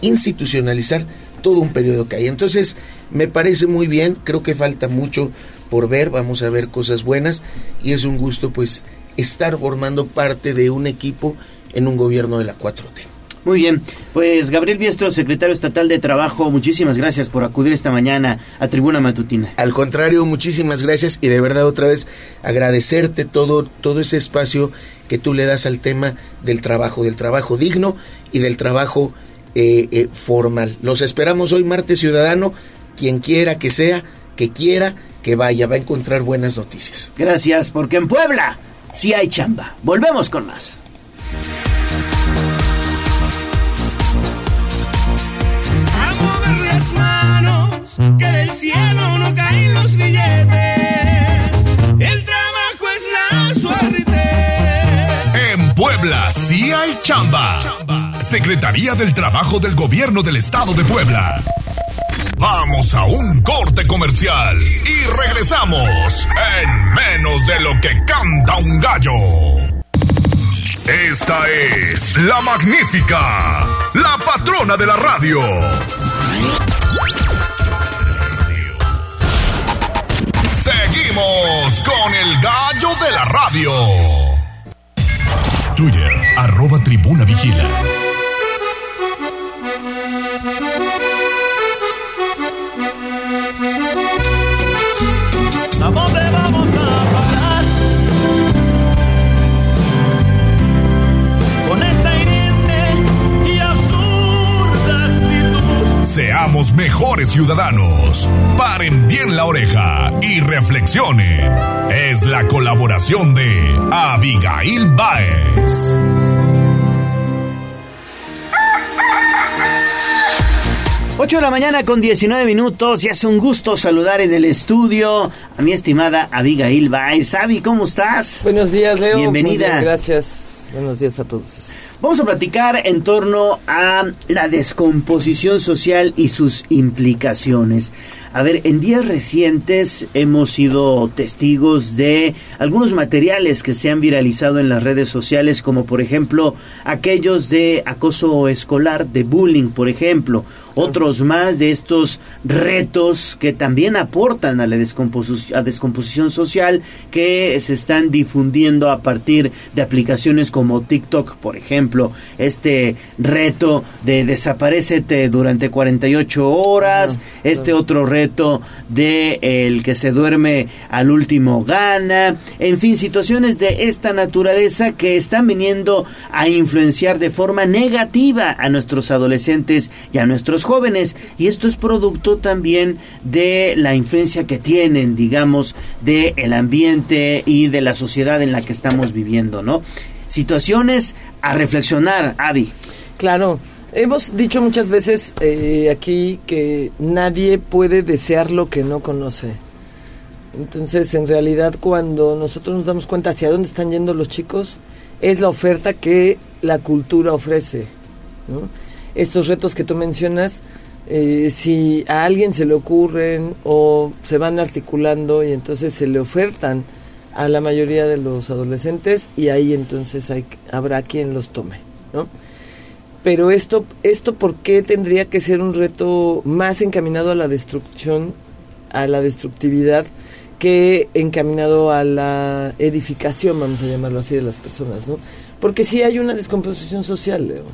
institucionalizar todo un periodo que hay. Entonces, me parece muy bien, creo que falta mucho por ver, vamos a ver cosas buenas y es un gusto pues estar formando parte de un equipo en un gobierno de la 4T. Muy bien, pues Gabriel Biestro, secretario estatal de Trabajo, muchísimas gracias por acudir esta mañana a Tribuna Matutina. Al contrario, muchísimas gracias y de verdad otra vez agradecerte todo, todo ese espacio que tú le das al tema del trabajo, del trabajo digno y del trabajo eh, eh, formal. Los esperamos hoy, martes ciudadano, quien quiera que sea, que quiera, que vaya, va a encontrar buenas noticias. Gracias, porque en Puebla sí hay chamba. Volvemos con más. Cielo no caen los billetes. El trabajo es la suerte. En Puebla sí hay chamba. Secretaría del Trabajo del Gobierno del Estado de Puebla. Vamos a un corte comercial y regresamos en menos de lo que canta un gallo. Esta es la magnífica, la patrona de la radio. Seguimos con el gallo de la radio. Twitter, arroba tribuna vigila. Seamos mejores ciudadanos. Paren bien la oreja y reflexionen. Es la colaboración de Abigail Baez. Ocho de la mañana con 19 minutos y es un gusto saludar en el estudio a mi estimada Abigail Baez. Abi, ¿cómo estás? Buenos días, Leo. Bienvenida. Muy bien, gracias. Buenos días a todos. Vamos a platicar en torno a la descomposición social y sus implicaciones. A ver, en días recientes hemos sido testigos de algunos materiales que se han viralizado en las redes sociales, como por ejemplo aquellos de acoso escolar, de bullying, por ejemplo. Otros más de estos retos que también aportan a la descomposición, a descomposición social que se están difundiendo a partir de aplicaciones como TikTok, por ejemplo. Este reto de desaparecete durante 48 horas, este otro reto de el que se duerme al último gana, en fin, situaciones de esta naturaleza que están viniendo a influenciar de forma negativa a nuestros adolescentes y a nuestros jóvenes y esto es producto también de la influencia que tienen, digamos, de el ambiente y de la sociedad en la que estamos viviendo, ¿no? Situaciones a reflexionar, Avi. Claro, hemos dicho muchas veces eh, aquí que nadie puede desear lo que no conoce. Entonces, en realidad, cuando nosotros nos damos cuenta hacia dónde están yendo los chicos, es la oferta que la cultura ofrece. ¿no? Estos retos que tú mencionas, eh, si a alguien se le ocurren o se van articulando y entonces se le ofertan a la mayoría de los adolescentes y ahí entonces hay, habrá quien los tome, ¿no? Pero esto, esto, ¿por qué tendría que ser un reto más encaminado a la destrucción, a la destructividad, que encaminado a la edificación, vamos a llamarlo así, de las personas, ¿no? Porque sí hay una descomposición social, Leo.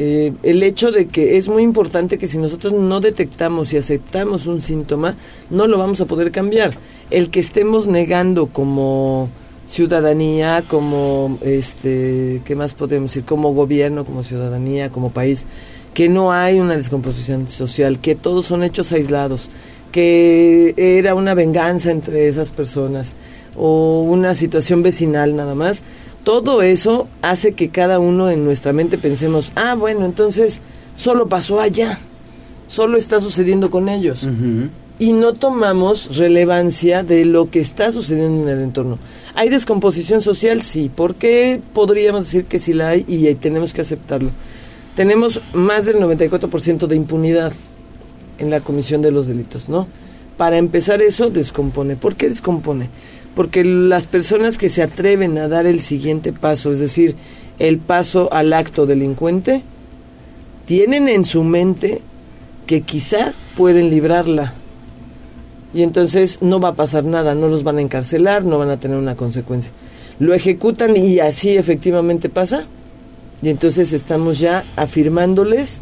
Eh, el hecho de que es muy importante que si nosotros no detectamos y aceptamos un síntoma, no lo vamos a poder cambiar. El que estemos negando como ciudadanía, como este, ¿qué más podemos decir? Como gobierno, como ciudadanía, como país, que no hay una descomposición social, que todos son hechos aislados, que era una venganza entre esas personas o una situación vecinal nada más, todo eso hace que cada uno en nuestra mente pensemos, ah, bueno, entonces solo pasó allá, solo está sucediendo con ellos. Y no tomamos relevancia de lo que está sucediendo en el entorno. ¿Hay descomposición social? Sí. ¿Por qué podríamos decir que sí la hay y tenemos que aceptarlo? Tenemos más del 94% de impunidad en la comisión de los delitos, ¿no? Para empezar eso, descompone. ¿Por qué descompone? Porque las personas que se atreven a dar el siguiente paso, es decir, el paso al acto delincuente, tienen en su mente que quizá pueden librarla. Y entonces no va a pasar nada, no los van a encarcelar, no van a tener una consecuencia. Lo ejecutan y así efectivamente pasa. Y entonces estamos ya afirmándoles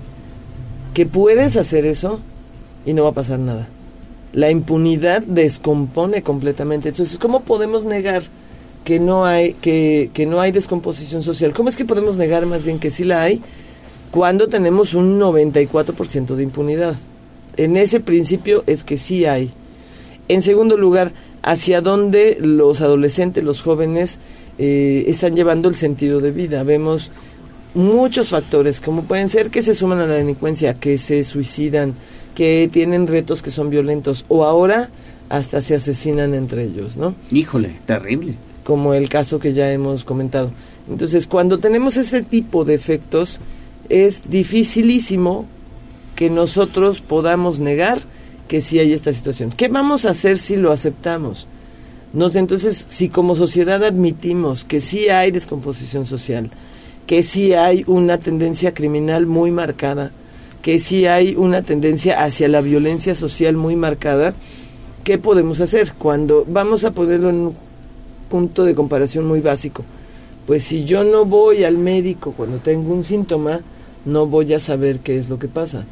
que puedes hacer eso y no va a pasar nada la impunidad descompone completamente. Entonces, ¿cómo podemos negar que no hay que, que no hay descomposición social? ¿Cómo es que podemos negar más bien que sí la hay cuando tenemos un 94% de impunidad? En ese principio es que sí hay. En segundo lugar, hacia dónde los adolescentes, los jóvenes eh, están llevando el sentido de vida. Vemos muchos factores, como pueden ser que se suman a la delincuencia, que se suicidan, que tienen retos que son violentos o ahora hasta se asesinan entre ellos, ¿no? Híjole, terrible. Como el caso que ya hemos comentado. Entonces, cuando tenemos ese tipo de efectos, es dificilísimo que nosotros podamos negar que sí hay esta situación. ¿Qué vamos a hacer si lo aceptamos? Nos, entonces, si como sociedad admitimos que sí hay descomposición social, que sí hay una tendencia criminal muy marcada, que sí hay una tendencia hacia la violencia social muy marcada, ¿qué podemos hacer? Cuando vamos a ponerlo en un punto de comparación muy básico, pues si yo no voy al médico cuando tengo un síntoma, no voy a saber qué es lo que pasa.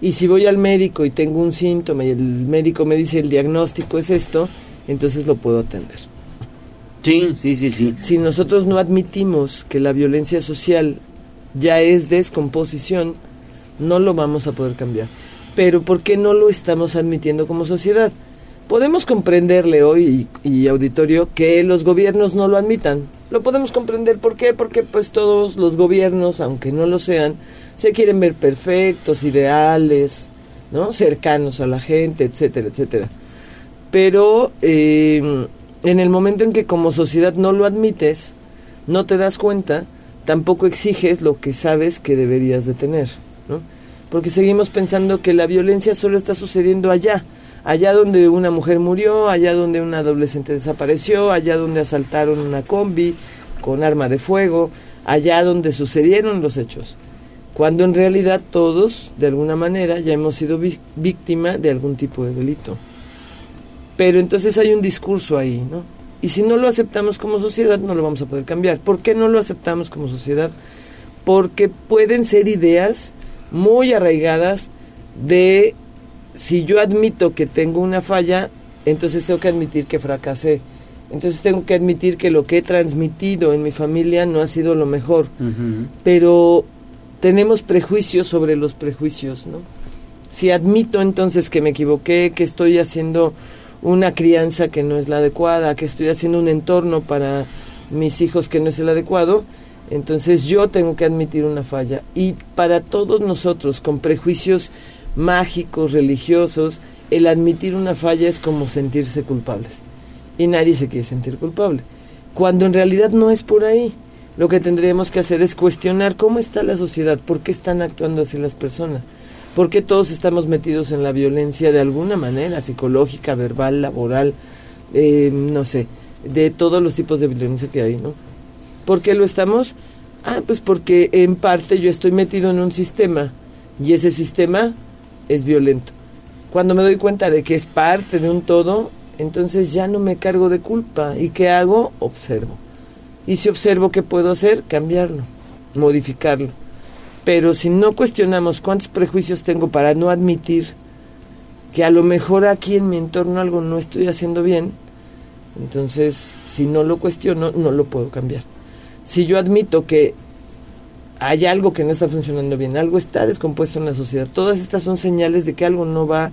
Y si voy al médico y tengo un síntoma y el médico me dice el diagnóstico es esto, entonces lo puedo atender. Sí, sí, sí, sí. Si nosotros no admitimos que la violencia social ya es descomposición, no lo vamos a poder cambiar. Pero ¿por qué no lo estamos admitiendo como sociedad? Podemos comprenderle hoy y, auditorio que los gobiernos no lo admitan. Lo podemos comprender, ¿por qué? Porque pues todos los gobiernos, aunque no lo sean, se quieren ver perfectos, ideales, ¿no? cercanos a la gente, etcétera, etcétera. Pero eh, en el momento en que como sociedad no lo admites, no te das cuenta, tampoco exiges lo que sabes que deberías de tener. Porque seguimos pensando que la violencia solo está sucediendo allá, allá donde una mujer murió, allá donde un adolescente desapareció, allá donde asaltaron una combi con arma de fuego, allá donde sucedieron los hechos cuando en realidad todos, de alguna manera, ya hemos sido víctima de algún tipo de delito. Pero entonces hay un discurso ahí, ¿no? Y si no lo aceptamos como sociedad, no lo vamos a poder cambiar. ¿Por qué no lo aceptamos como sociedad? Porque pueden ser ideas muy arraigadas de si yo admito que tengo una falla, entonces tengo que admitir que fracasé. Entonces tengo que admitir que lo que he transmitido en mi familia no ha sido lo mejor. Pero tenemos prejuicios sobre los prejuicios, ¿no? Si admito entonces que me equivoqué, que estoy haciendo una crianza que no es la adecuada, que estoy haciendo un entorno para mis hijos que no es el adecuado, entonces yo tengo que admitir una falla. Y para todos nosotros, con prejuicios mágicos, religiosos, el admitir una falla es como sentirse culpables. Y nadie se quiere sentir culpable. Cuando en realidad no es por ahí lo que tendríamos que hacer es cuestionar cómo está la sociedad, por qué están actuando así las personas, por qué todos estamos metidos en la violencia de alguna manera, psicológica, verbal, laboral, eh, no sé, de todos los tipos de violencia que hay, ¿no? ¿Por qué lo estamos? Ah, pues porque en parte yo estoy metido en un sistema y ese sistema es violento. Cuando me doy cuenta de que es parte de un todo, entonces ya no me cargo de culpa. ¿Y qué hago? Observo. Y si observo qué puedo hacer, cambiarlo, modificarlo. Pero si no cuestionamos cuántos prejuicios tengo para no admitir que a lo mejor aquí en mi entorno algo no estoy haciendo bien, entonces si no lo cuestiono, no lo puedo cambiar. Si yo admito que hay algo que no está funcionando bien, algo está descompuesto en la sociedad, todas estas son señales de que algo no va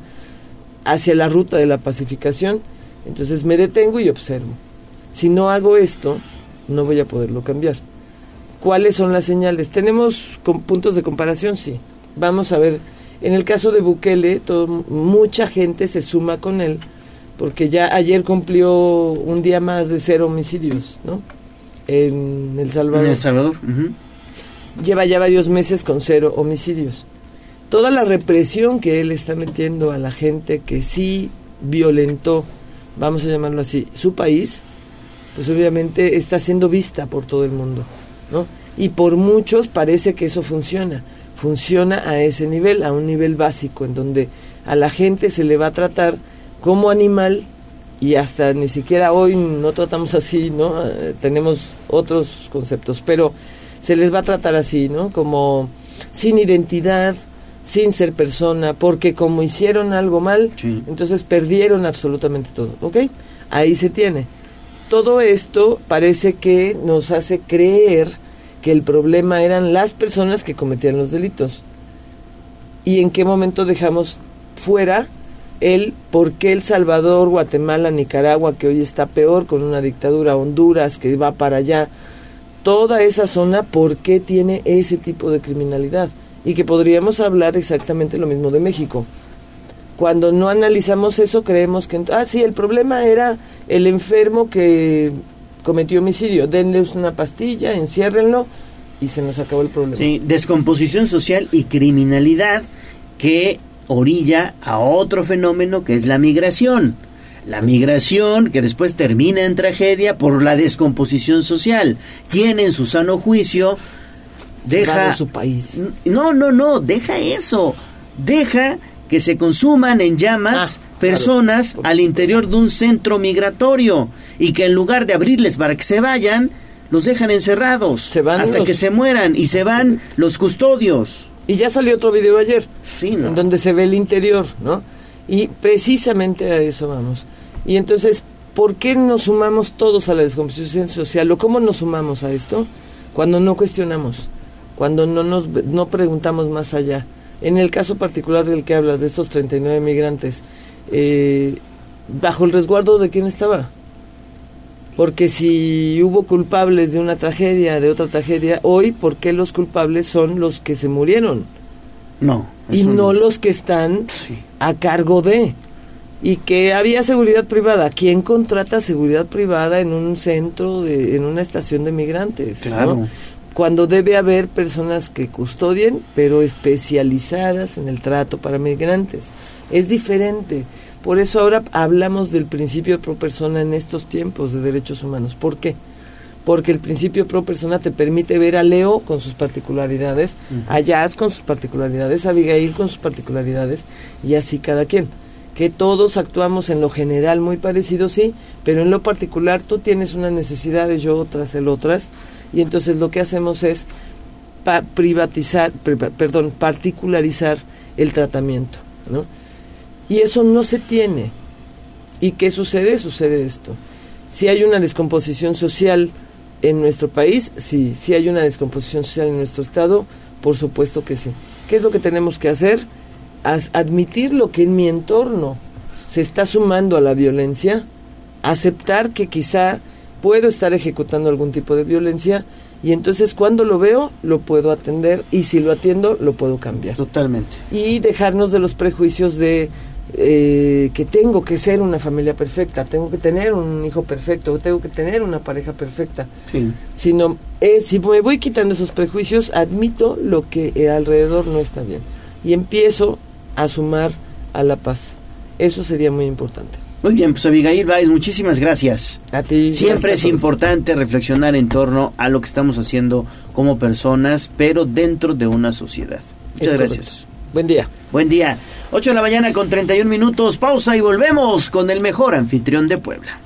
hacia la ruta de la pacificación, entonces me detengo y observo. Si no hago esto, no voy a poderlo cambiar. ¿Cuáles son las señales? ¿Tenemos puntos de comparación? Sí. Vamos a ver, en el caso de Bukele, todo, mucha gente se suma con él, porque ya ayer cumplió un día más de cero homicidios, ¿no? En El Salvador. En El Salvador. Lleva ya varios meses con cero homicidios. Toda la represión que él está metiendo a la gente que sí violentó, vamos a llamarlo así, su país, pues obviamente está siendo vista por todo el mundo, ¿no? Y por muchos parece que eso funciona, funciona a ese nivel, a un nivel básico, en donde a la gente se le va a tratar como animal y hasta ni siquiera hoy no tratamos así, ¿no? Eh, tenemos otros conceptos, pero se les va a tratar así, ¿no? Como sin identidad, sin ser persona, porque como hicieron algo mal, entonces perdieron absolutamente todo, ¿ok? Ahí se tiene todo esto parece que nos hace creer que el problema eran las personas que cometían los delitos. ¿Y en qué momento dejamos fuera el por qué El Salvador, Guatemala, Nicaragua, que hoy está peor con una dictadura, Honduras, que va para allá, toda esa zona, por qué tiene ese tipo de criminalidad? Y que podríamos hablar exactamente lo mismo de México. Cuando no analizamos eso, creemos que, ah, sí, el problema era el enfermo que cometió homicidio, denle una pastilla, enciérrenlo y se nos acabó el problema. Sí, descomposición social y criminalidad que orilla a otro fenómeno que es la migración. La migración que después termina en tragedia por la descomposición social. Quien en su sano juicio deja de su país. No, no, no, deja eso. Deja que se consuman en llamas Ah, personas al interior de un centro migratorio y que en lugar de abrirles para que se vayan, los dejan encerrados hasta los- que se mueran y se van los custodios. Y ya salió otro video ayer, sí, ¿no? en donde se ve el interior, ¿no? Y precisamente a eso vamos. Y entonces, ¿por qué nos sumamos todos a la descomposición social? ¿O cómo nos sumamos a esto? Cuando no cuestionamos, cuando no nos no preguntamos más allá. En el caso particular del que hablas, de estos 39 migrantes, eh, ¿bajo el resguardo de quién estaba? Porque si hubo culpables de una tragedia, de otra tragedia, hoy, ¿por qué los culpables son los que se murieron? No. Y no los que están a cargo de. Y que había seguridad privada. ¿Quién contrata seguridad privada en un centro, de, en una estación de migrantes? Claro. ¿no? Cuando debe haber personas que custodien, pero especializadas en el trato para migrantes. Es diferente. Por eso ahora hablamos del principio pro persona en estos tiempos de derechos humanos. ¿Por qué? Porque el principio pro persona te permite ver a Leo con sus particularidades, a Jazz con sus particularidades, a Abigail con sus particularidades, y así cada quien. Que todos actuamos en lo general muy parecido, sí, pero en lo particular tú tienes unas necesidades, yo otras, él otras, y entonces lo que hacemos es pa- privatizar, pri- perdón, particularizar el tratamiento, ¿no? Y eso no se tiene. ¿Y qué sucede? Sucede esto. Si hay una descomposición social en nuestro país, sí. Si hay una descomposición social en nuestro estado, por supuesto que sí. ¿Qué es lo que tenemos que hacer? As- admitir lo que en mi entorno se está sumando a la violencia, aceptar que quizá puedo estar ejecutando algún tipo de violencia y entonces cuando lo veo lo puedo atender y si lo atiendo lo puedo cambiar. Totalmente. Y dejarnos de los prejuicios de eh, que tengo que ser una familia perfecta, tengo que tener un hijo perfecto, tengo que tener una pareja perfecta. Sí. Sino, eh, si me voy quitando esos prejuicios, admito lo que eh, alrededor no está bien. Y empiezo a sumar a la paz. Eso sería muy importante. Muy bien, pues Abigail Baez, muchísimas gracias. A ti. Siempre gracias es importante reflexionar en torno a lo que estamos haciendo como personas, pero dentro de una sociedad. Muchas Es gracias. correcto. Buen día. Buen día. 8 de la mañana con 31 minutos. Pausa y volvemos con el mejor anfitrión de Puebla.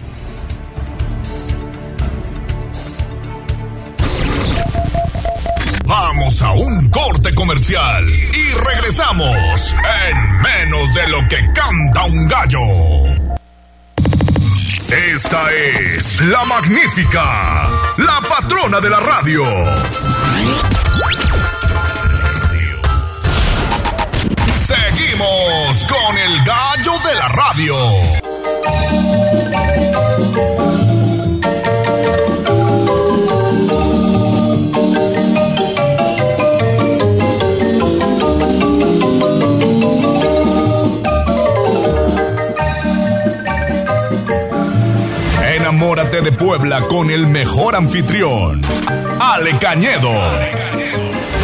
Vamos a un corte comercial y regresamos en menos de lo que canta un gallo. Esta es la magnífica, la patrona de la radio. Seguimos con el gallo de la radio. Enamórate de Puebla con el mejor anfitrión, Ale Cañedo,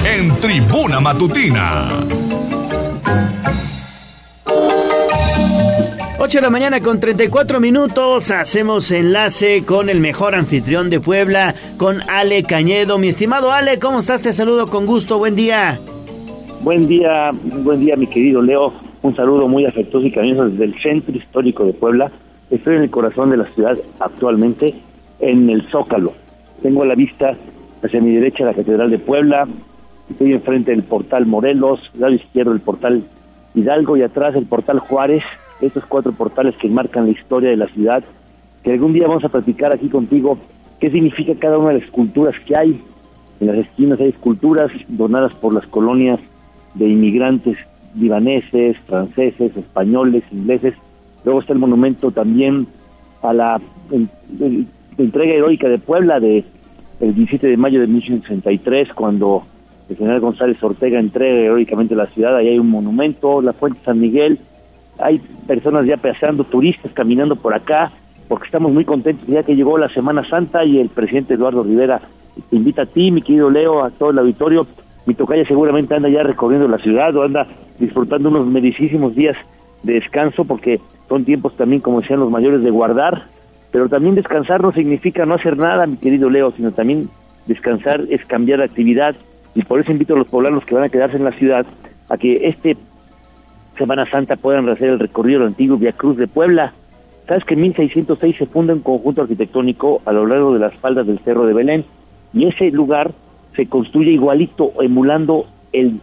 en Tribuna Matutina. 8 de la mañana con 34 minutos. Hacemos enlace con el mejor anfitrión de Puebla, con Ale Cañedo. Mi estimado Ale, ¿cómo estás? Te saludo con gusto. Buen día. Buen día, buen día mi querido Leo. Un saludo muy afectuoso y cariñoso desde el centro histórico de Puebla. Estoy en el corazón de la ciudad actualmente, en el Zócalo. Tengo a la vista hacia mi derecha la Catedral de Puebla. Estoy enfrente del portal Morelos, lado izquierdo el portal Hidalgo y atrás el portal Juárez. Estos cuatro portales que marcan la historia de la ciudad. Que algún día vamos a platicar aquí contigo qué significa cada una de las esculturas que hay. En las esquinas hay esculturas donadas por las colonias de inmigrantes libaneses, franceses, españoles, ingleses. Luego está el monumento también a la en- en- entrega heroica de Puebla de el 17 de mayo de 1863, cuando el general González Ortega entrega heroicamente la ciudad. Ahí hay un monumento, la Fuente San Miguel. Hay personas ya paseando, turistas caminando por acá, porque estamos muy contentos ya que llegó la Semana Santa y el presidente Eduardo Rivera te invita a ti, mi querido Leo, a todo el auditorio. Mi tocaya seguramente anda ya recorriendo la ciudad o anda disfrutando unos medicísimos días de descanso porque son tiempos también, como decían los mayores, de guardar. Pero también descansar no significa no hacer nada, mi querido Leo, sino también descansar es cambiar de actividad. Y por eso invito a los poblanos que van a quedarse en la ciudad a que este Semana Santa puedan hacer el recorrido del antiguo Via Cruz de Puebla. Sabes que en 1606 se funda un conjunto arquitectónico a lo largo de las faldas del Cerro de Belén y ese lugar se construye igualito, emulando el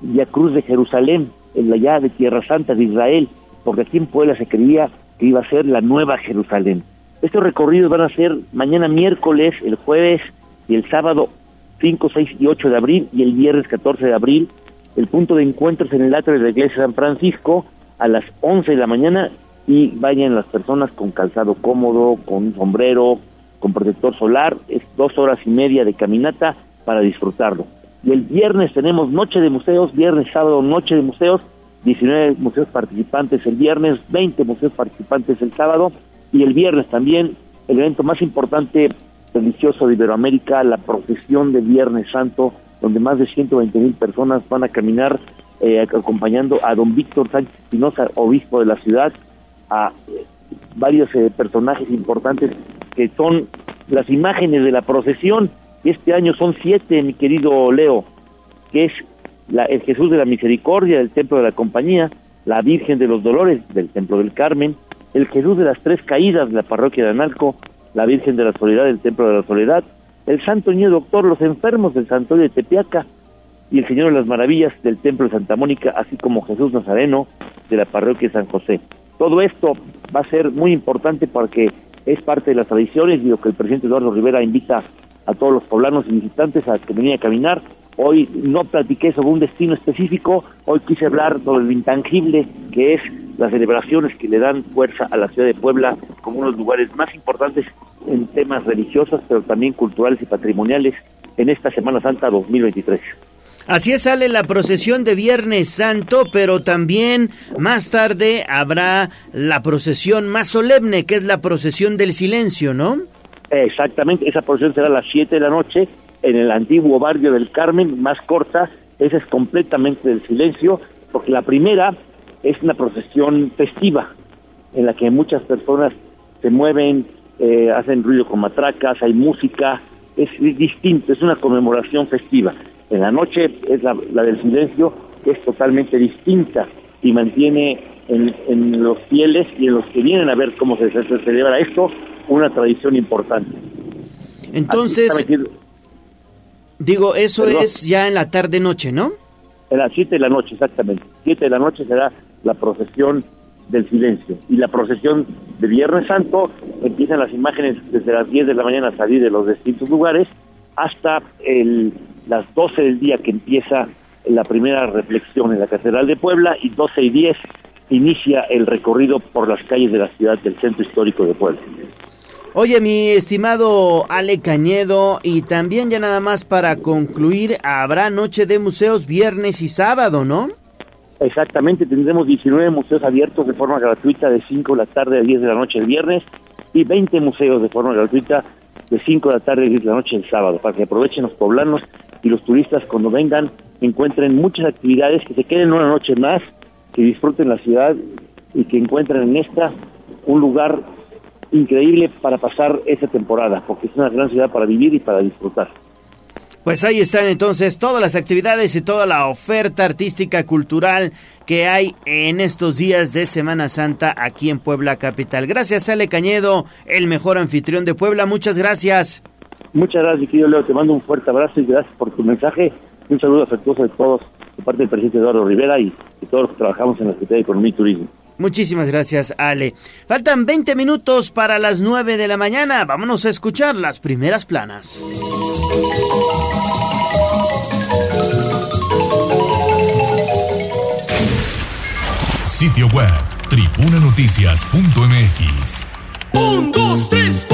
Via Cruz de Jerusalén, en la allá de Tierra Santa de Israel, porque aquí en Puebla se creía que iba a ser la nueva Jerusalén. Estos recorridos van a ser mañana miércoles, el jueves y el sábado 5, 6 y 8 de abril y el viernes 14 de abril. El punto de encuentro es en el atrio de la iglesia de San Francisco a las 11 de la mañana y vayan las personas con calzado cómodo, con sombrero, con protector solar. Es dos horas y media de caminata para disfrutarlo. Y el viernes tenemos noche de museos, viernes, sábado, noche de museos, 19 museos participantes el viernes, 20 museos participantes el sábado y el viernes también el evento más importante religioso de Iberoamérica, la procesión de Viernes Santo, donde más de 120 mil personas van a caminar eh, acompañando a don Víctor Sánchez Espinosa, obispo de la ciudad, a eh, varios eh, personajes importantes que son las imágenes de la procesión. Este año son siete, mi querido Leo, que es la, el Jesús de la Misericordia del Templo de la Compañía, la Virgen de los Dolores del Templo del Carmen, el Jesús de las Tres Caídas de la Parroquia de Analco, la Virgen de la Soledad del Templo de la Soledad, el Santo Niño Doctor, los enfermos del Santuario de Tepeaca y el Señor de las Maravillas del Templo de Santa Mónica, así como Jesús Nazareno de la Parroquia de San José. Todo esto va a ser muy importante porque es parte de las tradiciones y lo que el presidente Eduardo Rivera invita a todos los poblanos y visitantes a que vengan a caminar. Hoy no platiqué sobre un destino específico, hoy quise hablar sobre lo intangible que es las celebraciones que le dan fuerza a la ciudad de Puebla como uno de los lugares más importantes en temas religiosos, pero también culturales y patrimoniales en esta Semana Santa 2023. Así es, sale la procesión de Viernes Santo, pero también más tarde habrá la procesión más solemne, que es la procesión del silencio, ¿no? Exactamente, esa procesión será a las 7 de la noche en el antiguo barrio del Carmen, más corta, esa es completamente del silencio, porque la primera es una procesión festiva, en la que muchas personas se mueven, eh, hacen ruido con matracas, hay música, es, es distinto, es una conmemoración festiva. En la noche es la, la del silencio, que es totalmente distinta y mantiene en, en, los fieles y en los que vienen a ver cómo se, se celebra esto una tradición importante. Entonces, digo, eso Perdón. es ya en la tarde-noche, ¿no? En las 7 de la noche, exactamente. 7 de la noche será la procesión del silencio. Y la procesión de Viernes Santo empiezan las imágenes desde las 10 de la mañana a salir de los distintos lugares hasta el, las 12 del día que empieza la primera reflexión en la Catedral de Puebla y 12 y 10 inicia el recorrido por las calles de la ciudad del centro histórico de Puebla. Oye, mi estimado Ale Cañedo, y también ya nada más para concluir, habrá noche de museos viernes y sábado, ¿no? Exactamente, tendremos 19 museos abiertos de forma gratuita de 5 de la tarde a 10 de la noche el viernes y 20 museos de forma gratuita de 5 de la tarde a 10 de la noche el sábado, para que aprovechen los poblanos y los turistas cuando vengan encuentren muchas actividades, que se queden una noche más, que disfruten la ciudad y que encuentren en esta un lugar increíble para pasar esa temporada, porque es una gran ciudad para vivir y para disfrutar. Pues ahí están entonces todas las actividades y toda la oferta artística cultural que hay en estos días de Semana Santa aquí en Puebla Capital. Gracias, Ale Cañedo, el mejor anfitrión de Puebla. Muchas gracias. Muchas gracias, querido Leo. Te mando un fuerte abrazo y gracias por tu mensaje. Un saludo afectuoso de todos, de parte del presidente Eduardo Rivera y de todos los que trabajamos en la Secretaría de Economía y Turismo. Muchísimas gracias, Ale. Faltan 20 minutos para las 9 de la mañana. Vámonos a escuchar las primeras planas. Sitio web, tribunanoticias.mx. 1, 2, 3, 4.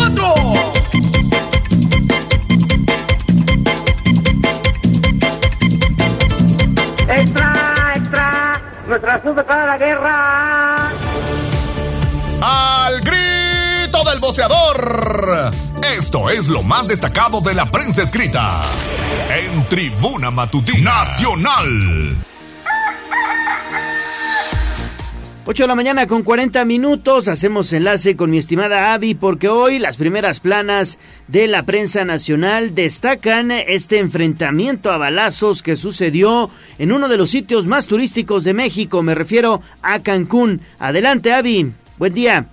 Es lo más destacado de la prensa escrita en Tribuna Matutina Nacional. 8 de la mañana con 40 minutos, hacemos enlace con mi estimada Avi porque hoy las primeras planas de la prensa nacional destacan este enfrentamiento a balazos que sucedió en uno de los sitios más turísticos de México, me refiero a Cancún. Adelante Avi, buen día.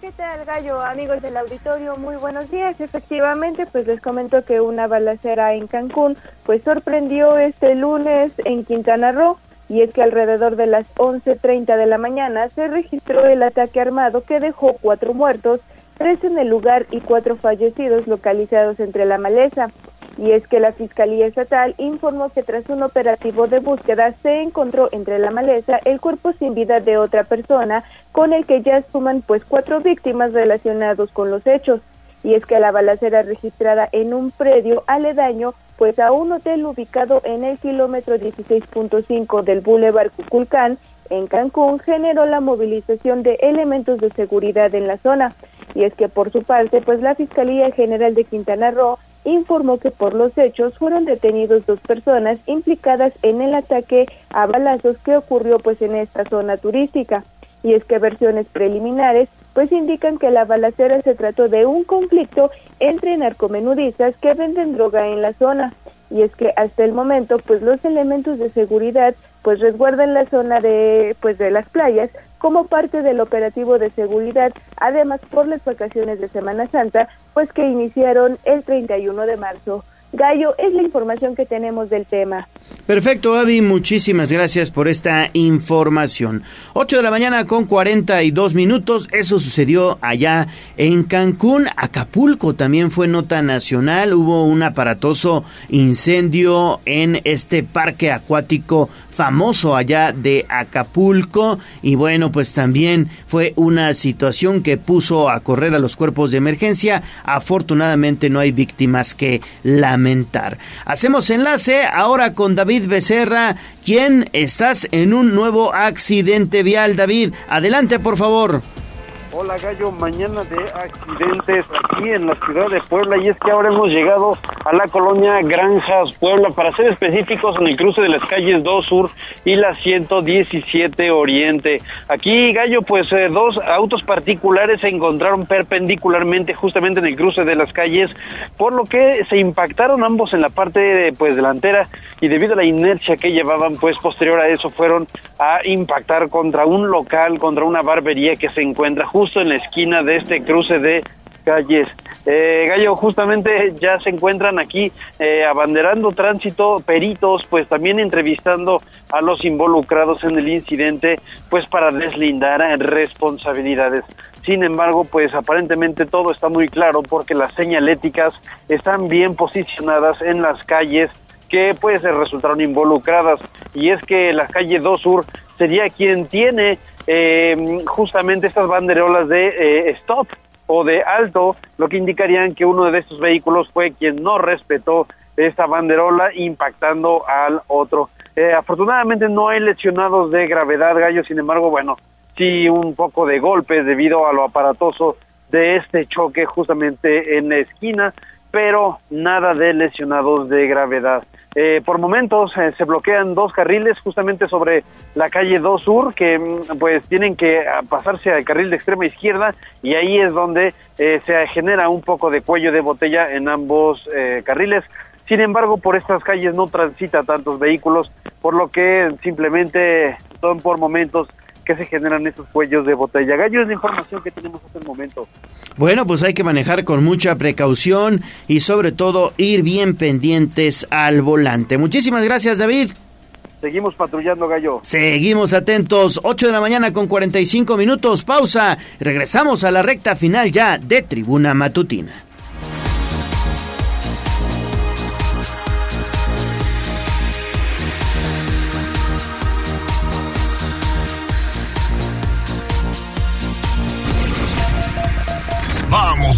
¿Qué tal, Gallo? Amigos del auditorio, muy buenos días. Efectivamente, pues les comento que una balacera en Cancún, pues sorprendió este lunes en Quintana Roo y es que alrededor de las 11.30 de la mañana se registró el ataque armado que dejó cuatro muertos, tres en el lugar y cuatro fallecidos localizados entre la maleza. Y es que la Fiscalía Estatal informó que tras un operativo de búsqueda se encontró entre la maleza el cuerpo sin vida de otra persona, con el que ya suman pues cuatro víctimas relacionados con los hechos. Y es que la balacera registrada en un predio aledaño pues a un hotel ubicado en el kilómetro 16.5 del Boulevard Cuculcán, en Cancún, generó la movilización de elementos de seguridad en la zona. Y es que por su parte, pues la Fiscalía General de Quintana Roo informó que por los hechos fueron detenidos dos personas implicadas en el ataque a balazos que ocurrió pues en esta zona turística. Y es que versiones preliminares pues indican que la balacera se trató de un conflicto entre narcomenudistas que venden droga en la zona. Y es que hasta el momento, pues los elementos de seguridad pues resguardan la zona de pues de las playas como parte del operativo de seguridad, además por las vacaciones de Semana Santa, pues que iniciaron el 31 de marzo. Gallo, es la información que tenemos del tema. Perfecto, Avi, muchísimas gracias por esta información. 8 de la mañana con 42 minutos, eso sucedió allá en Cancún, Acapulco también fue nota nacional, hubo un aparatoso incendio en este parque acuático famoso allá de Acapulco. Y bueno pues también fue una situación que puso a correr a los cuerpos de emergencia. Afortunadamente no hay víctimas que lamentar. Hacemos enlace ahora con David Becerra quien estás en un nuevo accidente vial. David adelante por favor Hola Gallo, mañana de accidentes aquí en la ciudad de Puebla y es que ahora hemos llegado a la colonia Granjas Puebla para ser específicos en el cruce de las calles 2 Sur y la 117 Oriente. Aquí Gallo, pues eh, dos autos particulares se encontraron perpendicularmente justamente en el cruce de las calles, por lo que se impactaron ambos en la parte pues delantera y debido a la inercia que llevaban pues posterior a eso fueron a impactar contra un local, contra una barbería que se encuentra justo en la esquina de este cruce de calles. Eh, Gallo, justamente ya se encuentran aquí eh, abanderando tránsito, peritos, pues también entrevistando a los involucrados en el incidente, pues para deslindar responsabilidades. Sin embargo, pues aparentemente todo está muy claro porque las señaléticas están bien posicionadas en las calles que pues resultaron involucradas y es que la calle 2 Sur sería quien tiene eh, justamente estas banderolas de eh, stop o de alto, lo que indicarían que uno de estos vehículos fue quien no respetó esta banderola impactando al otro. Eh, afortunadamente no hay lesionados de gravedad, Gallo, sin embargo, bueno, sí un poco de golpes debido a lo aparatoso de este choque justamente en la esquina, pero nada de lesionados de gravedad. Eh, por momentos eh, se bloquean dos carriles justamente sobre la calle 2 Sur que mm, pues tienen que ah, pasarse al carril de extrema izquierda y ahí es donde eh, se genera un poco de cuello de botella en ambos carriles. Sin embargo, por estas calles no transita tantos vehículos, por lo que simplemente son por momentos que se generan esos cuellos de botella. Gallo es la información que tenemos hasta el momento. Bueno, pues hay que manejar con mucha precaución y sobre todo ir bien pendientes al volante. Muchísimas gracias, David. Seguimos patrullando, Gallo. Seguimos atentos. 8 de la mañana con 45 minutos. Pausa. Regresamos a la recta final ya de Tribuna Matutina.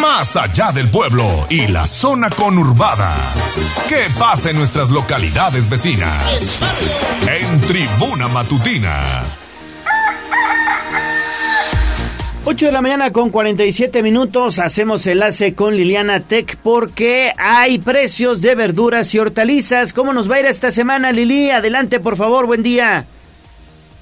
Más allá del pueblo y la zona conurbada. ¿Qué pasa en nuestras localidades vecinas? En Tribuna Matutina. 8 de la mañana con 47 minutos hacemos enlace con Liliana Tech porque hay precios de verduras y hortalizas. ¿Cómo nos va a ir esta semana, Lili? Adelante, por favor, buen día.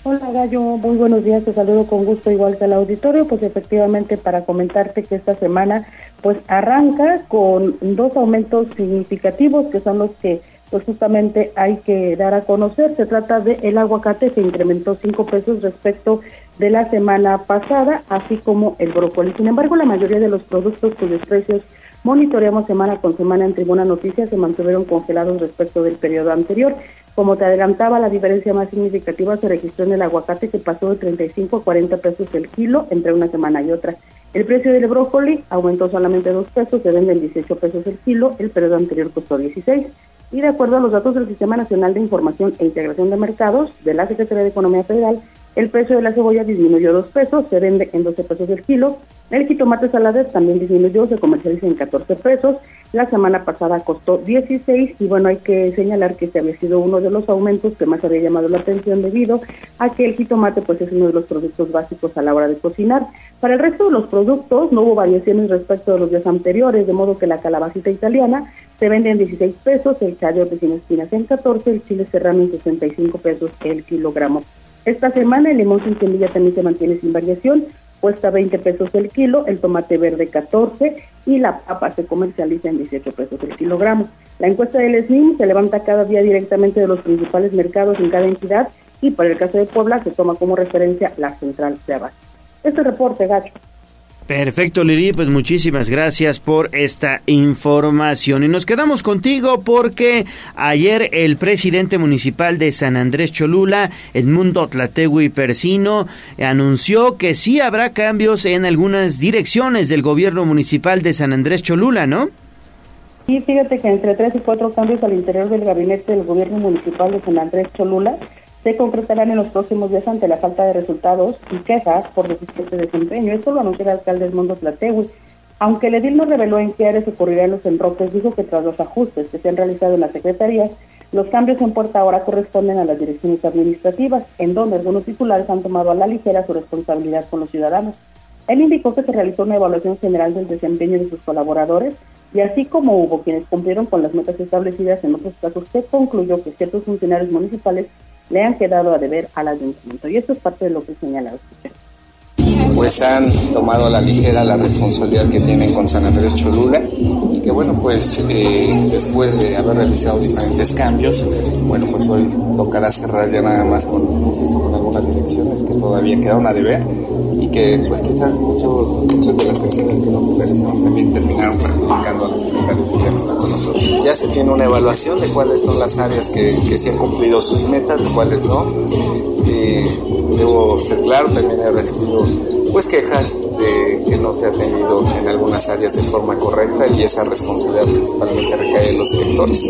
Hola Gallo, muy buenos días, te saludo con gusto igual que al auditorio, pues efectivamente para comentarte que esta semana pues arranca con dos aumentos significativos que son los que pues justamente hay que dar a conocer. Se trata de el aguacate que incrementó cinco pesos respecto de la semana pasada, así como el brócoli. Sin embargo, la mayoría de los productos cuyos precios monitoreamos semana con semana en Tribuna Noticias se mantuvieron congelados respecto del periodo anterior. Como te adelantaba, la diferencia más significativa se registró en el aguacate que pasó de 35 a 40 pesos el kilo entre una semana y otra. El precio del brócoli aumentó solamente dos pesos, se vende en 18 pesos el kilo, el periodo anterior costó 16. Y de acuerdo a los datos del Sistema Nacional de Información e Integración de Mercados de la Secretaría de Economía Federal, el precio de la cebolla disminuyó dos pesos, se vende en 12 pesos el kilo. El jitomate salades también disminuyó, se comercializa en 14 pesos. La semana pasada costó 16 y bueno, hay que señalar que este había sido uno de los aumentos que más había llamado la atención debido a que el jitomate pues es uno de los productos básicos a la hora de cocinar. Para el resto de los productos no hubo variaciones respecto de los días anteriores, de modo que la calabacita italiana se vende en 16 pesos, el chayote sin espinas en 14, el chile serrano en 65 pesos el kilogramo. Esta semana el limón sin semilla también se mantiene sin variación, cuesta 20 pesos el kilo, el tomate verde 14 y la papa se comercializa en 18 pesos el kilogramo. La encuesta del SNIM se levanta cada día directamente de los principales mercados en cada entidad y para el caso de Puebla se toma como referencia la central de abasto. Este reporte, Gacho. Perfecto, Lili, pues muchísimas gracias por esta información. Y nos quedamos contigo porque ayer el presidente municipal de San Andrés Cholula, Edmundo Tlategui Persino, anunció que sí habrá cambios en algunas direcciones del gobierno municipal de San Andrés Cholula, ¿no? Sí, fíjate que entre tres y cuatro cambios al interior del gabinete del gobierno municipal de San Andrés Cholula se concretarán en los próximos días ante la falta de resultados y quejas por deficiente desempeño. Esto lo anunció el alcalde Edmundo Tlategui. Aunque el edil no reveló en qué áreas ocurrirán los enroques, dijo que tras los ajustes que se han realizado en la Secretaría, los cambios en Puerta ahora corresponden a las direcciones administrativas, en donde algunos titulares han tomado a la ligera su responsabilidad con los ciudadanos. Él indicó que se realizó una evaluación general del desempeño de sus colaboradores y así como hubo quienes cumplieron con las metas establecidas en otros casos, se concluyó que ciertos funcionarios municipales le han quedado a deber al ayuntamiento. Y esto es parte de lo que señala pues han tomado a la ligera la responsabilidad que tienen con San Andrés Cholula y que bueno pues eh, después de haber realizado diferentes cambios bueno pues hoy tocará cerrar ya nada más con, con algunas direcciones que todavía quedaron a deber y que pues quizás mucho, muchas de las acciones que nos realizaron también terminaron perjudicando a los secretarios que ya no están con nosotros. Ya se tiene una evaluación de cuáles son las áreas que, que se han cumplido sus metas, y cuáles no. Eh, debo ser claro, también he recibido pues quejas de que no se ha tenido en algunas áreas de forma correcta y esa responsabilidad principalmente recae en los directores.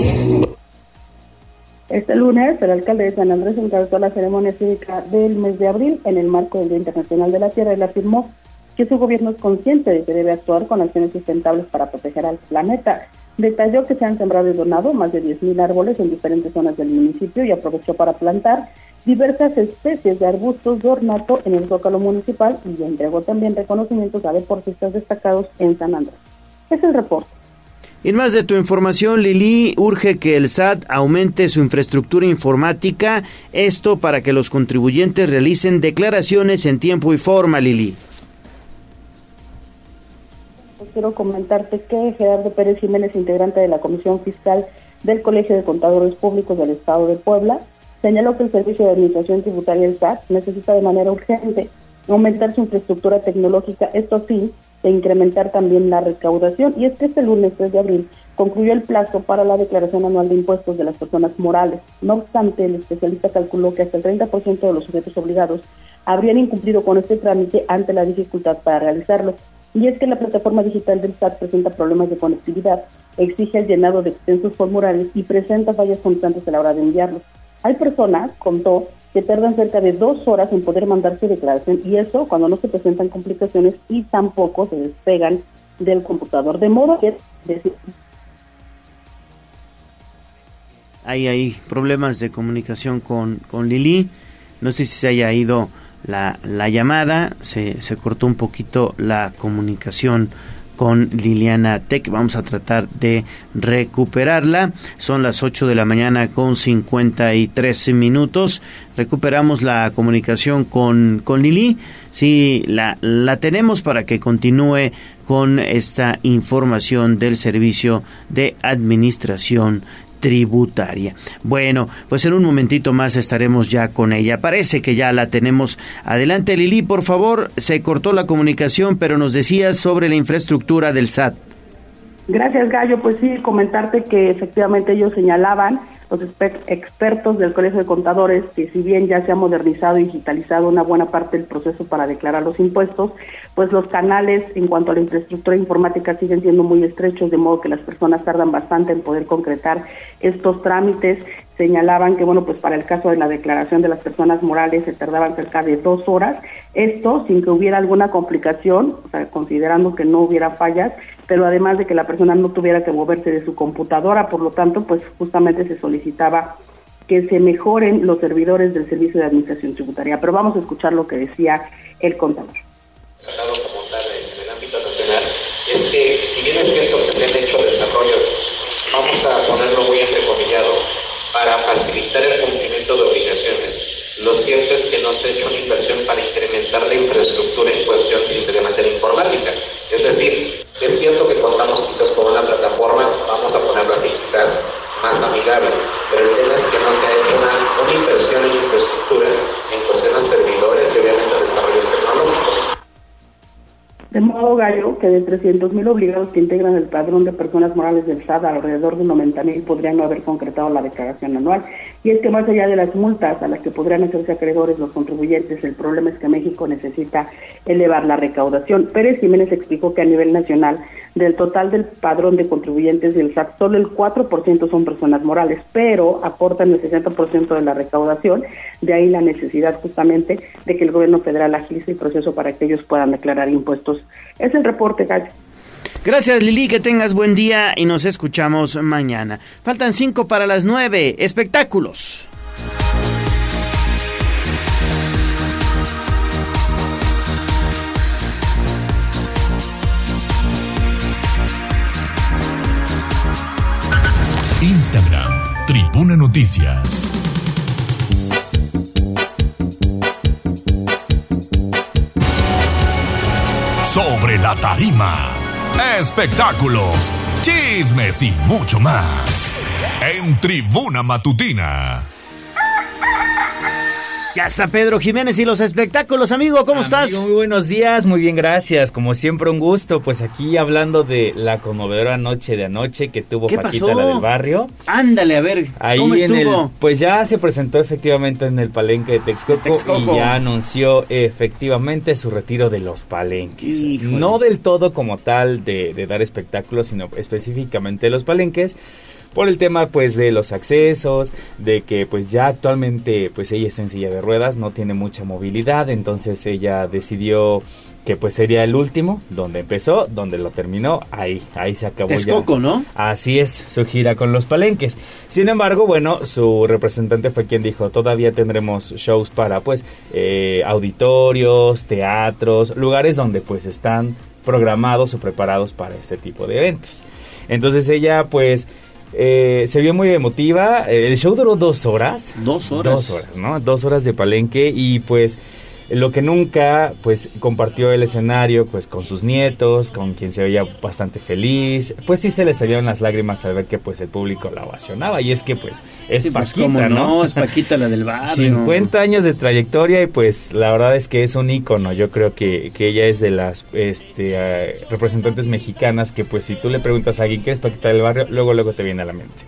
Este lunes, el alcalde de San Andrés encabezó la ceremonia cívica del mes de abril en el marco del Día Internacional de la Tierra y le afirmó que su gobierno es consciente de que debe actuar con acciones sustentables para proteger al planeta. Detalló que se han sembrado y donado más de 10.000 árboles en diferentes zonas del municipio y aprovechó para plantar diversas especies de arbustos de ornato en el Zócalo Municipal y entregó también reconocimientos a deportistas destacados en San Andrés. Es el reporte. Y en más de tu información, Lili urge que el SAT aumente su infraestructura informática, esto para que los contribuyentes realicen declaraciones en tiempo y forma, Lili. Pues quiero comentarte que Gerardo Pérez Jiménez, integrante de la Comisión Fiscal del Colegio de Contadores Públicos del Estado de Puebla, señaló que el Servicio de Administración Tributaria del SAT necesita de manera urgente aumentar su infraestructura tecnológica, esto sí, de incrementar también la recaudación. Y es que este lunes 3 de abril concluyó el plazo para la declaración anual de impuestos de las personas morales. No obstante, el especialista calculó que hasta el 30% de los sujetos obligados habrían incumplido con este trámite ante la dificultad para realizarlo. Y es que la plataforma digital del SAT presenta problemas de conectividad, exige el llenado de extensos formularios y presenta fallas constantes a la hora de enviarlos. Hay personas, contó, que tardan cerca de dos horas en poder mandar su declaración y eso cuando no se presentan complicaciones y tampoco se despegan del computador. De modo que Hay ahí problemas de comunicación con, con Lili. No sé si se haya ido la, la llamada, se, se cortó un poquito la comunicación con Liliana Tech. Vamos a tratar de recuperarla. Son las 8 de la mañana con 53 minutos. Recuperamos la comunicación con, con Lili. Sí, la, la tenemos para que continúe con esta información del Servicio de Administración tributaria. Bueno, pues en un momentito más estaremos ya con ella. Parece que ya la tenemos. Adelante Lili, por favor. Se cortó la comunicación, pero nos decías sobre la infraestructura del SAT. Gracias, Gallo. Pues sí, comentarte que efectivamente ellos señalaban, los expertos del Colegio de Contadores, que si bien ya se ha modernizado y digitalizado una buena parte del proceso para declarar los impuestos, pues los canales en cuanto a la infraestructura informática siguen siendo muy estrechos, de modo que las personas tardan bastante en poder concretar estos trámites señalaban que, bueno, pues para el caso de la declaración de las personas morales se tardaban cerca de dos horas, esto sin que hubiera alguna complicación, o sea, considerando que no hubiera fallas, pero además de que la persona no tuviera que moverse de su computadora, por lo tanto, pues justamente se solicitaba que se mejoren los servidores del Servicio de Administración Tributaria. Pero vamos a escuchar lo que decía el contador. como tal en ámbito nacional es que, si bien es cierto que se han hecho desarrollos, vamos a ponerlo muy entrecomillado, para facilitar el cumplimiento de obligaciones. Lo cierto es que no se ha hecho una inversión para incrementar la infraestructura en cuestión de materia informática. Es decir, es cierto que contamos quizás con una plataforma, vamos a ponerlo así, quizás más amigable, pero el tema es que no se ha hecho una, una inversión en infraestructura en cuestión de servidores y obviamente desarrollos tecnológicos. De modo, Gallo, que de 300.000 obligados que integran el padrón de personas morales del SAT, alrededor de 90.000 podrían no haber concretado la declaración anual. Y es que más allá de las multas a las que podrían hacerse acreedores los contribuyentes, el problema es que México necesita elevar la recaudación. Pérez Jiménez explicó que a nivel nacional, del total del padrón de contribuyentes del SAT, solo el 4% son personas morales, pero aportan el 60% de la recaudación. De ahí la necesidad justamente de que el gobierno federal agilice el proceso para que ellos puedan declarar impuestos. Es el reporte, Gallo. Gracias Lili, que tengas buen día y nos escuchamos mañana. Faltan cinco para las nueve. Espectáculos. Instagram, Tribuna Noticias. Sobre la tarima, espectáculos, chismes y mucho más. En Tribuna Matutina. Ya está Pedro Jiménez y los espectáculos, amigo, ¿cómo Amigo, estás? Muy buenos días, muy bien, gracias. Como siempre, un gusto. Pues aquí hablando de la conmovedora noche de anoche que tuvo ¿Qué Paquita, pasó? la del barrio. Ándale, a ver, Ahí ¿cómo en estuvo? el- pues ya se presentó efectivamente en el palenque de Texcoco, Texcoco. y ya anunció efectivamente su retiro de los palenques. Híjole. No del todo como tal de, de dar espectáculos, sino específicamente de los palenques. Por el tema pues de los accesos, de que pues ya actualmente pues ella está en silla de ruedas, no tiene mucha movilidad, entonces ella decidió que pues sería el último, donde empezó, donde lo terminó, ahí, ahí se acabó ya. Texcoco, ¿no? Así es, su gira con los palenques. Sin embargo, bueno, su representante fue quien dijo, todavía tendremos shows para, pues, eh, auditorios, teatros, lugares donde, pues, están programados o preparados para este tipo de eventos. Entonces ella, pues, eh, se vio muy emotiva. El show duró dos horas. Dos horas. Dos horas, ¿no? Dos horas de palenque y, pues, lo que nunca pues compartió el escenario pues con sus nietos, con quien se veía bastante feliz, pues sí se le salieron las lágrimas al ver que pues el público la ovacionaba y es que pues es Sí, pues, Paquita, ¿no? no, es Paquita la del barrio. 50 años de trayectoria y pues la verdad es que es un ícono, yo creo que, que ella es de las este, eh, representantes mexicanas que pues si tú le preguntas a alguien qué es Paquita del barrio, luego luego te viene a la mente.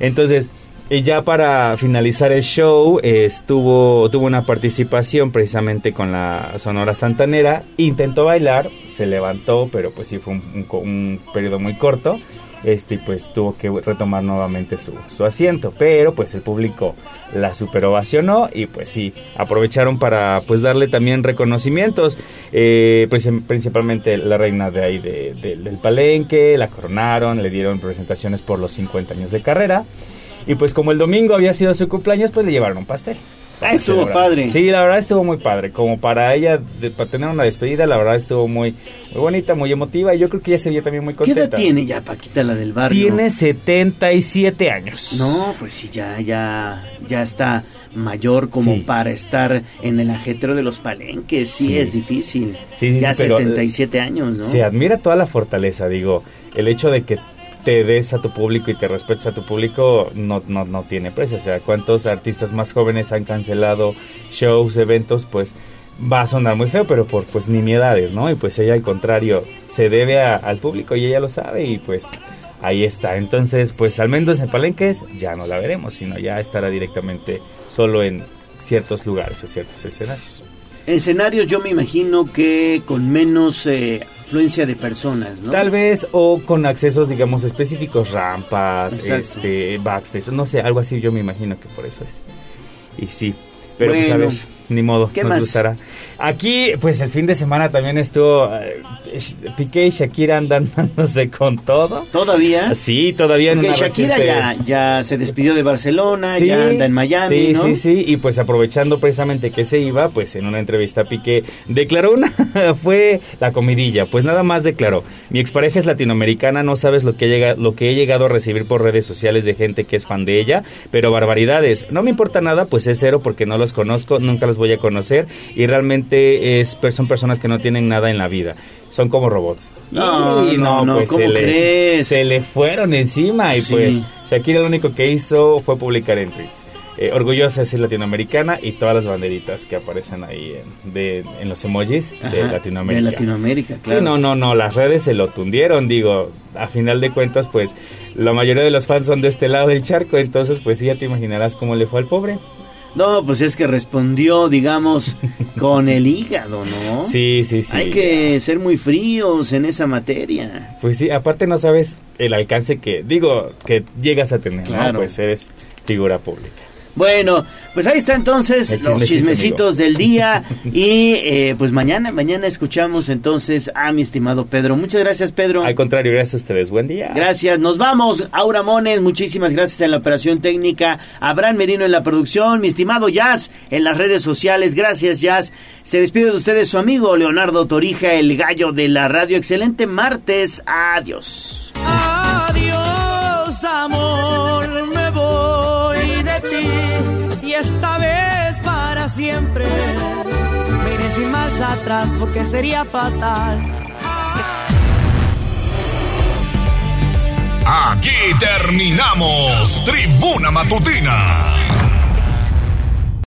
Entonces, Y ya para finalizar el show, estuvo, tuvo una participación precisamente con la Sonora Santanera. Intentó bailar, se levantó, pero pues sí fue un, un- un periodo muy corto. Este, pues tuvo que retomar nuevamente su, su asiento. Pero pues el público la super ovacionó y pues sí, aprovecharon para pues darle también reconocimientos. Eh, princi- principalmente la reina de ahí de- del palenque, la coronaron, le dieron presentaciones por los 50 años de carrera. Y pues como el domingo había sido su cumpleaños, pues le llevaron un pastel. Ah, estuvo padre. Sí, la verdad estuvo muy padre. Como para ella, de- para tener una despedida, la verdad estuvo muy, muy bonita, muy emotiva. Y yo creo que ella se veía también muy ¿Qué contenta. edad tiene ya Paquita, la del barrio? Tiene 77 años. No, pues sí, ya, ya, ya está mayor como Sí. para estar en el ajetreo de los palenques. Sí, Sí. es difícil. Sí, sí, ya sí, pero, 77 años, ¿no? Se admira toda la fortaleza, digo, el hecho de que te des a tu público y te respetes a tu público no, no, no tiene precio. O sea, cuántos artistas más jóvenes han cancelado shows, eventos, pues va a sonar muy feo, pero por pues nimiedades, ¿no? Y pues ella al contrario, se debe a- al público y ella lo sabe y pues ahí está. Entonces, pues al menos en Palenques ya no la veremos, sino ya estará directamente solo en ciertos lugares o ciertos escenarios. Escenarios yo me imagino que con menos eh, afluencia de personas, ¿no? Tal vez o con accesos, digamos, específicos, rampas, Exacto. este, backstage, no sé, algo así yo me imagino que por eso es. Y sí, pero pues a Bueno. ver, ni modo, ¿Qué nos más? gustará. Aquí, pues el fin de semana también estuvo eh, Piqué y Shakira andan dándose con todo. ¿Todavía? Sí, todavía en Porque una Shakira reciente- ya, ya se despidió de Barcelona, Sí, ya anda en Miami, sí, ¿no? Sí, sí, y pues aprovechando precisamente que se iba, pues en una entrevista Piqué declaró una, fue la comidilla, pues nada más declaró, mi expareja es latinoamericana, no sabes lo que, llega, lo que he llegado a recibir por redes sociales de gente que es fan de ella, pero barbaridades, no me importa nada, pues es cero porque no los conozco, nunca los voy a conocer y realmente es, son personas que no tienen nada en la vida. Son como robots. No, Y no, no, ¿cómo se le, crees? se le fueron encima y Sí. pues Shakira lo único que hizo fue publicar en tweets. Eh, orgullosa de ser latinoamericana y todas las banderitas que aparecen ahí en, de- en los emojis de Ajá, Latinoamérica. De Latinoamérica, claro. Sí, no, no, no, las redes se lo tundieron, digo, a final de cuentas, pues la mayoría de los fans son de este lado del charco, entonces pues sí, ya te imaginarás cómo le fue al pobre. No, pues es que respondió, digamos, con el hígado, ¿no? Sí, sí, sí. Hay que ser muy fríos en esa materia. Pues sí, aparte no sabes el alcance que, digo, que llegas a tener, Claro. ¿no? Pues eres figura pública. Bueno, pues ahí está entonces El los chismecito, chismecitos del día y eh, pues mañana, mañana escuchamos entonces a mi estimado Pedro. Muchas gracias Pedro. Al contrario, gracias a ustedes. Buen día. Gracias, nos vamos. Aura Mones, muchísimas gracias en la operación técnica. Abraham Merino en la producción. Mi estimado Jazz en las redes sociales. Gracias, Jazz. Se despide de ustedes su amigo Leonardo Torija, el gallo de la radio. Excelente martes. Adiós. Adiós, amor, atrás porque sería fatal. Aquí terminamos Tribuna Matutina.